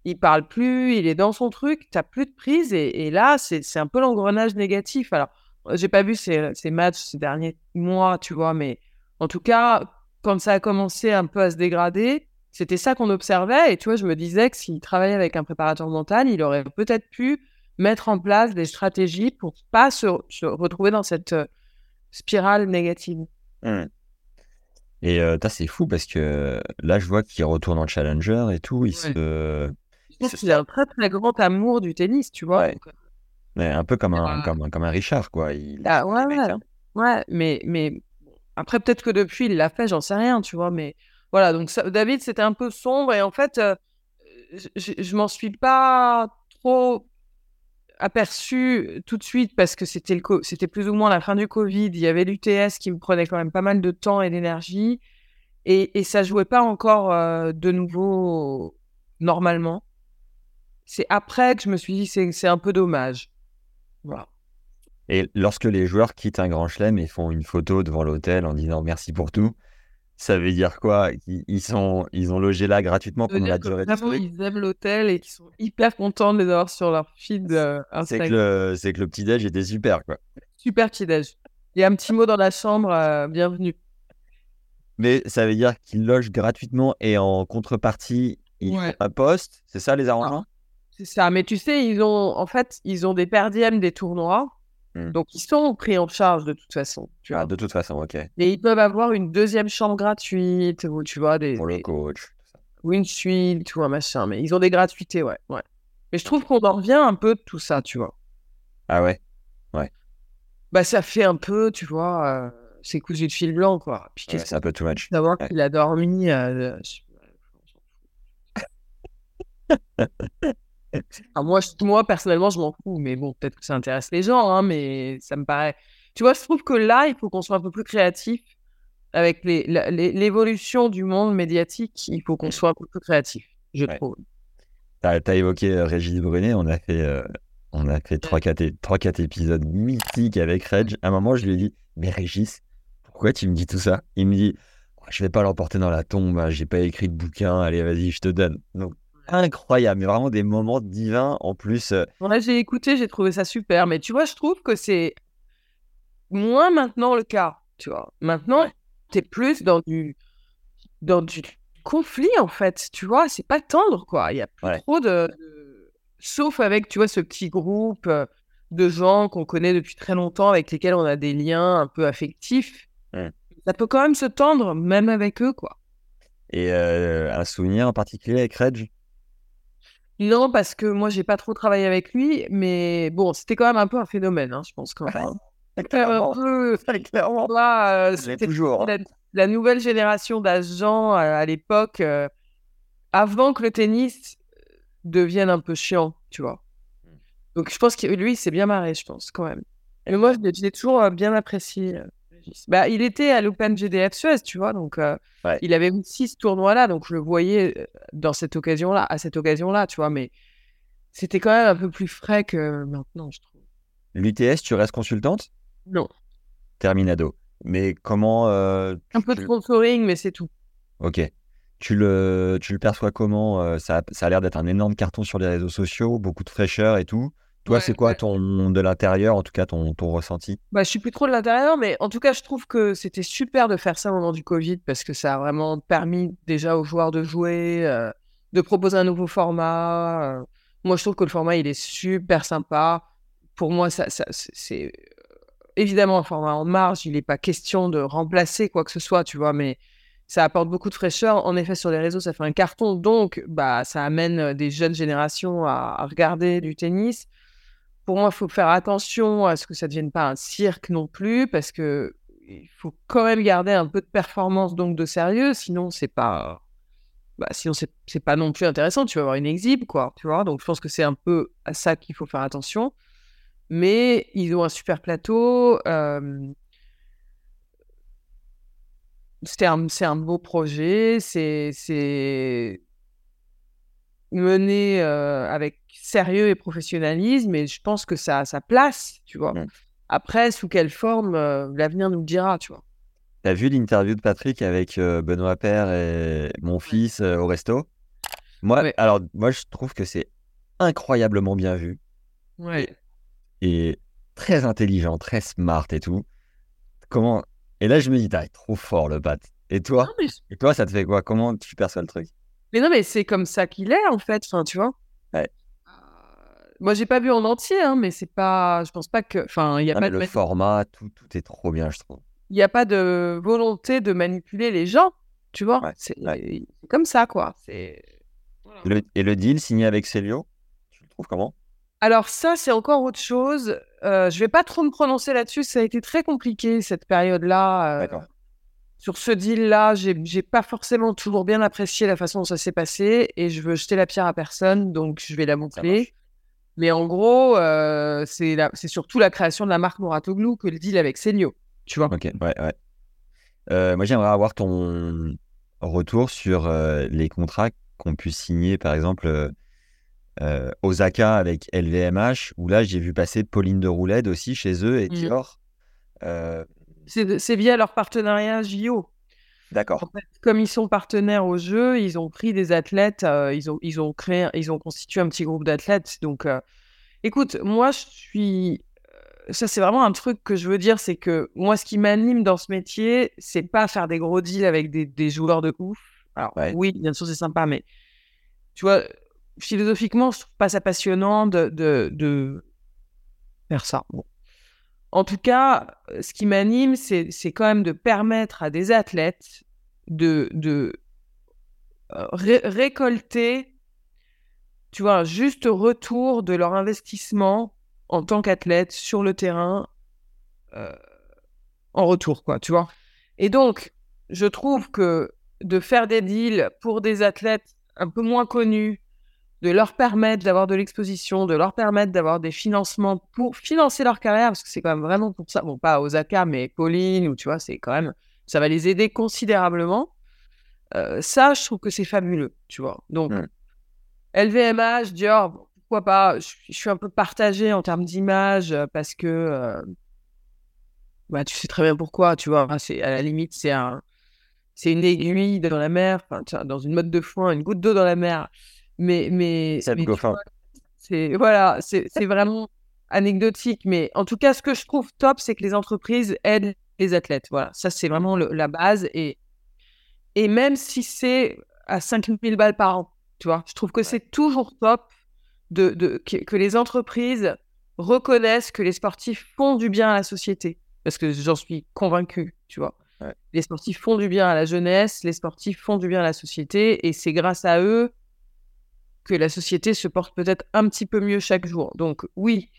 il parle plus, il est dans son truc, t'as plus de prise, et, et là, c'est c'est un peu l'engrenage négatif. Alors, j'ai pas vu ces, ces matchs ces derniers mois, tu vois, mais en tout cas, quand ça a commencé un peu à se dégrader, c'était ça qu'on observait, et tu vois, je me disais que s'il travaillait avec un préparateur mental, il aurait peut-être pu mettre en place des stratégies pour pas se, se retrouver dans cette euh, spirale négative. Hmm. Et euh, c'est fou parce que là, je vois qu'il retourne en challenger et tout. Il se... Je pense C'est qu'il a un très très grand amour du tennis, tu vois. Ouais. euh, un peu comme un, Ah. comme, un- comme un Richard, quoi. Il... Ah, ouais, mecs, ouais. hein. Ouais, mais, mais après, peut-être que depuis, il l'a fait, j'en sais rien, tu vois. Mais voilà, donc ça- David, c'était un peu sombre. Et en fait, euh, je, je, je m'en suis pas trop aperçu tout de suite parce que c'était le c'était plus ou moins la fin du Covid. Il y avait l'UTS qui me prenait quand même pas mal de temps et d'énergie. Et, et ça jouait pas encore euh, de nouveau normalement. C'est après que je me suis dit, c'est c'est un peu dommage. Voilà. Et lorsque les joueurs quittent un grand chelem et font une photo devant l'hôtel en disant merci pour tout, ça veut dire quoi? Ils, sont, ils ont logé là gratuitement pendant la durée du truc Ils aiment l'hôtel et qu'ils sont hyper contents de les avoir sur leur feed euh, C'est que le, le petit-déj était super, quoi. Super petit-déj. Il y a un petit mot dans la chambre, euh, bienvenue. Mais ça veut dire qu'ils logent gratuitement et en contrepartie, ils font un poste. C'est ça les arrangements? C'est ça. Mais tu sais, ils ont en fait, ils ont des perdièmes des tournois. Mmh. Donc, ils sont pris en charge de toute façon. Tu ah, de toute façon, ok. Et ils peuvent avoir une deuxième chambre gratuite, ou tu vois, des. Pour le coach. Ou une suite, ou un machin. Mais ils ont des gratuités, ouais. ouais. Mais je trouve qu'on en revient un peu de tout ça, tu vois. Ah ouais? Ouais. Bah, ça fait un peu, tu vois, euh, c'est cousu de fil blanc, quoi. Puis c'est un peu too much. Savoir qu'il a dormi. Euh, moi, moi, personnellement, je m'en fous, mais bon, peut-être que ça intéresse les gens, hein, mais ça me paraît. Tu vois, je trouve que là, il faut qu'on soit un peu plus créatif avec l'évolution du monde médiatique. Il faut qu'on soit un peu plus créatif, je trouve. Tu as, évoqué euh, Régis Brunet, on a fait, euh, on a fait 3-4 épisodes mythiques avec Reg. À un moment, je lui ai dit Mais Régis, pourquoi tu me dis tout ça? Il me dit Je vais pas l'emporter dans la tombe, hein, j'ai pas écrit de bouquin, allez, vas-y, je te donne. Donc, incroyable, mais vraiment des moments divins en plus. Euh. j'ai écouté, j'ai trouvé ça super, mais tu vois, je trouve que c'est moins maintenant le cas, tu vois. Maintenant, tu es plus dans du, dans du conflit, en fait, tu vois, c'est pas tendre, quoi. Il y a plus trop de, Sauf avec, tu vois, ce petit groupe euh, de gens qu'on connaît depuis très longtemps, avec lesquels on a des liens un peu affectifs. Ça peut quand même se tendre, même avec eux, quoi. Et euh, un souvenir en particulier avec Reg? Non, parce que moi, j'ai pas trop travaillé avec lui, mais bon, c'était quand même un peu un phénomène, hein, je pense quand même. Clairement. Clairement. Là, c'était toujours. La, nouvelle génération d'agents euh, à, l'époque, euh, avant que le tennis devienne un peu chiant, tu vois. Mmh. Donc, je pense que lui, il s'est bien marré, je pense, quand même. Et moi, je l'ai toujours euh, bien apprécié. Bah, il était à l'Open GDF Suez, tu vois, donc euh, il avait aussi ce tournoi-là, donc je le voyais euh, dans cette occasion-là, à cette occasion-là, tu vois, mais c'était quand même un peu plus frais que maintenant, je trouve. L'UTS, tu restes consultante? Non. Terminado. Mais comment euh, Un peu de sponsoring, mais c'est tout. Ok. Tu le, tu le perçois comment? Ça, ça a l'air d'être un énorme carton sur les réseaux sociaux, beaucoup de fraîcheur et tout. Toi, c'est quoi ton de l'intérieur, en tout cas ton, ton ressenti? Bah, Je suis plus trop de l'intérieur, mais en tout cas, je trouve que c'était super de faire ça au moment du Covid parce que ça a vraiment permis déjà aux joueurs de jouer, euh, de proposer un nouveau format. Euh. Moi, je trouve que le format, il est super sympa. Pour moi, ça, ça c'est euh, évidemment un format en marge. Il n'est pas question de remplacer quoi que ce soit, tu vois, mais ça apporte beaucoup de fraîcheur. En effet, sur les réseaux, ça fait un carton. Donc, bah, ça amène des jeunes générations à, à regarder du tennis pour moi, il faut faire attention à ce que ça ne devienne pas un cirque non plus, parce que il faut quand même garder un peu de performance, donc de sérieux, sinon c'est pas, bah, sinon c'est pas non plus intéressant. Tu vas avoir une exhibe, quoi, tu vois? Donc je pense que c'est un peu à ça qu'il faut faire attention. Mais ils ont un super plateau. C'est un, un, beau projet. C'est mené avec sérieux et professionnalisme, et je pense que ça a sa place, tu vois. Mmh. Après, sous quelle forme, l'avenir nous le dira, tu vois. T'as vu l'interview de Patrick avec Benoît Père et mon fils au resto? Moi, alors, moi, je trouve que c'est incroyablement bien vu. Ouais. Et, très intelligent, très smart et tout. Comment Et là, je me dis, t'as trop fort le bat. Et toi? Et toi, ça te fait quoi? Comment tu perçois le truc? Mais non, mais c'est comme ça qu'il est, en fait. Enfin, tu vois. Ouais. Moi, j'ai pas vu en entier, hein, mais c'est pas. Je pense pas que. Enfin, il y a pas de. Le format, tout, tout est trop bien, je trouve. Il n'y a pas de volonté de manipuler les gens, tu vois? c'est comme ça, quoi. C'est. et le deal signé avec Célio, tu le trouves comment? Alors ça, c'est encore autre chose. Euh, je vais pas trop me prononcer là-dessus. Ça a été très compliqué cette période-là. Euh, D'accord sur ce deal-là, j'ai pas forcément toujours bien apprécié la façon dont ça s'est passé et je veux jeter la pierre à personne, donc je vais la montrer. Mais en gros, euh, c'est surtout la création de la marque Moratoglou que le deal avec Celio, tu vois. Ok, ouais, ouais. Euh, moi, j'aimerais avoir ton retour sur euh, les contrats qu'on pu signer, par exemple, Osaka avec LVMH, où là, j'ai vu passer Pauline de Roulette aussi chez eux et Mmh. Dior. C'est via leur partenariat JO. En D'accord. fait, comme ils sont partenaires au jeu, ils ont pris des athlètes, euh, ils ont ils ont créé, ils ont constitué un petit groupe d'athlètes. Donc, euh, écoute, moi, je suis, euh, ça c'est vraiment un truc que je veux dire, c'est que moi, ce qui m'anime dans ce métier, c'est pas faire des gros deals avec des, des joueurs de ouf. Alors Ouais. oui, bien sûr, c'est sympa, mais tu vois, philosophiquement, je trouve pas ça passionnant de, de, de faire ça. Bon. En tout cas, euh, ce qui m'anime, c'est quand même de permettre à des athlètes de, euh, ré- récolter, tu vois, un juste retour de leur investissement en tant qu'athlète sur le terrain euh, en retour, quoi, tu vois. Et donc, je trouve que de faire des deals pour des athlètes un peu moins connus, de leur permettre d'avoir de l'exposition, de leur permettre d'avoir des financements pour financer leur carrière, parce que c'est quand même vraiment pour ça, bon, pas Osaka, mais Pauline, ou tu vois, c'est quand même, ça va les aider considérablement. Euh, ça, je trouve que c'est fabuleux, tu vois. Donc, Mm. LVMH, Dior, pourquoi pas je, je suis un peu partagée en termes d'image euh, parce que, euh, bah, tu sais très bien pourquoi, tu vois. C'est, à la limite, c'est un, c'est une aiguille dans la mer, dans une mode de foin, une goutte d'eau dans la mer. Mais, mais, c'est, voilà, c'est, c'est vraiment anecdotique. Mais en tout cas, ce que je trouve top, c'est que les entreprises aident les athlètes. Voilà, ça, c'est vraiment le- la base. Et, et même si c'est à 5000 balles par an, tu vois, je trouve que c'est toujours top de, de, que, que les entreprises reconnaissent que les sportifs font du bien à la société. Parce que j'en suis convaincu, tu vois. Ouais. Les sportifs font du bien à la jeunesse, les sportifs font du bien à la société, et c'est grâce à eux que la société se porte peut-être un petit peu mieux chaque jour. Donc oui,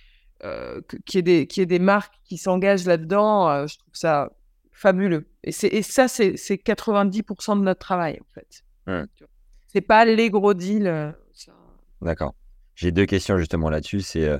euh, qu'il y, ait des- qu'il y ait des marques qui s'engagent là-dedans, euh, je trouve ça fabuleux. Et, ça, c'est c'est 90% de notre travail, en fait. Vois. C'est pas les gros deals. euh, ça- D'accord. J'ai deux questions justement là-dessus. C'est euh,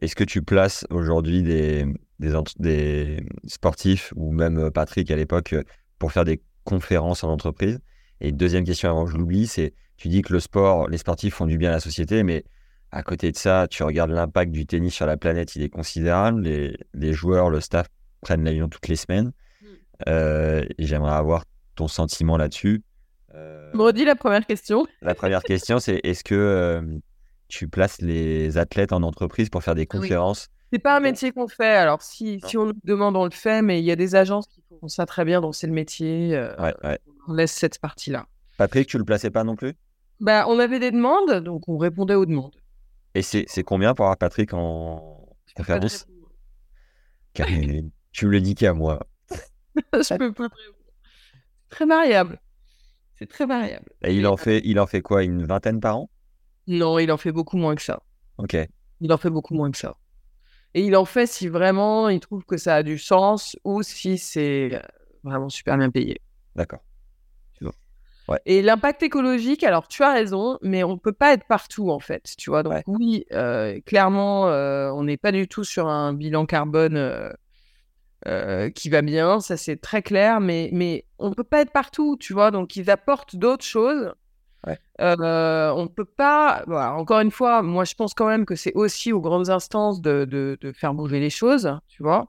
est-ce que tu places aujourd'hui des, des, des sportifs ou même Patrick à l'époque pour faire des conférences en entreprise? Et deuxième question avant que je l'oublie, c'est tu dis que le sport, les sportifs font du bien à la société, mais à côté de ça, tu regardes l'impact du tennis sur la planète, il est considérable. Les, les joueurs, le staff prennent l'avion toutes les semaines. Mm. Euh, et J'aimerais avoir ton sentiment là-dessus. Euh, Me redis la première question. la première question, c'est est-ce que euh, tu places les athlètes en entreprise pour faire des Ah oui. conférences? C'est pas un métier qu'on fait. Alors, si, si on nous demande, on le fait, mais il y a des agences qui font ça très bien, donc c'est le métier. euh, Ouais, ouais. On laisse cette partie-là. Patrick, tu le plaçais pas non plus? Bah, on avait des demandes, donc on répondait aux demandes. Et c'est c'est combien pour avoir Patrick en conférence Tu me le dis qu'à moi. Je peux pas très variable. C'est très variable. Et il en fait, il en fait quoi Une vingtaine par an? Non, il en fait beaucoup moins que ça. Ok. Il en fait beaucoup moins que ça. Et il en fait si vraiment il trouve que ça a du sens ou si c'est vraiment super bien payé. D'accord. Et l'impact écologique, alors tu as raison, mais on ne peut pas être partout en fait, tu vois? Donc Ouais. oui, euh, clairement, euh, on n'est pas du tout sur un bilan carbone euh, qui va bien, ça c'est très clair, mais, mais on ne peut pas être partout, tu vois? Donc ils apportent d'autres choses. Ouais. On ne peut pas, voilà, encore une fois, moi je pense quand même que c'est aussi aux grandes instances de, de, de faire bouger les choses, tu vois?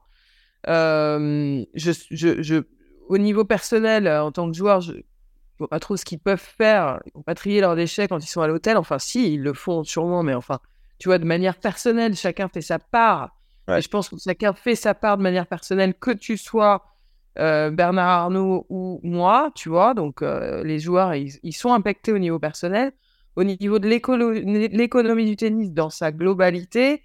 Je, je, je, au niveau personnel, en tant que joueur, je vois pas trop ce qu'ils peuvent faire. Ils vont pas trier leurs déchets quand ils sont à l'hôtel. Enfin, si, ils le font sûrement, mais enfin, tu vois, de manière personnelle, chacun fait sa part. Ouais. Et je pense que chacun fait sa part de manière personnelle, que tu sois euh, Bernard Arnault ou moi, tu vois. Donc, euh, les joueurs, ils, ils sont impactés au niveau personnel. Au niveau de l'économie du tennis dans sa globalité,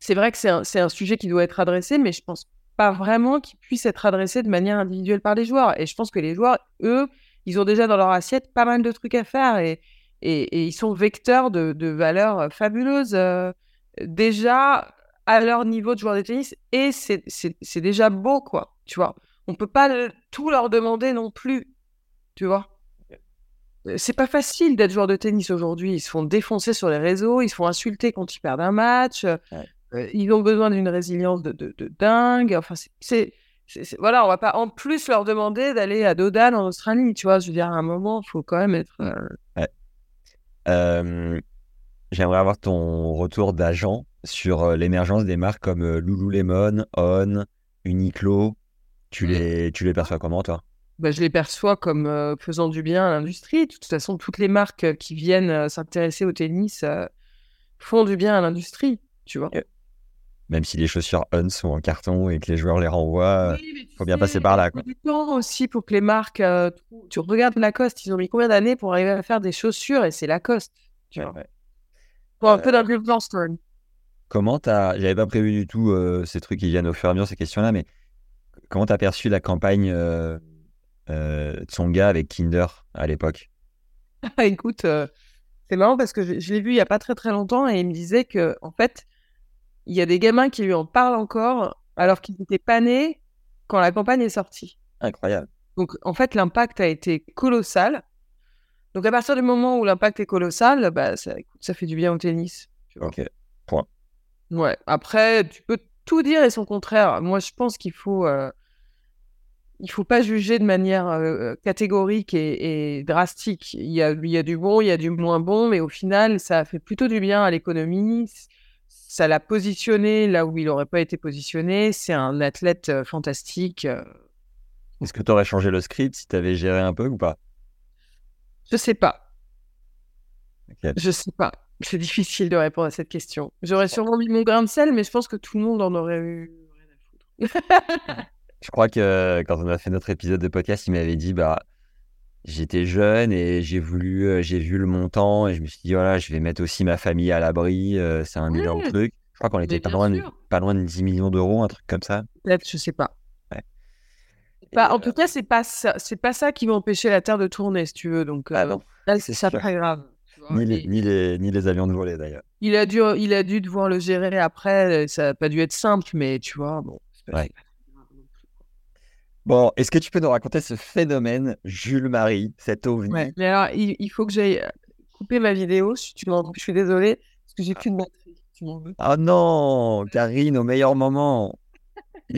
c'est vrai que c'est un, c'est un sujet qui doit être adressé, mais je pense pas vraiment qu'il puisse être adressé de manière individuelle par les joueurs. Et je pense que les joueurs, eux, ils ont déjà dans leur assiette pas mal de trucs à faire et, et, ils sont vecteurs de, valeurs euh, fabuleuses euh, déjà à leur niveau de joueur de tennis. Et c'est déjà beau, quoi. Tu vois, on peut pas tout leur demander non plus. Tu vois. Euh, C'est pas facile d'être joueur de tennis aujourd'hui. Ils se font défoncer sur les réseaux, ils se font insulter quand ils perdent un match. Euh, ils ont besoin d'une résilience de, de, de dingue. Enfin, c'est- Voilà, on va pas en plus leur demander d'aller à Dodan en Australie, tu vois. Je veux dire, à un moment, il faut quand même être. euh, Euh, j'aimerais avoir ton retour d'agent sur euh, l'émergence des marques comme Lululemon, On, Uniqlo. Tu les, tu les perçois comment, toi? Bah, je les perçois comme euh, faisant du bien à l'industrie. De toute façon, toutes les marques qui viennent euh, s'intéresser au tennis euh, font du bien à l'industrie, tu vois. Même si les chaussures On sont en carton et que les joueurs les renvoient, il faut bien passer par là. Il Quoi. du temps aussi pour que les marques. euh, tu regardes Lacoste, ils ont mis combien d'années pour arriver à faire des chaussures et c'est Lacoste. Tu vois. Faut un peu d'influence. Comment t'as. J'avais pas prévu du tout euh, ces trucs qui viennent au fur et à mesure, ces questions-là, mais comment t'as perçu la campagne euh, euh, Tsonga avec Kinder à l'époque? Écoute, euh, c'est marrant parce que je, je l'ai vu il y a pas très très longtemps et il me disait que en fait, il y a des gamins qui lui en parlent encore alors qu'ils n'étaient pas nés quand la campagne est sortie. Incroyable. Donc en fait, l'impact a été colossal. Donc à partir du moment où l'impact est colossal, bah, ça, écoute, ça fait du bien au tennis. Ok. Ouais. Après, tu peux tout dire et son contraire. Moi, je pense qu'il faut, euh, il faut pas juger de manière euh, catégorique et, et drastique. Il y a, il y a du bon, il y a du moins bon, mais au final, ça a fait plutôt du bien à l'économie. Ça l'a positionné là où il n'aurait pas été positionné. C'est un athlète euh, fantastique. euh, Est-ce que tu aurais changé le script si tu avais géré un peu ou pas? Je sais pas. Ok. Je sais pas. C'est difficile de répondre à cette question. J'aurais sûrement mis mon grain de sel, mais je pense que tout le monde en aurait eu rien à foutre. Je crois que quand on a fait notre épisode de podcast, il m'avait dit bah j'étais jeune et j'ai voulu euh, j'ai vu le montant et je me suis dit voilà, je vais mettre aussi ma famille à l'abri, euh, c'est un énorme Ouais. truc. Je crois qu'on était pas loin, de, pas loin de 10 millions d'euros, un truc comme ça. Peut-être, je sais pas. Ouais. Bah, en tout cas, c'est pas ça, c'est pas ça qui va empêcher la Terre de tourner, si tu veux. Donc, Ah euh, non, là, c'est sûr. pas grave. vois. ni les, Et ni, les, ni les avions de volée d'ailleurs. Il a dû, il a dû devoir le gérer après. Ça a pas dû être simple, mais tu vois, bon. c'est pas- Ouais. c'est pas très grave non plus, quoi. Bon, est-ce que tu peux nous raconter ce phénomène Jules Marie, cet ovni? Ouais. Mais alors, il, il faut que j'aille euh, couper ma vidéo. Si tu je suis désolée parce que j'ai plus de batterie. Tu m'en veux Oh non, Karine, au meilleur moment.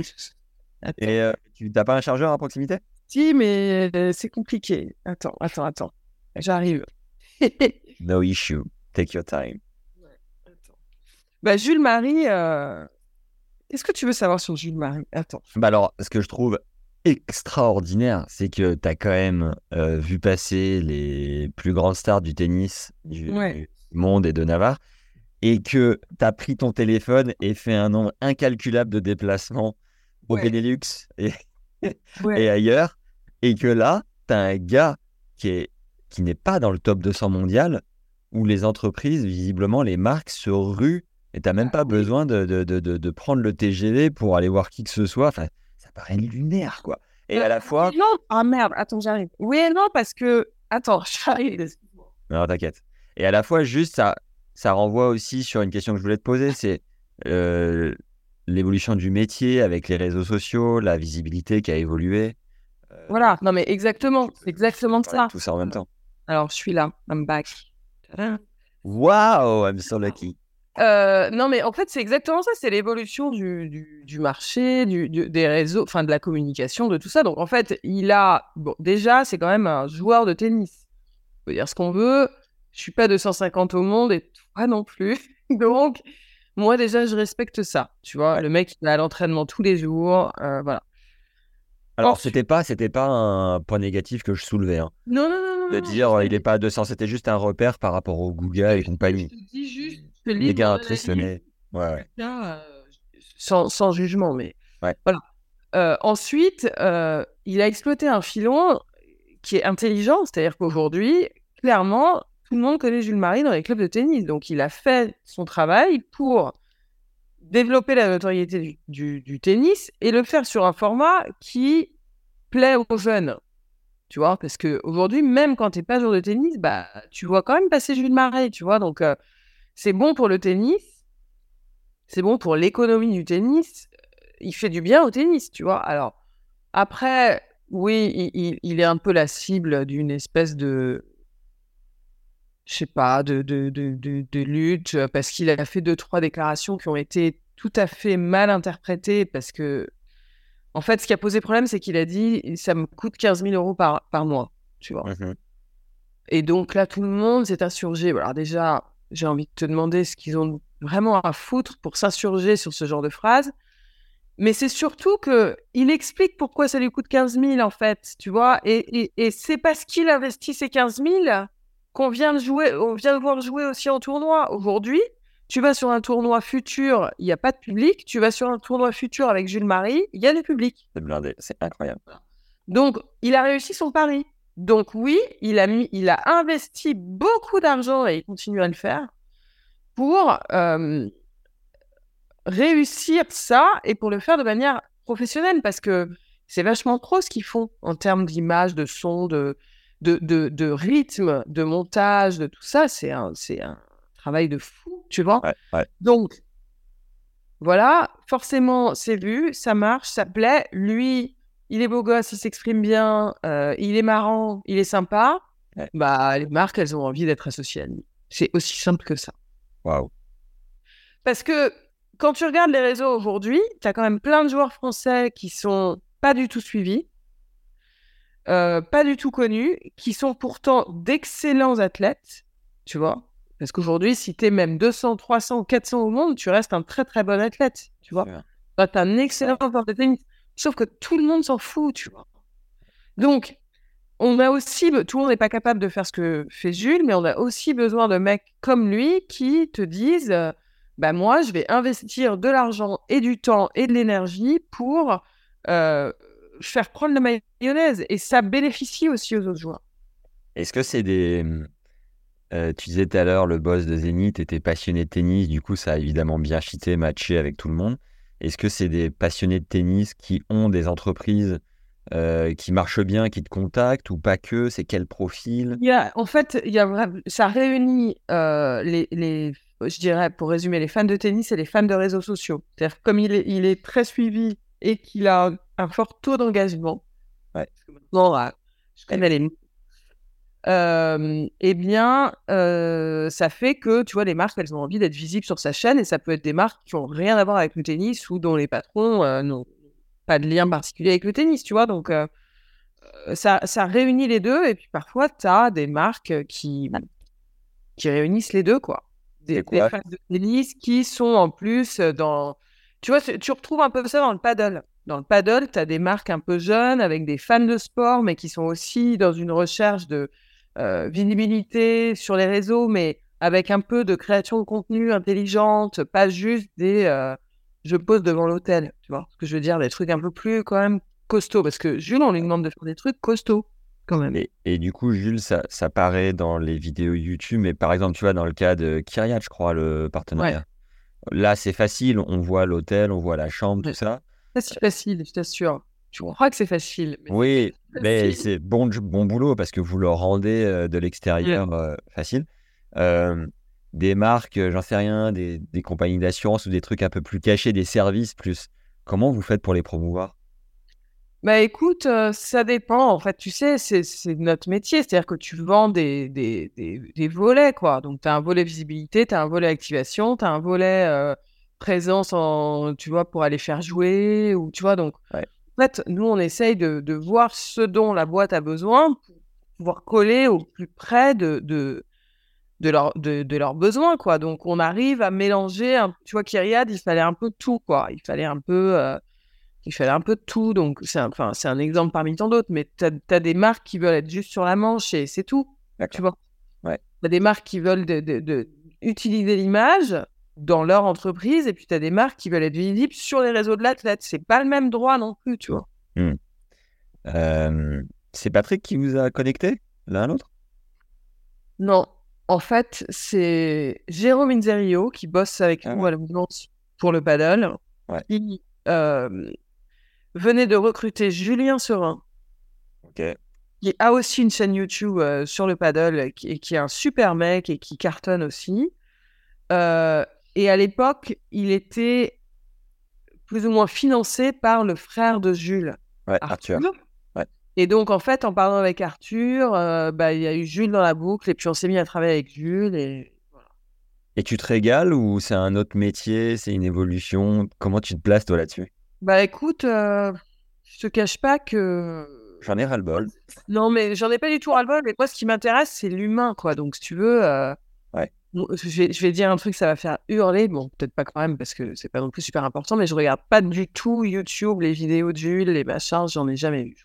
Et euh, tu t'as pas un chargeur à proximité? Si, mais euh, c'est compliqué. Attends, attends, attends. J'arrive. No issue. Take your time. Attends. Bah, Jules Marie, euh, qu'est-ce que tu veux savoir sur Jules Marie Attends. Bah alors, ce que je trouve extraordinaire, c'est que tu as quand même euh, vu passer les plus grandes stars du tennis du, Ouais. monde et de Navarre, et que tu as pris ton téléphone et fait un nombre incalculable de déplacements au Ouais. Benelux et, Ouais. et ailleurs, et que là, tu as un gars qui est qui n'est pas dans le top 200 mondial, où les entreprises, visiblement, les marques se ruent, et tu n'as même Ah pas besoin de, de, de, prendre le TGV pour aller voir qui que ce soit. Enfin, paraît lunaire, quoi. Et à la fois... Non, ah merde, attends, j'arrive. Oui et non, parce que. Attends, j'arrive. Non, t'inquiète. Et à la fois, juste, ça, ça renvoie aussi sur une question que je voulais te poser, c'est euh, l'évolution du métier avec les réseaux sociaux, la visibilité qui a évolué. Euh, Voilà, non, mais exactement. C'est exactement ça. Tout ça en même temps. Alors, je suis là. I'm back. Wow, I'm so lucky. Euh, non, mais en fait, c'est exactement ça. C'est l'évolution du, du, du marché, du, du- des réseaux, enfin de la communication, de tout ça. Donc, en fait, il a. Bon, déjà, c'est quand même un joueur de tennis. On peut dire ce qu'on veut. Je suis pas 250 au monde et toi non plus. Donc, moi, déjà, je respecte ça. Tu vois, le mec, il est à l'entraînement tous les jours. euh, voilà. Alors, c'était pas, c'était pas un point négatif que je soulevais. hein. Non, non, non, non. De dire, euh, il est pas à 200, c'était juste un repère par rapport au Google et compagnie. Je te dis juste. Te Les gars, analyse. mais. Ouais, ouais. Là, euh, sans, sans jugement, mais Ouais. voilà. Euh, ensuite, euh, il a exploité un filon qui est intelligent, c'est-à-dire qu'aujourd'hui, clairement, tout le monde connaît Jules Marie dans les clubs de tennis. Donc, il a fait son travail pour développer la notoriété du, du- du tennis et le faire sur un format qui plaît aux jeunes. Tu vois, parce que aujourd'hui, même quand tu n'es pas joueur de tennis, bah, tu vois quand même passer Jules Marie, tu vois. Donc, euh, c'est bon pour le tennis, c'est bon pour l'économie du tennis. Il fait du bien au tennis, tu vois. Alors, après, oui, il, est un peu la cible d'une espèce de. Je sais pas, de, de, de, lutte, euh, parce qu'il a fait deux, trois déclarations qui ont été tout à fait mal interprétées, parce que. En fait, ce qui a posé problème, c'est qu'il a dit ça me coûte 15 000 euros par, par mois, tu vois. Mhm. Et donc là, tout le monde s'est insurgé. Alors déjà, j'ai envie de te demander ce qu'ils ont vraiment à foutre pour s'insurger sur ce genre de phrase. Mais c'est surtout que il explique pourquoi ça lui coûte 15 000 en fait, tu vois. Et, et, c'est parce qu'il investit ces 15 000 qu'on vient de jouer, on vient de voir jouer aussi en tournoi. Aujourd'hui, tu vas sur un tournoi futur, il n'y a pas de public. Tu vas sur un tournoi futur avec Jules Marie, il y a du public. C'est blindé, c'est incroyable. Donc, il a réussi son pari. Donc oui, il a, mis, il a investi beaucoup d'argent et il continue à le faire pour euh, réussir ça et pour le faire de manière professionnelle parce que c'est vachement trop ce qu'ils font en termes d'image, de son, de, de, de, rythme, de montage, de tout ça. C'est un, c'est un travail de fou, tu vois. Donc, voilà, forcément, c'est vu, ça marche, ça plaît. Lui, il est beau gosse, il s'exprime bien, euh, il est marrant, il est sympa. Bah, les marques, elles ont envie d'être associées à lui. C'est aussi simple que ça. Waouh. Parce que quand tu regardes les réseaux aujourd'hui, tu as quand même plein de joueurs français qui sont pas du tout suivis, euh, pas du tout connus, qui sont pourtant d'excellents athlètes, tu vois. Parce qu'aujourd'hui, si tu es même 200, 300 400 au monde, tu restes un très très bon athlète, tu vois. Tu as un excellent joueur de tennis. Sauf que tout le monde s'en fout, tu vois. Donc, on a aussi, tout le monde n'est pas capable de faire ce que fait Jules, mais on a aussi besoin de mecs comme lui qui te disent euh, bah moi, je vais investir de l'argent et du temps et de l'énergie pour euh, faire prendre la mayonnaise. Et ça bénéficie aussi aux autres joueurs. Est-ce que c'est des. Euh, tu disais tout à l'heure, le boss de Zénith était passionné de tennis, du coup, ça a évidemment bien fité, matché avec tout le monde. Est-ce que c'est des passionnés de tennis qui ont des entreprises euh, qui marchent bien, qui te contactent ou pas que? C'est quel profil? Il y a, En fait, il y a, ça réunit les, les, je dirais, pour résumer, les fans de tennis et les fans de réseaux sociaux. C'est-à-dire comme il est, il est très suivi et qu'il a un, fort taux d'engagement, ouais. je connais les euh, eh bien, euh, ça fait que, tu vois, les marques, elles ont envie d'être visibles sur sa chaîne et ça peut être des marques qui n'ont rien à voir avec le tennis ou dont les patrons euh, n'ont pas de lien particulier avec le tennis, tu vois. Donc, ça, ça réunit les deux et puis parfois, tu as des marques qui, qui réunissent les deux, quoi des, fans de tennis qui sont en plus dans. Tu vois, tu retrouves un peu ça dans le paddle. Dans le paddle, tu as des marques un peu jeunes avec des fans de sport, mais qui sont aussi dans une recherche de visibilité sur les réseaux, mais avec un peu de création de contenu intelligente, pas juste des euh, je pose devant l'hôtel, tu vois ce que je veux dire, des trucs un peu plus quand même costauds, parce que Jules, on lui demande de faire des trucs costauds quand même. Et, du coup, Jules, ça, ça, paraît dans les vidéos YouTube, mais par exemple, tu vois, dans le cas de Kyriat, je crois, le partenariat. Là, c'est facile, on voit l'hôtel, on voit la chambre, tout ça. C'est facile, je t'assure. Tu crois que c'est facile. oui, mais c'est bon, bon boulot parce que vous le rendez euh, de l'extérieur euh, facile. Euh, des marques, j'en sais rien, des, des compagnies d'assurance ou des trucs un peu plus cachés, des services plus. Comment vous faites pour les promouvoir? Bah écoute, ça dépend. En fait, tu sais, c'est notre métier. C'est-à-dire que tu vends des, des, des, volets, quoi. Donc, tu as un volet visibilité, tu as un volet activation, tu as un volet présence, en, tu vois, pour aller faire jouer. Ou, tu vois, donc, en fait, nous, on essaye de, de, voir ce dont la boîte a besoin pour pouvoir coller au plus près de, de, de, leur, de, de leurs besoins, quoi. Donc, on arrive à mélanger. Un, tu vois, Kyriad, il fallait un peu tout, quoi. Il fallait un peu il fallait un peu de tout. Donc, c'est un, exemple parmi tant d'autres, mais tu as, des marques qui veulent être juste sur la manche et c'est tout. Tu vois ouais. Tu as des marques qui veulent de, utiliser l'image dans leur entreprise et puis tu as des marques qui veulent être visibles sur les réseaux de l'athlète. C'est pas le même droit non plus, tu vois. Hmm. Euh, c'est Patrick qui vous a connecté l'un à l'autre? Non. En fait, c'est Jérôme Inzerio qui bosse avec ah nous à la pour le paddle. Ouais. Qui, euh, venait de recruter Julien Serin, qui a aussi une chaîne YouTube euh, sur le paddle, qui, qui, est un super mec et qui cartonne aussi. Euh, et à l'époque, il était plus ou moins financé par le frère de Jules, Arthur. Et donc, en fait, en parlant avec Arthur, euh, bah, il y a eu Jules dans la boucle, et puis on s'est mis à travailler avec Jules. Et, et tu te régales ou c'est un autre métier, c'est une évolution? Comment tu te places toi là-dessus? Bah écoute, euh, je te cache pas que. J'en ai ras-le-bol. Non, mais j'en ai pas du tout ras-le-bol. Mais moi, ce qui m'intéresse, c'est l'humain, quoi. Donc, si tu veux, euh, ouais. Je vais, je vais dire un truc, ça va faire hurler. Bon, peut-être pas quand même, parce que c'est pas non plus super important, mais je regarde pas du tout YouTube, les vidéos de Jules, les machins, j'en ai jamais vu.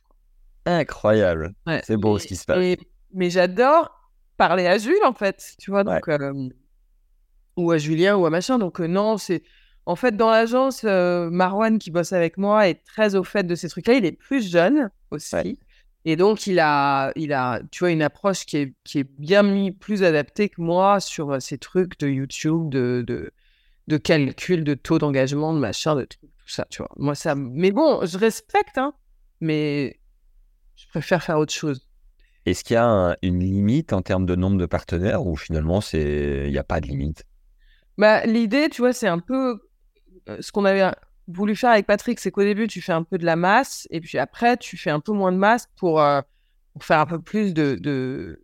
Incroyable. Ouais. C'est beau Et- ce qui se passe. et- mais j'adore parler à Jules, en fait, tu vois, donc, euh, ou à Julien, ou à machin. Donc, euh, non, c'est. En fait, dans l'agence, euh, Marwan, qui bosse avec moi, est très au fait de ces trucs-là. Il est plus jeune aussi. Ouais. Et donc, il a, il a, tu vois, une approche qui est, qui est bien mis, plus adaptée que moi sur euh, ces trucs de YouTube, de, de, de calcul, de taux d'engagement, de machin, de tout ça, tu vois. Moi, ça. Mais bon, je respecte, hein, mais je préfère faire autre chose. Est-ce qu'il y a un- une limite en termes de nombre de partenaires ou finalement il n'y a pas de limite? Bah, l'idée, tu vois, c'est un peu euh, ce qu'on avait voulu faire avec Patrick, c'est qu'au début, tu fais un peu de la masse, et puis après, tu fais un peu moins de masse pour, euh, pour faire un peu plus de, de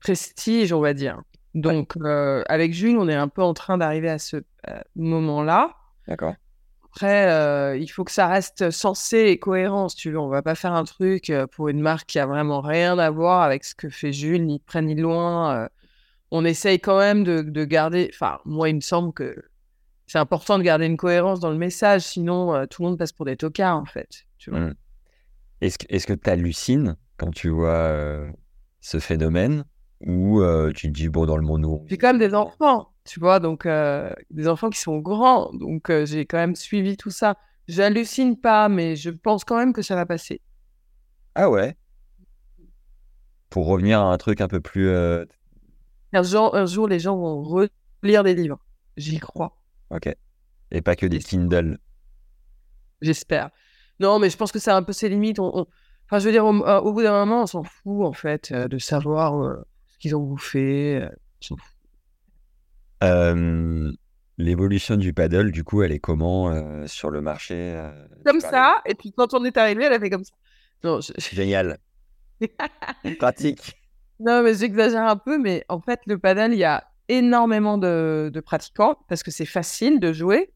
prestige, on va dire. Donc, euh, avec Jules, on est un peu en train d'arriver à ce euh, moment-là. D'accord. Après, euh, il faut que ça reste sensé et cohérent, si tu veux. On va pas faire un truc pour une marque qui a vraiment rien à voir avec ce que fait Jules, ni près ni loin. on essaye quand même de, de garder. Enfin, moi, il me semble que c'est important de garder une cohérence dans le message, sinon euh, tout le monde passe pour des tocards, en fait. Tu vois. Mm. Est-ce que tu hallucines quand tu vois euh, ce phénomène ou euh, tu te dis bon dans le monde où J'ai quand même des enfants, tu vois, donc des enfants qui sont grands, donc j'ai quand même suivi tout ça. J'hallucine pas, mais je pense quand même que ça va passer. Ah ouais? Pour revenir à un truc un peu plus Un jour, un jour, les gens vont relire des livres. J'y crois. Ok et pas que des Kindle. J'espère. Non, mais je pense que c'est un peu ses limites. On, on- Enfin, je veux dire, au, euh, au bout d'un moment, on s'en fout, en fait, euh, de savoir euh, ce qu'ils ont bouffé. L'évolution du paddle, du coup, elle est comment sur le marché Comme ça, et puis quand on est arrivé, elle a fait comme ça. Non, je- Génial. Pratique. non mais j'exagère un peu, mais en fait, le paddle, il y a énormément de, de pratiquants parce que c'est facile de jouer.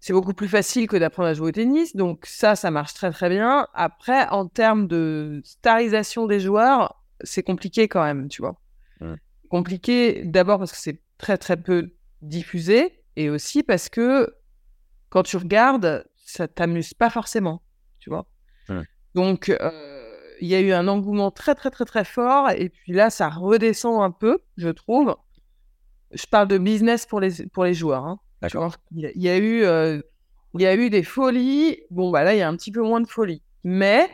C'est beaucoup plus facile que d'apprendre à jouer au tennis, donc ça, ça marche très très bien. Après, en termes de starisation des joueurs, c'est compliqué quand même, tu vois. Compliqué d'abord parce que c'est très très peu diffusé et aussi parce que quand tu regardes, ça t'amuse pas forcément, tu vois. Donc, euh, il y a eu un engouement très très très très fort et puis là, ça redescend un peu, je trouve. Je parle de business pour les, pour les joueurs. hein. D'accord. Il y, a- eu, euh, il y a eu des folies. Bon, bah là, il y a un petit peu moins de folie. Mais,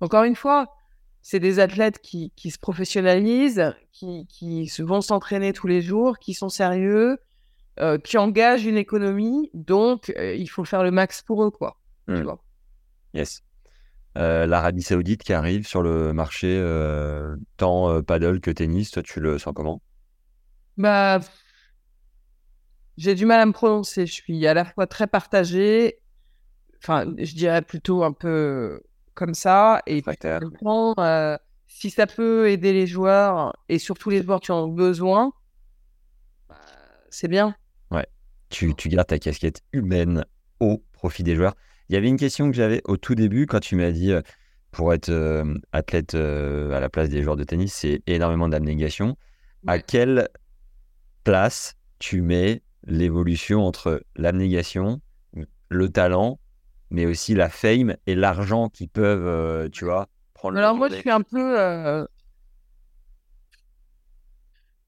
encore une fois, c'est des athlètes qui, qui se professionnalisent, qui, qui se- vont s'entraîner tous les jours, qui sont sérieux, euh, qui engagent une économie. Donc, euh, il faut faire le max pour eux, quoi. tu Mm. vois. Yes. Euh, L'Arabie Saoudite qui arrive sur le marché euh, tant euh, paddle que tennis, toi tu le sens comment? Bah, j'ai du mal à me prononcer. Je suis à la fois très partagée, enfin, je dirais plutôt un peu comme ça, et temps, euh, si ça peut aider les joueurs et surtout les joueurs qui en ont besoin, bah, c'est bien. tu, tu gardes ta casquette humaine au profit des joueurs. Il y avait une question que j'avais au tout début quand tu m'as dit euh, pour être euh, athlète euh, à la place des joueurs de tennis, c'est énormément d'abnégation. À quelle place tu mets l'évolution entre l'abnégation, le talent, mais aussi la fame et l'argent qui peuvent, tu vois, prendre le Alors moi, je suis un peu...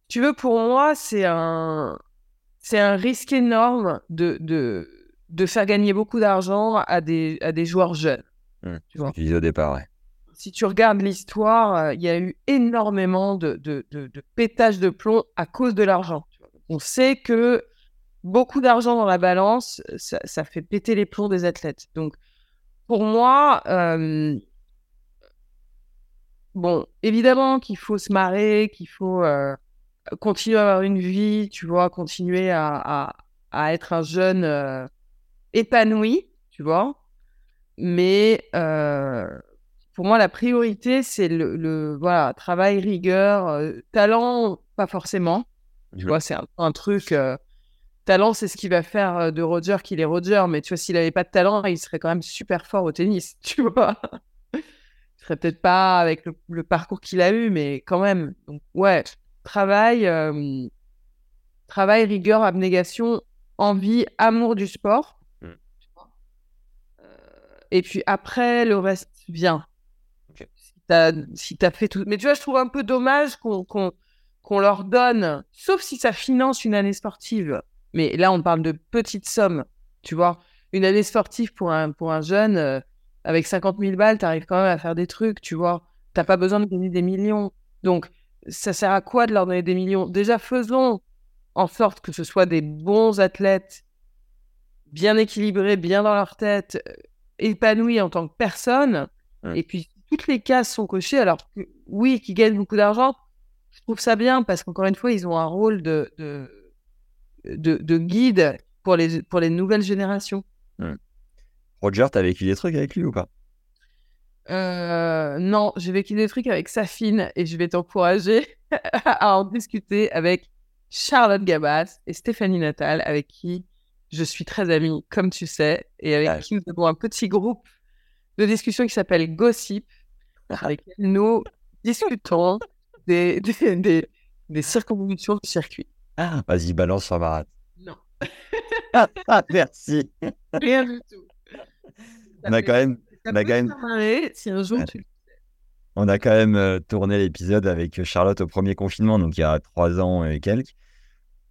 Tu veux, pour moi, c'est un... C'est un risque énorme de, de, de faire gagner beaucoup d'argent à des, à des joueurs jeunes. Hmm, Tu vois. Au départ, ouais. si tu regardes l'histoire, euh, il y a eu énormément de, de, de, de pétage de plomb à cause de l'argent. On sait que beaucoup d'argent dans la balance, ça, ça fait péter les plombs des athlètes. Donc, pour moi, euh, bon, évidemment qu'il faut se marrer, qu'il faut euh, continuer à avoir une vie, tu vois, continuer à, à, à être un jeune épanoui, tu vois. Mais euh, pour moi, la priorité, c'est le, le- voilà, travail, rigueur, euh, talent, pas forcément. Tu vois, c'est un, un truc. euh, talent, c'est ce qui va faire de Roger qu'il est Roger. Mais tu vois, s'il avait pas de talent, il serait quand même super fort au tennis. Tu vois, il serait peut-être pas avec le, le parcours qu'il a eu, mais quand même. Donc, ouais, travail, travail, rigueur, abnégation, envie, amour du sport. Euh, et puis après, le reste vient. Si t'as si fait tout. Mais tu vois, je trouve un peu dommage qu'on qu'on qu'on leur donne, sauf si ça finance une année sportive. Mais là, on parle de petites sommes, tu vois. Une année sportive pour un, pour un jeune, euh, avec 50 000 balles, tu arrives quand même à faire des trucs, tu vois. T'as pas besoin de gagner des millions. Donc, ça sert à quoi de leur donner des millions? Déjà, faisons en sorte que ce soit des bons athlètes, bien équilibrés, bien dans leur tête, épanouis en tant que personne. Et puis, toutes les cases sont cochées. Alors, que, oui, qui gagnent beaucoup d'argent, je trouve ça bien parce qu'encore une fois, ils ont un rôle de, de, de, de guide pour les, pour les nouvelles générations. Roger, t'as vécu des trucs avec lui ou pas? Euh, non, j'ai vécu des trucs avec Safine et je vais t'encourager à en discuter avec Charlotte Gabas et Stéphanie Natal, avec qui je suis très amie, comme tu sais, et avec Ah. qui nous avons un petit groupe de discussion qui s'appelle Gossip, avec lequel nous discutons des, des, des, des circonvolutions du circuit. Ah, vas-y, balance sur Marat. Non, Ah, ah, merci. rien du tout. On a quand même, Ça on a peut quand même- te faire marrer si un jour Ouais. tu on a quand même euh, tourné l'épisode avec Charlotte au premier confinement, donc il y a trois ans et quelques.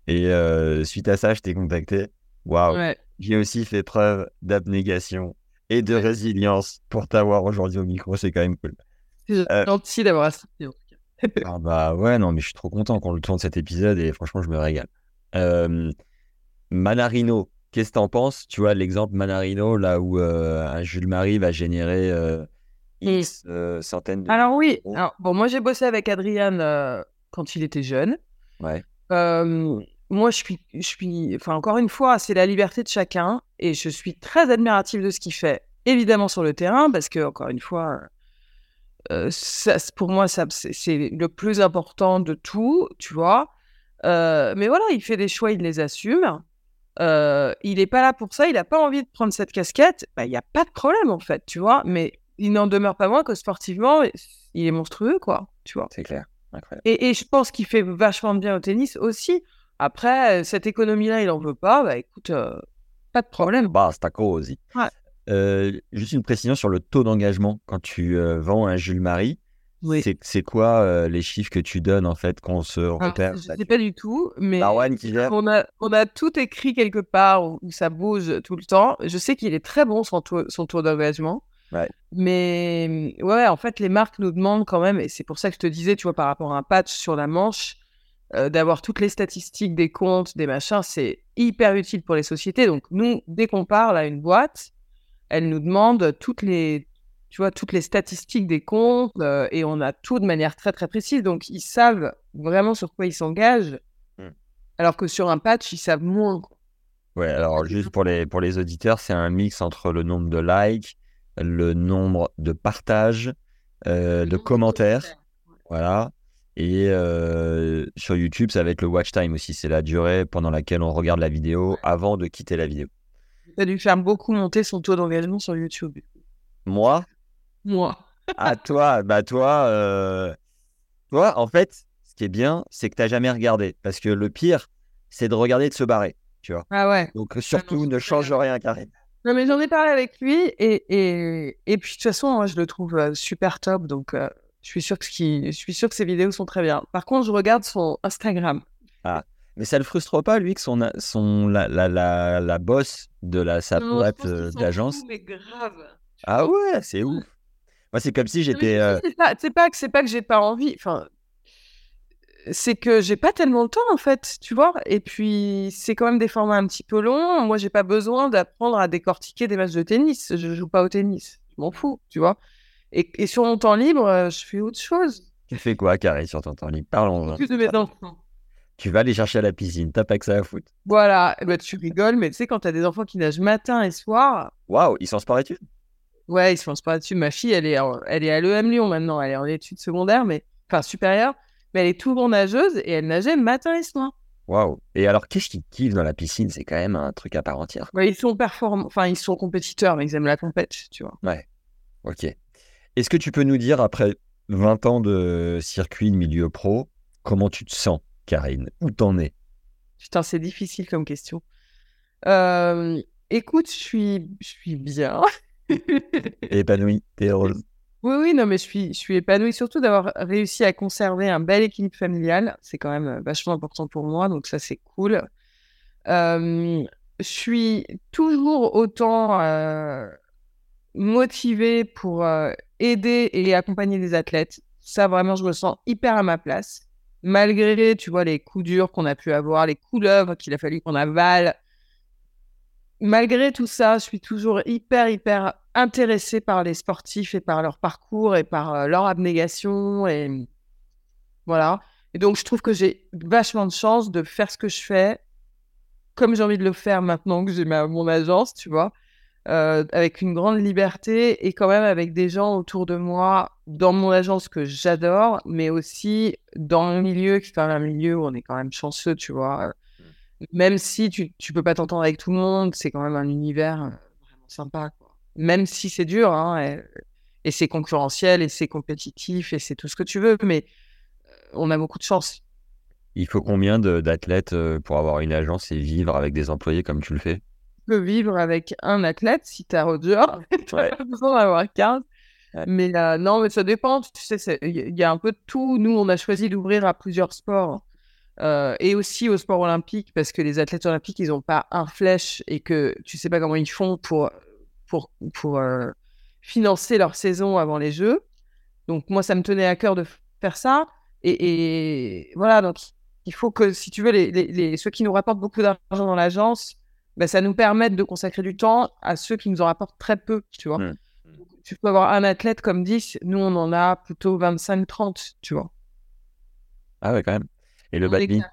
Et euh, suite à ça, je t'ai contacté. Waouh. Ouais. J'ai aussi fait preuve d'abnégation et de résilience pour t'avoir aujourd'hui au micro. C'est quand même cool. C'est Euh. gentil d'avoir assisté. Ah bah ouais, non, mais je suis trop content qu'on le tourne cet épisode et franchement, je me régale. Euh, Manarino, qu'est-ce que t'en penses? Tu vois, l'exemple Manarino, là où euh, un Jules Marie va générer euh, X euh, centaines de. Alors oui, alors, bon, moi j'ai bossé avec Adrien euh, quand il était jeune. Ouais. Euh, moi, je suis, je suis, enfin encore une fois, c'est la liberté de chacun et je suis très admirative de ce qu'il fait. Évidemment sur le terrain, parce que encore une fois, euh, ça, pour moi, ça, c'est, c'est le plus important de tout, tu vois. Euh, mais voilà, il fait des choix, il les assume. Euh, il n'est pas là pour ça, il n'a pas envie de prendre cette casquette. Bah, Il n'y a pas de problème en fait, tu vois. Mais il n'en demeure pas moins que sportivement, il est monstrueux, quoi, tu vois. C'est clair. Incroyable. Et, et je pense qu'il fait vachement bien au tennis aussi. Après, euh, cette économie-là, il en veut pas. Bah écoute, euh, pas de problème. Basta così. Ouais. Euh, juste une précision sur le taux d'engagement quand tu euh, vends un Jules Marie. Oui. C'est, c'est quoi les chiffres que tu donnes en fait qu'on se Alors, repère? je sais pas du tout, mais qui gère on a, on a tout écrit quelque part où, où ça bouge tout le temps. Je sais qu'il est très bon son taux, son taux d'engagement. Ouais. Mais ouais, en fait, les marques nous demandent quand même, et c'est pour ça que je te disais, tu vois, par rapport à un patch sur la manche, euh, d'avoir toutes les statistiques des comptes, des machins, c'est hyper utile pour les sociétés. Donc, nous, dès qu'on parle à une boîte, elle nous demande toutes les, tu vois, toutes les statistiques des comptes, euh, et on a tout de manière très, très précise. Donc, ils savent vraiment sur quoi ils s'engagent, Hmm. alors que sur un patch, ils savent moins. Ouais, alors juste pour les, pour les auditeurs, c'est un mix entre le nombre de likes, le nombre de partages, euh, de commentaires, voilà. Et euh, sur YouTube, ça va être le watch time aussi. C'est la durée pendant laquelle on regarde la vidéo avant de quitter la vidéo. Ça a dû faire beaucoup monter son taux d'engagement sur YouTube. Moi, Moi. à toi, bah toi, euh, toi, en fait, ce qui est bien, c'est que tu n'as jamais regardé. Parce que le pire, c'est de regarder et de se barrer. Ah ouais. Donc surtout, c'est ne change rien, Karim. Non, mais j'en ai parlé avec lui et, et, et puis de toute façon, moi, je le trouve euh, super top. Donc, euh, je, suis sûr que ce qui- je suis sûr que ses vidéos sont très bien. Par contre, je regarde son Instagram. Mais ça le frustre pas, lui, que son, son, la, la, la, la boss de la, sa Non, boîte euh, d'agence. Mais grave. Ah ouais, c'est ouf. Moi, c'est comme si j'étais. euh, C'est pas, que c'est pas que j'ai pas envie. Enfin, c'est que j'ai pas tellement le temps en fait, tu vois. Et puis c'est quand même des formats un petit peu longs. Moi, j'ai pas besoin d'apprendre à décortiquer des matchs de tennis. Je joue pas au tennis. Je m'en fous, tu vois. Et, et sur mon temps libre, euh, je fais autre chose. Tu fais quoi, Carré, sur ton temps libre? Parlons. Plus de mes enfants. Tu vas aller chercher à la piscine, t'as pas que ça à foutre. Voilà. Ben, tu rigoles, mais tu sais quand t'as des enfants qui nagent matin et soir, Waouh, ils sont sport études? Ouais, ils se lancent pas là-dessus. Ma fille, elle est, en- elle est à l'EM Lyon maintenant. Elle est en études secondaires, mais enfin supérieures. Mais elle est tout bon nageuse et elle nageait matin et soir. Waouh. Et alors, qu'est-ce qu'ils kiffent dans la piscine? C'est quand même un truc à part entière. Ouais, ils sont performants, enfin ils sont compétiteurs, mais ils aiment la compète, tu vois. Ok. Est-ce que tu peux nous dire, après 20 ans de circuit de milieu pro, comment tu te sens, Karine? Où t'en es? Putain, c'est difficile comme question. Euh, écoute, je suis, je suis bien. Épanouie, t'es heureuse? Oui, oui, non, mais je suis, je suis épanouie surtout d'avoir réussi à conserver un bel équilibre familial. C'est quand même vachement important pour moi, donc ça, c'est cool. Euh, je suis toujours autant euh, motivée pour euh, aider et accompagner des athlètes. Ça, vraiment, je me sens hyper à ma place. Malgré, tu vois, les coups durs qu'on a pu avoir, les couleuvres qu'il a fallu qu'on avale. Malgré tout ça, je suis toujours hyper, hyper intéressée par les sportifs et par leur parcours et par euh, leur abnégation. Et voilà. Et donc, je trouve que j'ai vachement de chance de faire ce que je fais comme j'ai envie de le faire maintenant que j'ai mon agence, tu vois, euh, avec une grande liberté et quand même avec des gens autour de moi dans mon agence que j'adore, mais aussi dans un milieu qui est quand même un milieu où on est quand même chanceux, tu vois. Mmh. Même si tu, tu peux pas t'entendre avec tout le monde, c'est quand même un univers euh, vraiment sympa, quoi. Même si c'est dur, hein, et, et c'est concurrentiel, et c'est compétitif, et c'est tout ce que tu veux, mais euh, on a beaucoup de chance. Il faut combien d'athlètes pour avoir une agence et vivre avec des employés comme tu le fais? Peux vivre avec un athlète si tu as Roger. tu n'as pas besoin d'en avoir 15. Mais euh, non, mais ça dépend. Tu sais, il y a un peu de tout. Nous, on a choisi d'ouvrir à plusieurs sports. Euh, et aussi au sport olympique, parce que les athlètes olympiques, ils n'ont pas un flèche et que tu sais pas comment ils font pour, pour, pour financer leur saison avant les Jeux. Donc, moi, ça me tenait à cœur de faire ça. Et, et voilà, donc il faut que, si tu veux, les, les, ceux qui nous rapportent beaucoup d'argent dans l'agence, ben, ça nous permette de consacrer du temps à ceux qui nous en rapportent très peu, tu vois. Mmh. Tu peux avoir un athlète comme 10, nous on en a plutôt 25-30, tu vois. Ah ouais, quand même. Et le badminton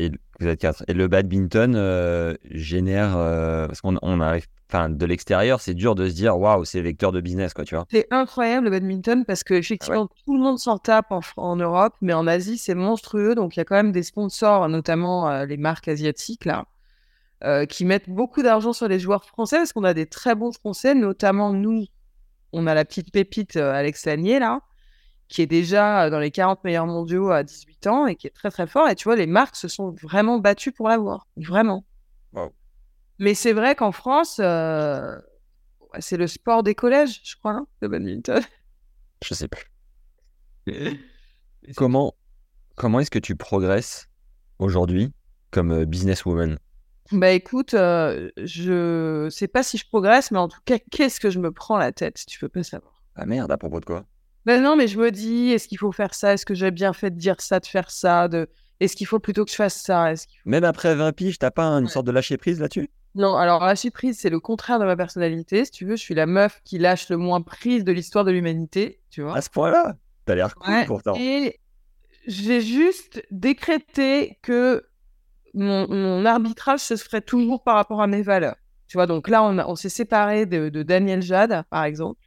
et, vous êtes quatre. Et le badminton euh, génère, euh, parce qu'on on arrive enfin, de l'extérieur, c'est dur de se dire waouh, c'est vecteur de business, quoi, tu vois. C'est incroyable le badminton parce que effectivement ah tout le monde s'en tape en, Europe, mais en Asie c'est monstrueux. Donc il y a quand même des sponsors, notamment euh, les marques asiatiques là, euh, qui mettent beaucoup d'argent sur les joueurs français parce qu'on a des très bons français, notamment nous. On a la petite pépite euh, Alex Lanier là, qui est déjà dans les 40 meilleurs mondiaux à 18 ans et qui est très très fort. Et tu vois, les marques se sont vraiment battues pour l'avoir, vraiment. Wow. Mais c'est vrai qu'en France, euh, c'est le sport des collèges, je crois, hein, le badminton. Je sais plus. comment comment est-ce que tu progresses aujourd'hui comme euh, businesswoman? Bah écoute, euh, je sais pas si je progresse, mais en tout cas, qu'est-ce que je me prends la tête, tu peux pas savoir? Ah merde, à propos de quoi? Ben non, mais je me dis, est-ce qu'il faut faire ça? Est-ce que j'ai bien fait de dire ça, de faire ça de... Est-ce qu'il faut plutôt que je fasse ça? Même après 20 piges, t'as pas une sorte de lâcher prise là-dessus? Non, alors lâcher prise, c'est le contraire de ma personnalité. Si tu veux, je suis la meuf qui lâche le moins prise de l'histoire de l'humanité, tu vois? À ce point-là? T'as l'air cool pourtant. Et j'ai juste décrété que mon, arbitrage se ferait toujours par rapport à mes valeurs. Tu vois, donc là, on, on s'est séparé de, Daniel Jade, par exemple.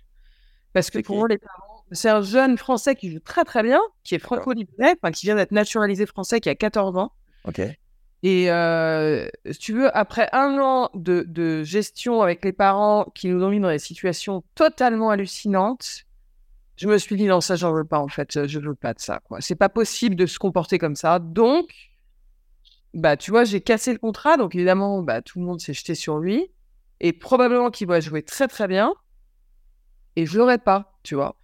Parce que pour moi, les parents, c'est un jeune Français qui joue très très bien, qui est franco-libanais, qui vient d'être naturalisé français, qui a 14 ans. Ok. Et euh, si tu veux, après un an de, gestion avec les parents qui nous ont mis dans des situations totalement hallucinantes, je me suis dit non, ça, j'en veux pas en fait, je veux pas de ça. quoi. C'est pas possible de se comporter comme ça. Donc, bah, tu vois, j'ai cassé le contrat. Donc, évidemment, bah, tout le monde s'est jeté sur lui. Et probablement qu'il va jouer très, très bien. Et je l'aurais pas, tu vois.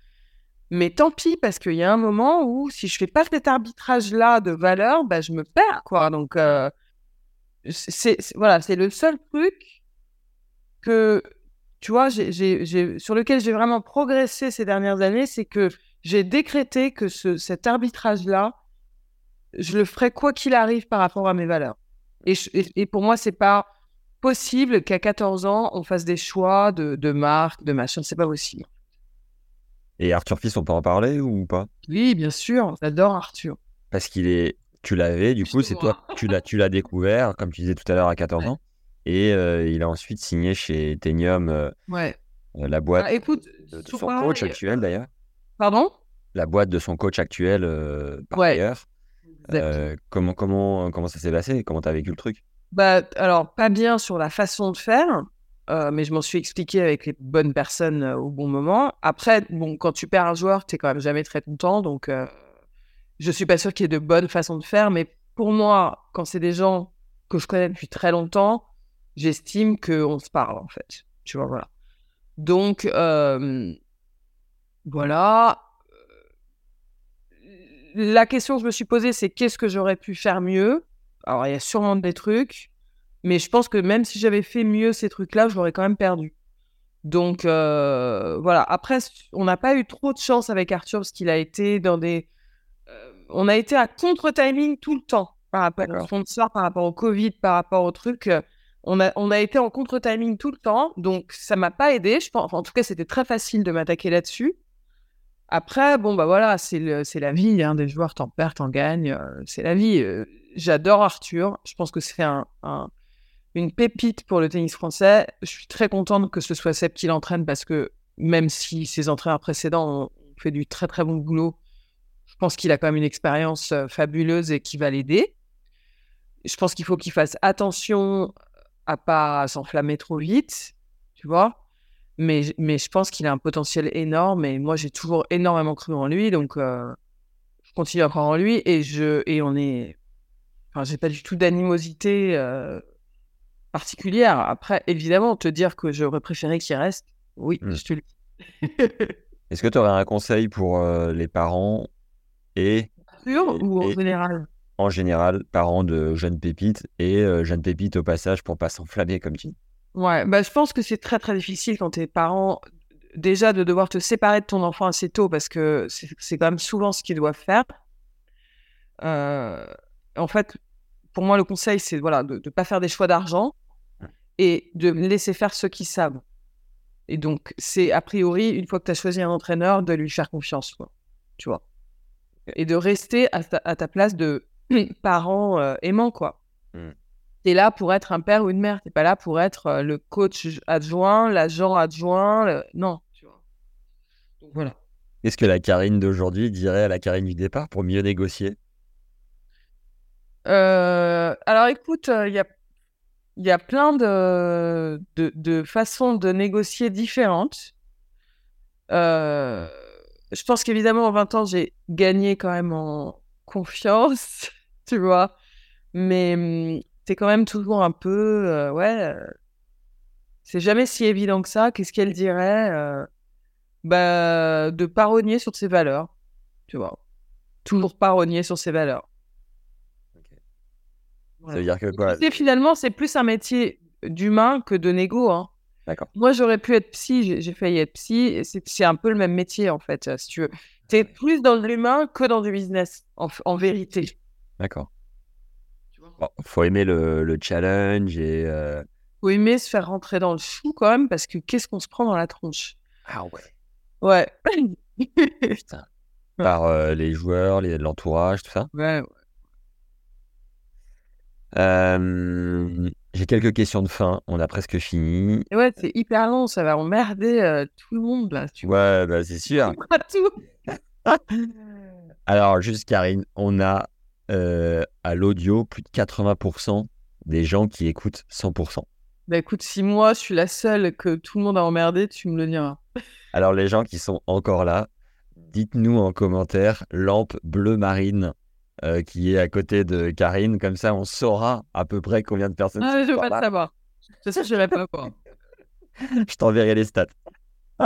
Mais tant pis, parce qu'il y a un moment où si je fais pas cet arbitrage-là de valeur, bah, je me perds, quoi. Donc, euh, c'est, voilà, c'est le seul truc que, tu vois, j'ai, sur lequel j'ai vraiment progressé ces dernières années, c'est que j'ai décrété que ce, cet arbitrage-là, je le ferai quoi qu'il arrive par rapport à mes valeurs. Et, et, pour moi, c'est pas possible qu'à 14 ans, on fasse des choix de, de marque, de machin. C'est pas possible. Et Arthur Fils, on peut en parler ou pas? Oui, bien sûr, j'adore Arthur. Parce qu'il est. Tu l'avais, du coup, c'est toi, tu l'as, tu l'as découvert, comme tu disais tout à l'heure, à 14 ans. Et euh, il a ensuite signé chez Tenium, euh, ouais. Euh, la boîte ah, de, son coach actuel d'ailleurs. Pardon? La boîte de son coach actuel par ailleurs. Comment, comment, comment ça s'est passé? Comment tu as vécu le truc? Bah, Alors, pas bien sur la façon de faire. Euh, mais je m'en suis expliqué avec les bonnes personnes euh, au bon moment. Après, bon, quand tu perds un joueur, tu n'es quand même jamais très content. Donc, euh, je suis pas sûre qu'il y ait de bonnes façons de faire, mais pour moi, quand c'est des gens que je connais depuis très longtemps, j'estime qu'on se parle, en fait. Tu vois, voilà. Donc, euh, voilà. La question que je me suis posée, c'est qu'est-ce que j'aurais pu faire mieux? Alors, il y a sûrement des trucs, mais je pense que même si j'avais fait mieux ces trucs-là, je l'aurais quand même perdu. Donc, euh, voilà. Après, on n'a pas eu trop de chance avec Arthur parce qu'il a été dans des. euh, on a été à contre-timing tout le temps par rapport au D'accord. sponsor, par rapport au Covid, par rapport au truc. On a, on a été en contre-timing tout le temps, donc ça m'a pas aidé. Je pense, enfin, en tout cas, c'était très facile de m'attaquer là-dessus. Après, bon, bah voilà, c'est la vie, hein, des joueurs, t'en perds, t'en gagnes, c'est la vie. J'adore Arthur, je pense que c'est un, un- une pépite pour le tennis français. Je suis très contente que ce soit Seb qui l'entraîne parce que même si ses entraîneurs précédents ont fait du très très bon boulot, je pense qu'il a quand même une expérience fabuleuse et qui va l'aider. Je pense qu'il faut qu'il fasse attention à pas s'enflammer trop vite, tu vois. Mais, mais je pense qu'il a un potentiel énorme et moi j'ai toujours énormément cru en lui, donc euh, je continue à croire en lui et je et on est, enfin j'ai pas du tout d'animosité euh, particulière. Après, évidemment, te dire que j'aurais préféré qu'il reste, oui, Mm. je te le dis. Est-ce que tu aurais un conseil pour euh, les parents et Sûr ou en et- général? en général parents de jeunes pépites et euh, jeunes pépites au passage pour pas s'enflammer comme tu dis? Ouais, bah, je pense que c'est très très difficile quand tes parents, déjà de devoir te séparer de ton enfant assez tôt parce que c'est quand même souvent ce qu'ils doivent faire. Euh, en fait, pour moi, le conseil, c'est voilà, de ne pas faire des choix d'argent et de laisser faire ceux qui savent. Et donc, c'est a priori, une fois que tu as choisi un entraîneur, de lui faire confiance, quoi, tu vois. Et de rester à ta, place de parent euh, aimant, quoi. Mm. Tu es là pour être un père ou une mère. Tu pas là pour être euh, le coach adjoint, l'agent adjoint. le- Non, tu vois. Donc voilà. Qu'est-ce que la Karine d'aujourd'hui dirait à la Karine du départ pour mieux négocier? Euh, alors écoute, il y a, y a plein de, de, de façons de négocier différentes. Euh, je pense qu'évidemment, en 20 ans, j'ai gagné quand même en confiance, tu vois. Mais t'es quand même toujours un peu, euh, ouais, euh, c'est jamais si évident que ça. Qu'est-ce qu'elle dirait euh, bah, De pas rogner sur ses valeurs, tu vois. Toujours pas rogner sur ses valeurs. Ça veut dire que quoi? Tu sais, finalement, c'est plus un métier d'humain que de négo. Hein. D'accord. Moi, j'aurais pu être psy, j'ai failli être psy. et C'est c'est un peu le même métier, en fait, euh, si tu veux. T'es plus dans l'humain que dans du business, en vérité. D'accord. Bon, faut aimer le, le challenge et euh, Faut aimer se faire rentrer dans le chou quand même, parce que qu'est-ce qu'on se prend dans la tronche? Ah ouais Ouais. putain par euh, les joueurs, l'entourage, tout ça. ouais. Euh, J'ai quelques questions de fin. On a presque fini. Et ouais, c'est hyper long, ça va emmerder euh, tout le monde, là. Tu Ouais, bah c'est sûr. pas tout. Alors, juste Karine, on a euh, à l'audio plus de 80% des gens qui écoutent 100%. Bah écoute, si moi, je suis la seule que tout le monde a emmerdé, tu me le diras. Alors, les gens qui sont encore là, dites-nous en commentaire lampe bleu marine euh, qui est à côté de Karine. Comme ça, on saura à peu près combien de personnes Ah, sont je veux pas là. le savoir. De ça, je pas voir. Je t'enverrai les stats.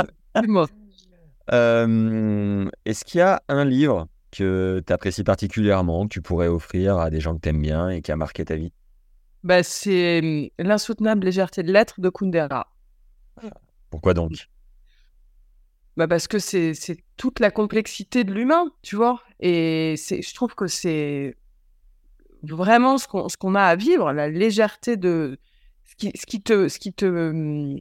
Euh, Est-ce qu'il y a un livre que tu apprécies particulièrement, que tu pourrais offrir à des gens que tu aimes bien et qui a marqué ta vie? Bah, c'est hum, L'insoutenable légèreté de l'être de Kundera. Pourquoi donc? Bah, parce que c'est toute la complexité de l'humain, tu vois. Et je trouve que c'est vraiment ce qu'on ce qu'on a à vivre, la légèreté de ce qui, ce qui te, ce qui te hum,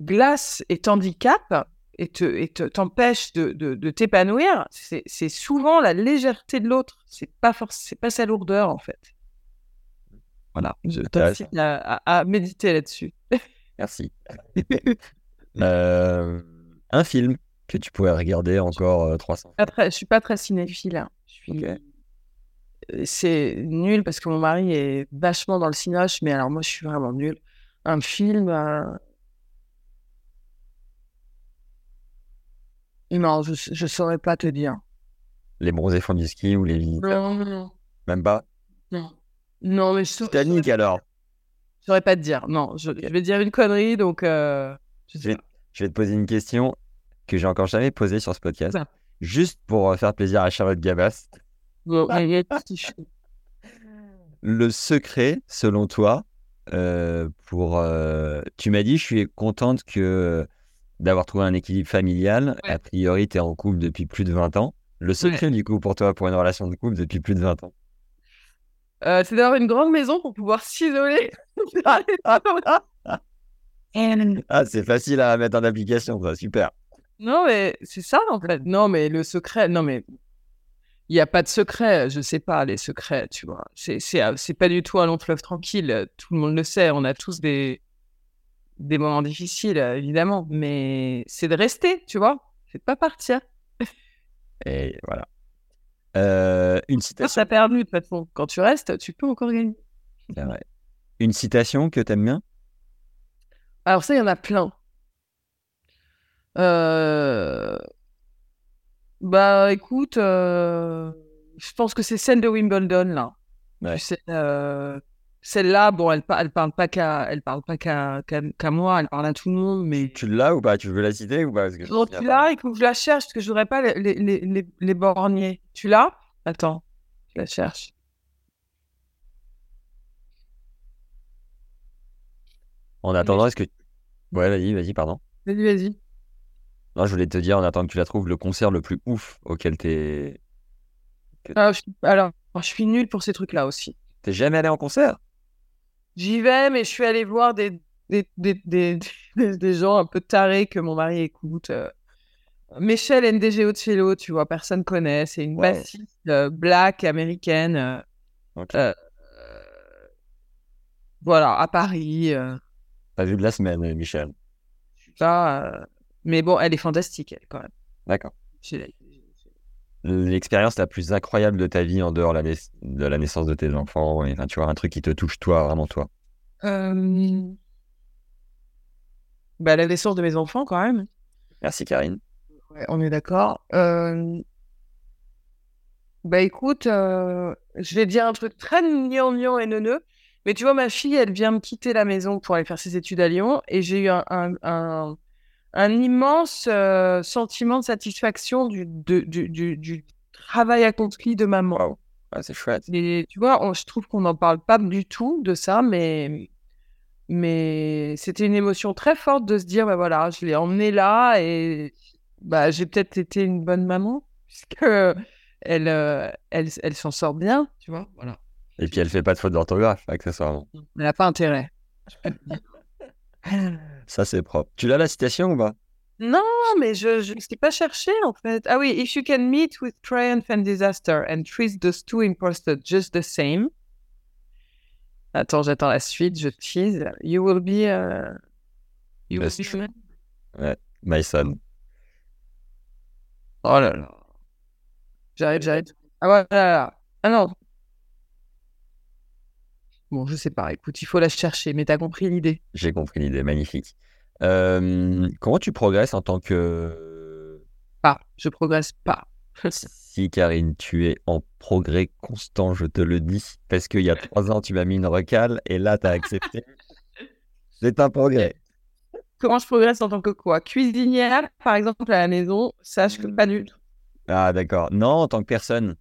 glace et t'handicape et te et te- t'empêche de, de, de t'épanouir, c'est souvent la légèreté de l'autre. C'est pas c'est pas sa lourdeur en fait. Voilà, je t'incite à, à- à méditer là-dessus. Merci. Euh, un film que tu pourrais regarder encore euh, 300 Pas très- je suis pas très cinéphile. hein. Je suis. Ok. Euh, C'est nul parce que mon mari est vachement dans le cinoche, mais alors moi je suis vraiment nulle. Un film. Non, je, je saurais pas te dire. Les bronzés font du ski ou les visiteurs Non, non, Même pas? Non. Non, mais je saurais- Titanic alors je saurais pas te dire. Non, je, je vais dire une connerie, donc euh, je Je vais, je vais te poser une question que j'ai encore jamais posée sur ce podcast. Juste pour euh, faire plaisir à Charlotte Gabas. Bon. Le secret, selon toi, euh, pour. euh, tu m'as dit, je suis contente que d'avoir trouvé un équilibre familial. Ouais. A priori, tu es en couple depuis plus de 20 ans. Le secret, du coup, pour toi, pour une relation de couple depuis plus de 20 ans Euh, c'est d'avoir une grande maison pour pouvoir s'isoler. Ah, c'est facile à mettre en application, ça, super. non, mais c'est ça, en fait. Non, mais le secret, non, mais il n'y a pas de secret. Je sais pas, les secrets, tu vois. Euh, c'est pas du tout un long fleuve tranquille. Tout le monde le sait. On a tous des, des moments difficiles, euh, évidemment. Mais c'est de rester, tu vois. C'est de pas partir. Et voilà. Euh, une Ça, citation. t'as perdu, de toute façon. Quand tu restes, tu peux encore gagner. C'est vrai. Une citation que t'aimes bien? Alors ça, il y en a plein. Euh, Bah écoute, euh, je pense que c'est celle de Wimbledon là. Ouais. Tu sais, Celle-là, bon, elle, elle parle pas qu'à, elle parle pas qu'à, qu'à, qu'à moi, elle parle à tout le monde, mais Tu l'as ou pas? Tu veux la citer ou pas? Parce que je tu l'as, il faut que je la cherche parce que je voudrais pas les, les, les, les, borgner. Tu l'as? Attends, je la cherche. En attendant, est-ce que. Ouais, vas-y, vas-y, pardon. Vas-y, vas-y. Non, je voulais te dire, en attendant que tu la trouves, le concert le plus ouf auquel t'es. Ah, je- alors, je suis nulle pour ces trucs-là aussi. T'es jamais allé en concert? J'y vais, mais je suis allée voir des, des, des, des, gens un peu tarés que mon mari écoute. euh. Michelle NDG Ocello, tu vois, personne connaît. C'est une Ouais. bassiste euh, black américaine. euh, voilà, à Paris. Pas vu de la semaine, Michel. je sais pas, mais bon, elle est fantastique, elle, quand même. D'accord. L'expérience la plus incroyable de ta vie en dehors la de la naissance de tes enfants, et, enfin, tu vois, un truc qui te touche toi, vraiment toi. Euh, Bah, la naissance de mes enfants, quand même. Merci, Karine. Ouais, on est d'accord. Euh, Bah écoute, euh, je vais dire un truc très gnangnan et neuneux, mais tu vois, ma fille, elle vient me quitter la maison pour aller faire ses études à Lyon, et j'ai eu un, un, un- un immense euh, sentiment de satisfaction du, de- du, du, du travail accompli de maman. Waouh. Ah, c'est chouette. Et tu vois, on- je trouve qu'on n'en parle pas du tout de ça, mais, mais c'était une émotion très forte de se dire, bah voilà, je l'ai emmenée là et bah, j'ai peut-être été une bonne maman, puisque elle, euh, elle, elle s'en sort bien, tu vois. Voilà. Et puis elle fait pas de faute d'orthographe, accessoirement. Elle n'a pas intérêt. Ça, c'est propre. Tu l'as la citation ou pas? Non, mais je ne sais pas chercher en fait. Ah oui, if you can meet with triumph and disaster and treat those two imposted just the same. Attends, j'attends la suite, je tease. You will be. uh, you will be true. man. My son. Oh là là. J'arrive, j'arrive. Ah ouais, là, là. Ah non. Bon, je sais pas. Écoute, il faut la chercher, mais t'as compris l'idée. J'ai compris l'idée, magnifique. Euh, comment tu progresses en tant que... Pas. Je progresse pas. Si, Karine, tu es en progrès constant, je te le dis. Parce qu'il y a trois ans, tu m'as mis une recale et là, tu as accepté. C'est un progrès. Comment je progresse en tant que quoi? Cuisinière, par exemple, à la maison, sache que pas du tout. Ah, d'accord. Non, en tant que personne.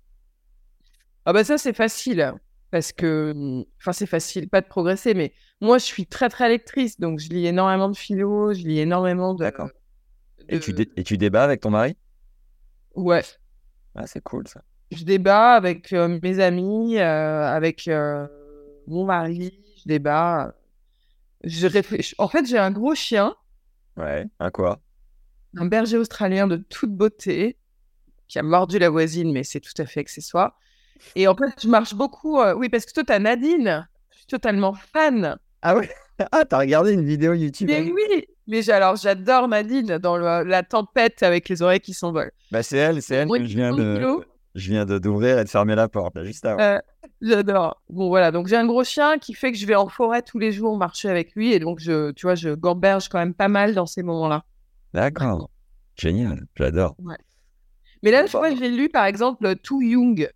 Ah bah ça c'est facile parce que enfin c'est facile pas de progresser mais moi je suis très très lectrice donc je lis énormément de philo, je lis énormément de D'accord. Et, tu dé- et tu débats avec ton mari? Ouais, Ah, c'est cool ça. je débat avec euh, mes amis, euh, avec euh, mon mari, je débat je réfléchis. En fait, j'ai un gros chien, Ouais. Un quoi? Un berger australien de toute beauté qui a mordu la voisine mais c'est tout à fait accessoire. Et en fait, je marche beaucoup euh, oui parce que toi t'as Nadine, je suis totalement fan. Ah ouais? Ah, t'as regardé une vidéo YouTube Mais avec- oui, mais alors j'adore Nadine dans le- la tempête avec les oreilles qui s'envolent. Bah, c'est elle, c'est elle que je viens de... Je viens d'ouvrir et de fermer la porte, là, juste avant. Euh, J'adore. Bon voilà, donc j'ai un gros chien qui fait que je vais en forêt tous les jours marcher avec lui et donc je, tu vois, je gamberge quand même pas mal dans ces moments-là. D'accord. Génial, j'adore. Mais là, je vois, j'ai lu par exemple tout Jung.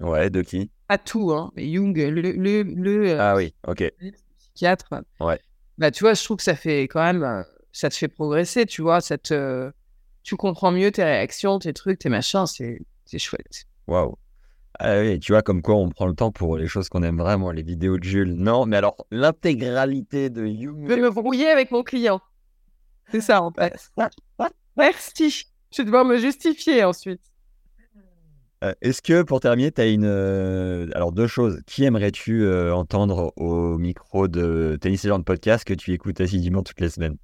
Ouais, de qui? Pas tout, hein, mais Jung, le, le, le euh, Ah oui, ok. psychiatre. Ouais. Bah, tu vois, je trouve que ça fait quand même, euh, ça te fait progresser, tu vois, ça te, tu comprends mieux tes réactions, tes trucs, tes machins, c'est, c'est chouette. Waouh. Ah oui, tu vois, comme quoi on prend le temps pour les choses qu'on aime vraiment, les vidéos de Jules. Non, mais alors, l'intégralité de Je Jung. vais me brouiller avec mon client. C'est ça, en fait. Merci. Je vais devoir me justifier ensuite. Euh, Est-ce que pour terminer, tu as une. euh, Alors, deux choses. Qui aimerais-tu euh, entendre au micro de Tennis Legend Podcast que tu écoutes assidûment toutes les semaines?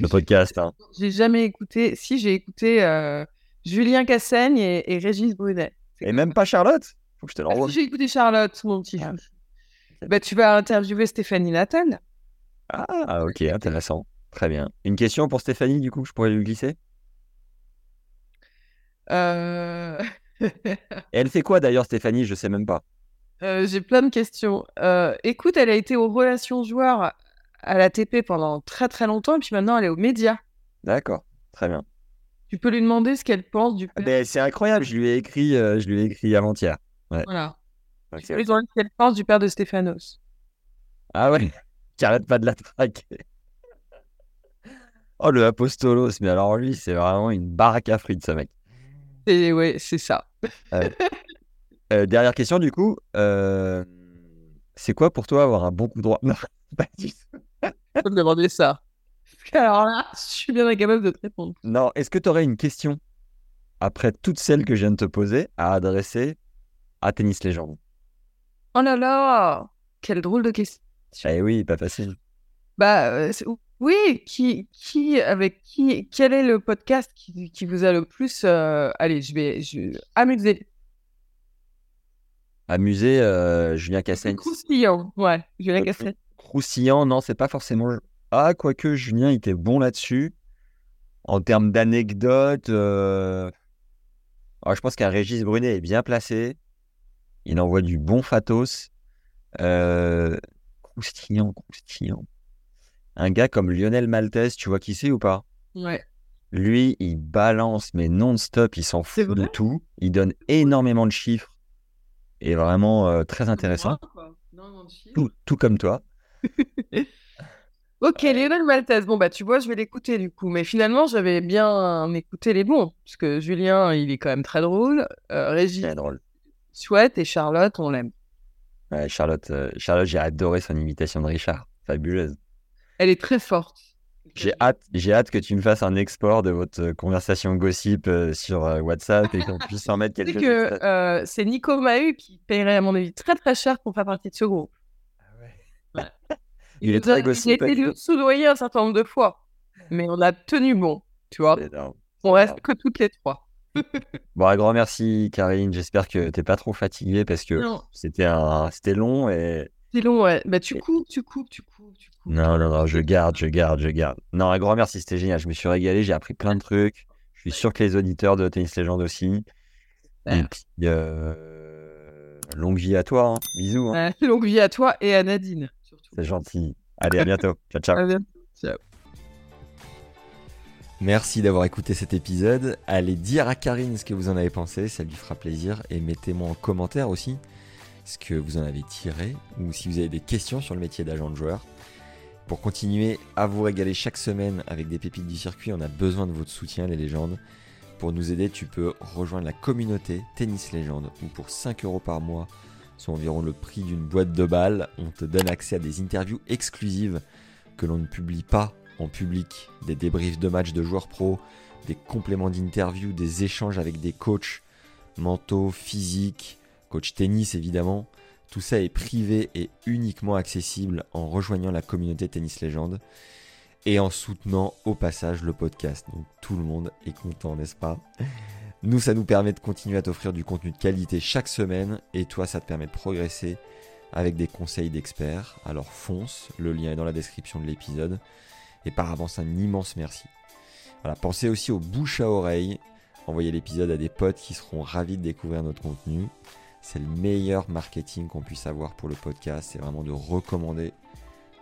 Le podcast, hein. J'ai jamais écouté. Si, j'ai écouté euh, Julien Cassaigne et, et Régis Brunet. Et même pas Charlotte? Faut que je te Ah, l'envoie. si, J'ai écouté Charlotte, mon petit. Ah. Bah, tu vas interviewer Stéphanie Nathan. Ah, ok, intéressant. Très bien. Une question pour Stéphanie, du coup, je pourrais lui glisser? Et elle fait quoi d'ailleurs, Stéphanie? Je sais même pas. euh, j'ai plein de questions. Euh, écoute, elle a été aux relations joueurs à la TP pendant très très longtemps, et puis maintenant elle est aux médias. D'accord, très bien. Tu peux lui demander ce qu'elle pense du Ah ben, c'est incroyable, je lui ai écrit, euh, je lui ai écrit avant-hier. Voilà. Ok, Tu peux lui demander ce qu'elle pense du père de Stéphanos. Ah ouais, qui arrête pas de la traquer. Oh, le Apostolos, mais alors lui, c'est vraiment une baraque à frites, ce mec. Et ouais, c'est ça. Euh, dernière question, du coup. euh, c'est quoi pour toi avoir un bon coup droit? Non, pas du tout. Me demander ça. Alors là, je suis bien incapable de te répondre. Non, est-ce que tu aurais une question, après toutes celles que je viens de te poser, à adresser à Tennis Légende? Oh là là, quelle drôle de question. Eh oui, pas facile. Bah euh, oui, qui, qui, avec qui, quel est le podcast qui, qui vous a le plus, euh, allez, je vais, je, amusé, Amusé, euh, Julien Cassaigne. croustillant, ouais, Ok. casser. Croustillant, non, c'est pas forcément. Ah, quoique Julien était bon là-dessus. En termes d'anecdotes, euh, ah, je pense qu'un Régis Brunet est bien placé. Il envoie du bon fatos. Croustillant, croustillant. Un gars comme Lionel Maltese, tu vois qui c'est ou pas? Ouais. Lui, il balance, mais non-stop, il s'en fout de tout. Il donne énormément de chiffres. Et vraiment euh, très intéressant. Moi. Non. Tout, tout comme toi. Ok, Lionel Maltese. Bon, bah, tu vois, je vais l'écouter du coup. Mais finalement, j'avais bien écouté les bons. Parce que Julien, il est quand même très drôle. Euh, Régis, C'est drôle. chouette. Et Charlotte, on l'aime. Ouais, Charlotte, euh, Charlotte, j'ai adoré son imitation de Richard. Fabuleuse. Elle est très forte. J'ai hâte, j'ai hâte que tu me fasses un export de votre euh, conversation gossip euh, sur euh, WhatsApp et qu'on puisse en mettre Tu sais quelques que euh, c'est Nico Mahut qui paierait, à mon avis, très très cher pour faire partie de ce groupe. Il est très a- gossip, Il a été soudoyé un certain nombre de fois. Mais on a tenu bon, tu vois. On reste que toutes les trois. Bon, un grand merci, Karine. J'espère que t'es pas trop fatiguée parce que c'était un, c'était long et c'est long, ouais. Bah, tu coupes, tu coupes, tu coupes, tu coupes. non, non, non, je garde, je garde, je garde. Non, un grand merci, c'était génial. Je me suis régalé, j'ai appris plein de trucs. Je suis sûr que les auditeurs de Tennis Legend aussi. Et puis, euh, longue vie à toi. hein. Bisous. hein. Ouais, longue vie à toi et à Nadine, surtout. C'est gentil. Allez, à bientôt. ciao, ciao. À bientôt. Merci d'avoir écouté cet épisode. Allez dire à Karine ce que vous en avez pensé, ça lui fera plaisir. Et mettez-moi en commentaire aussi ce que vous en avez tiré ou si vous avez des questions sur le métier d'agent de joueur. Pour continuer à vous régaler chaque semaine avec des pépites du circuit, on a besoin de votre soutien, les légendes. Pour nous aider, tu peux rejoindre la communauté Tennis Légende où pour 5 euros par mois, soit environ le prix d'une boîte de balles, on te donne accès à des interviews exclusives que l'on ne publie pas en public, des débriefs de matchs de joueurs pro, des compléments d'interviews, des échanges avec des coachs mentaux, physiques, coach tennis évidemment. Tout ça est privé et uniquement accessible en rejoignant la communauté Tennis Légende et en soutenant au passage le podcast. Donc tout le monde est content, n'est-ce pas? Nous, ça nous permet de continuer à t'offrir du contenu de qualité chaque semaine et toi, ça te permet de progresser avec des conseils d'experts. Alors fonce, le lien est dans la description de l'épisode. Et par avance, un immense merci. Voilà, pensez aussi aux bouches à oreille. Envoyez l'épisode à des potes qui seront ravis de découvrir notre contenu. C'est le meilleur marketing qu'on puisse avoir pour le podcast. C'est vraiment de recommander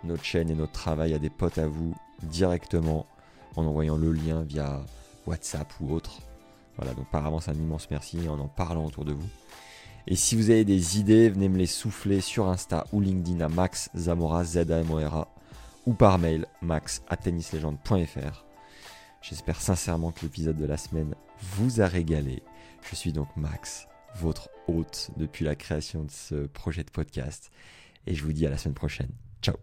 notre chaîne et notre travail à des potes à vous directement en envoyant le lien via WhatsApp ou autre. Voilà, donc par avance un immense merci en en parlant autour de vous. Et si vous avez des idées, venez me les souffler sur Insta ou LinkedIn à Max Zamora, z a m ou par mail max. J'espère sincèrement que l'épisode de la semaine vous a régalé. Je suis donc Max, votre hôte depuis la création de ce projet de podcast. Et je vous dis à la semaine prochaine. Ciao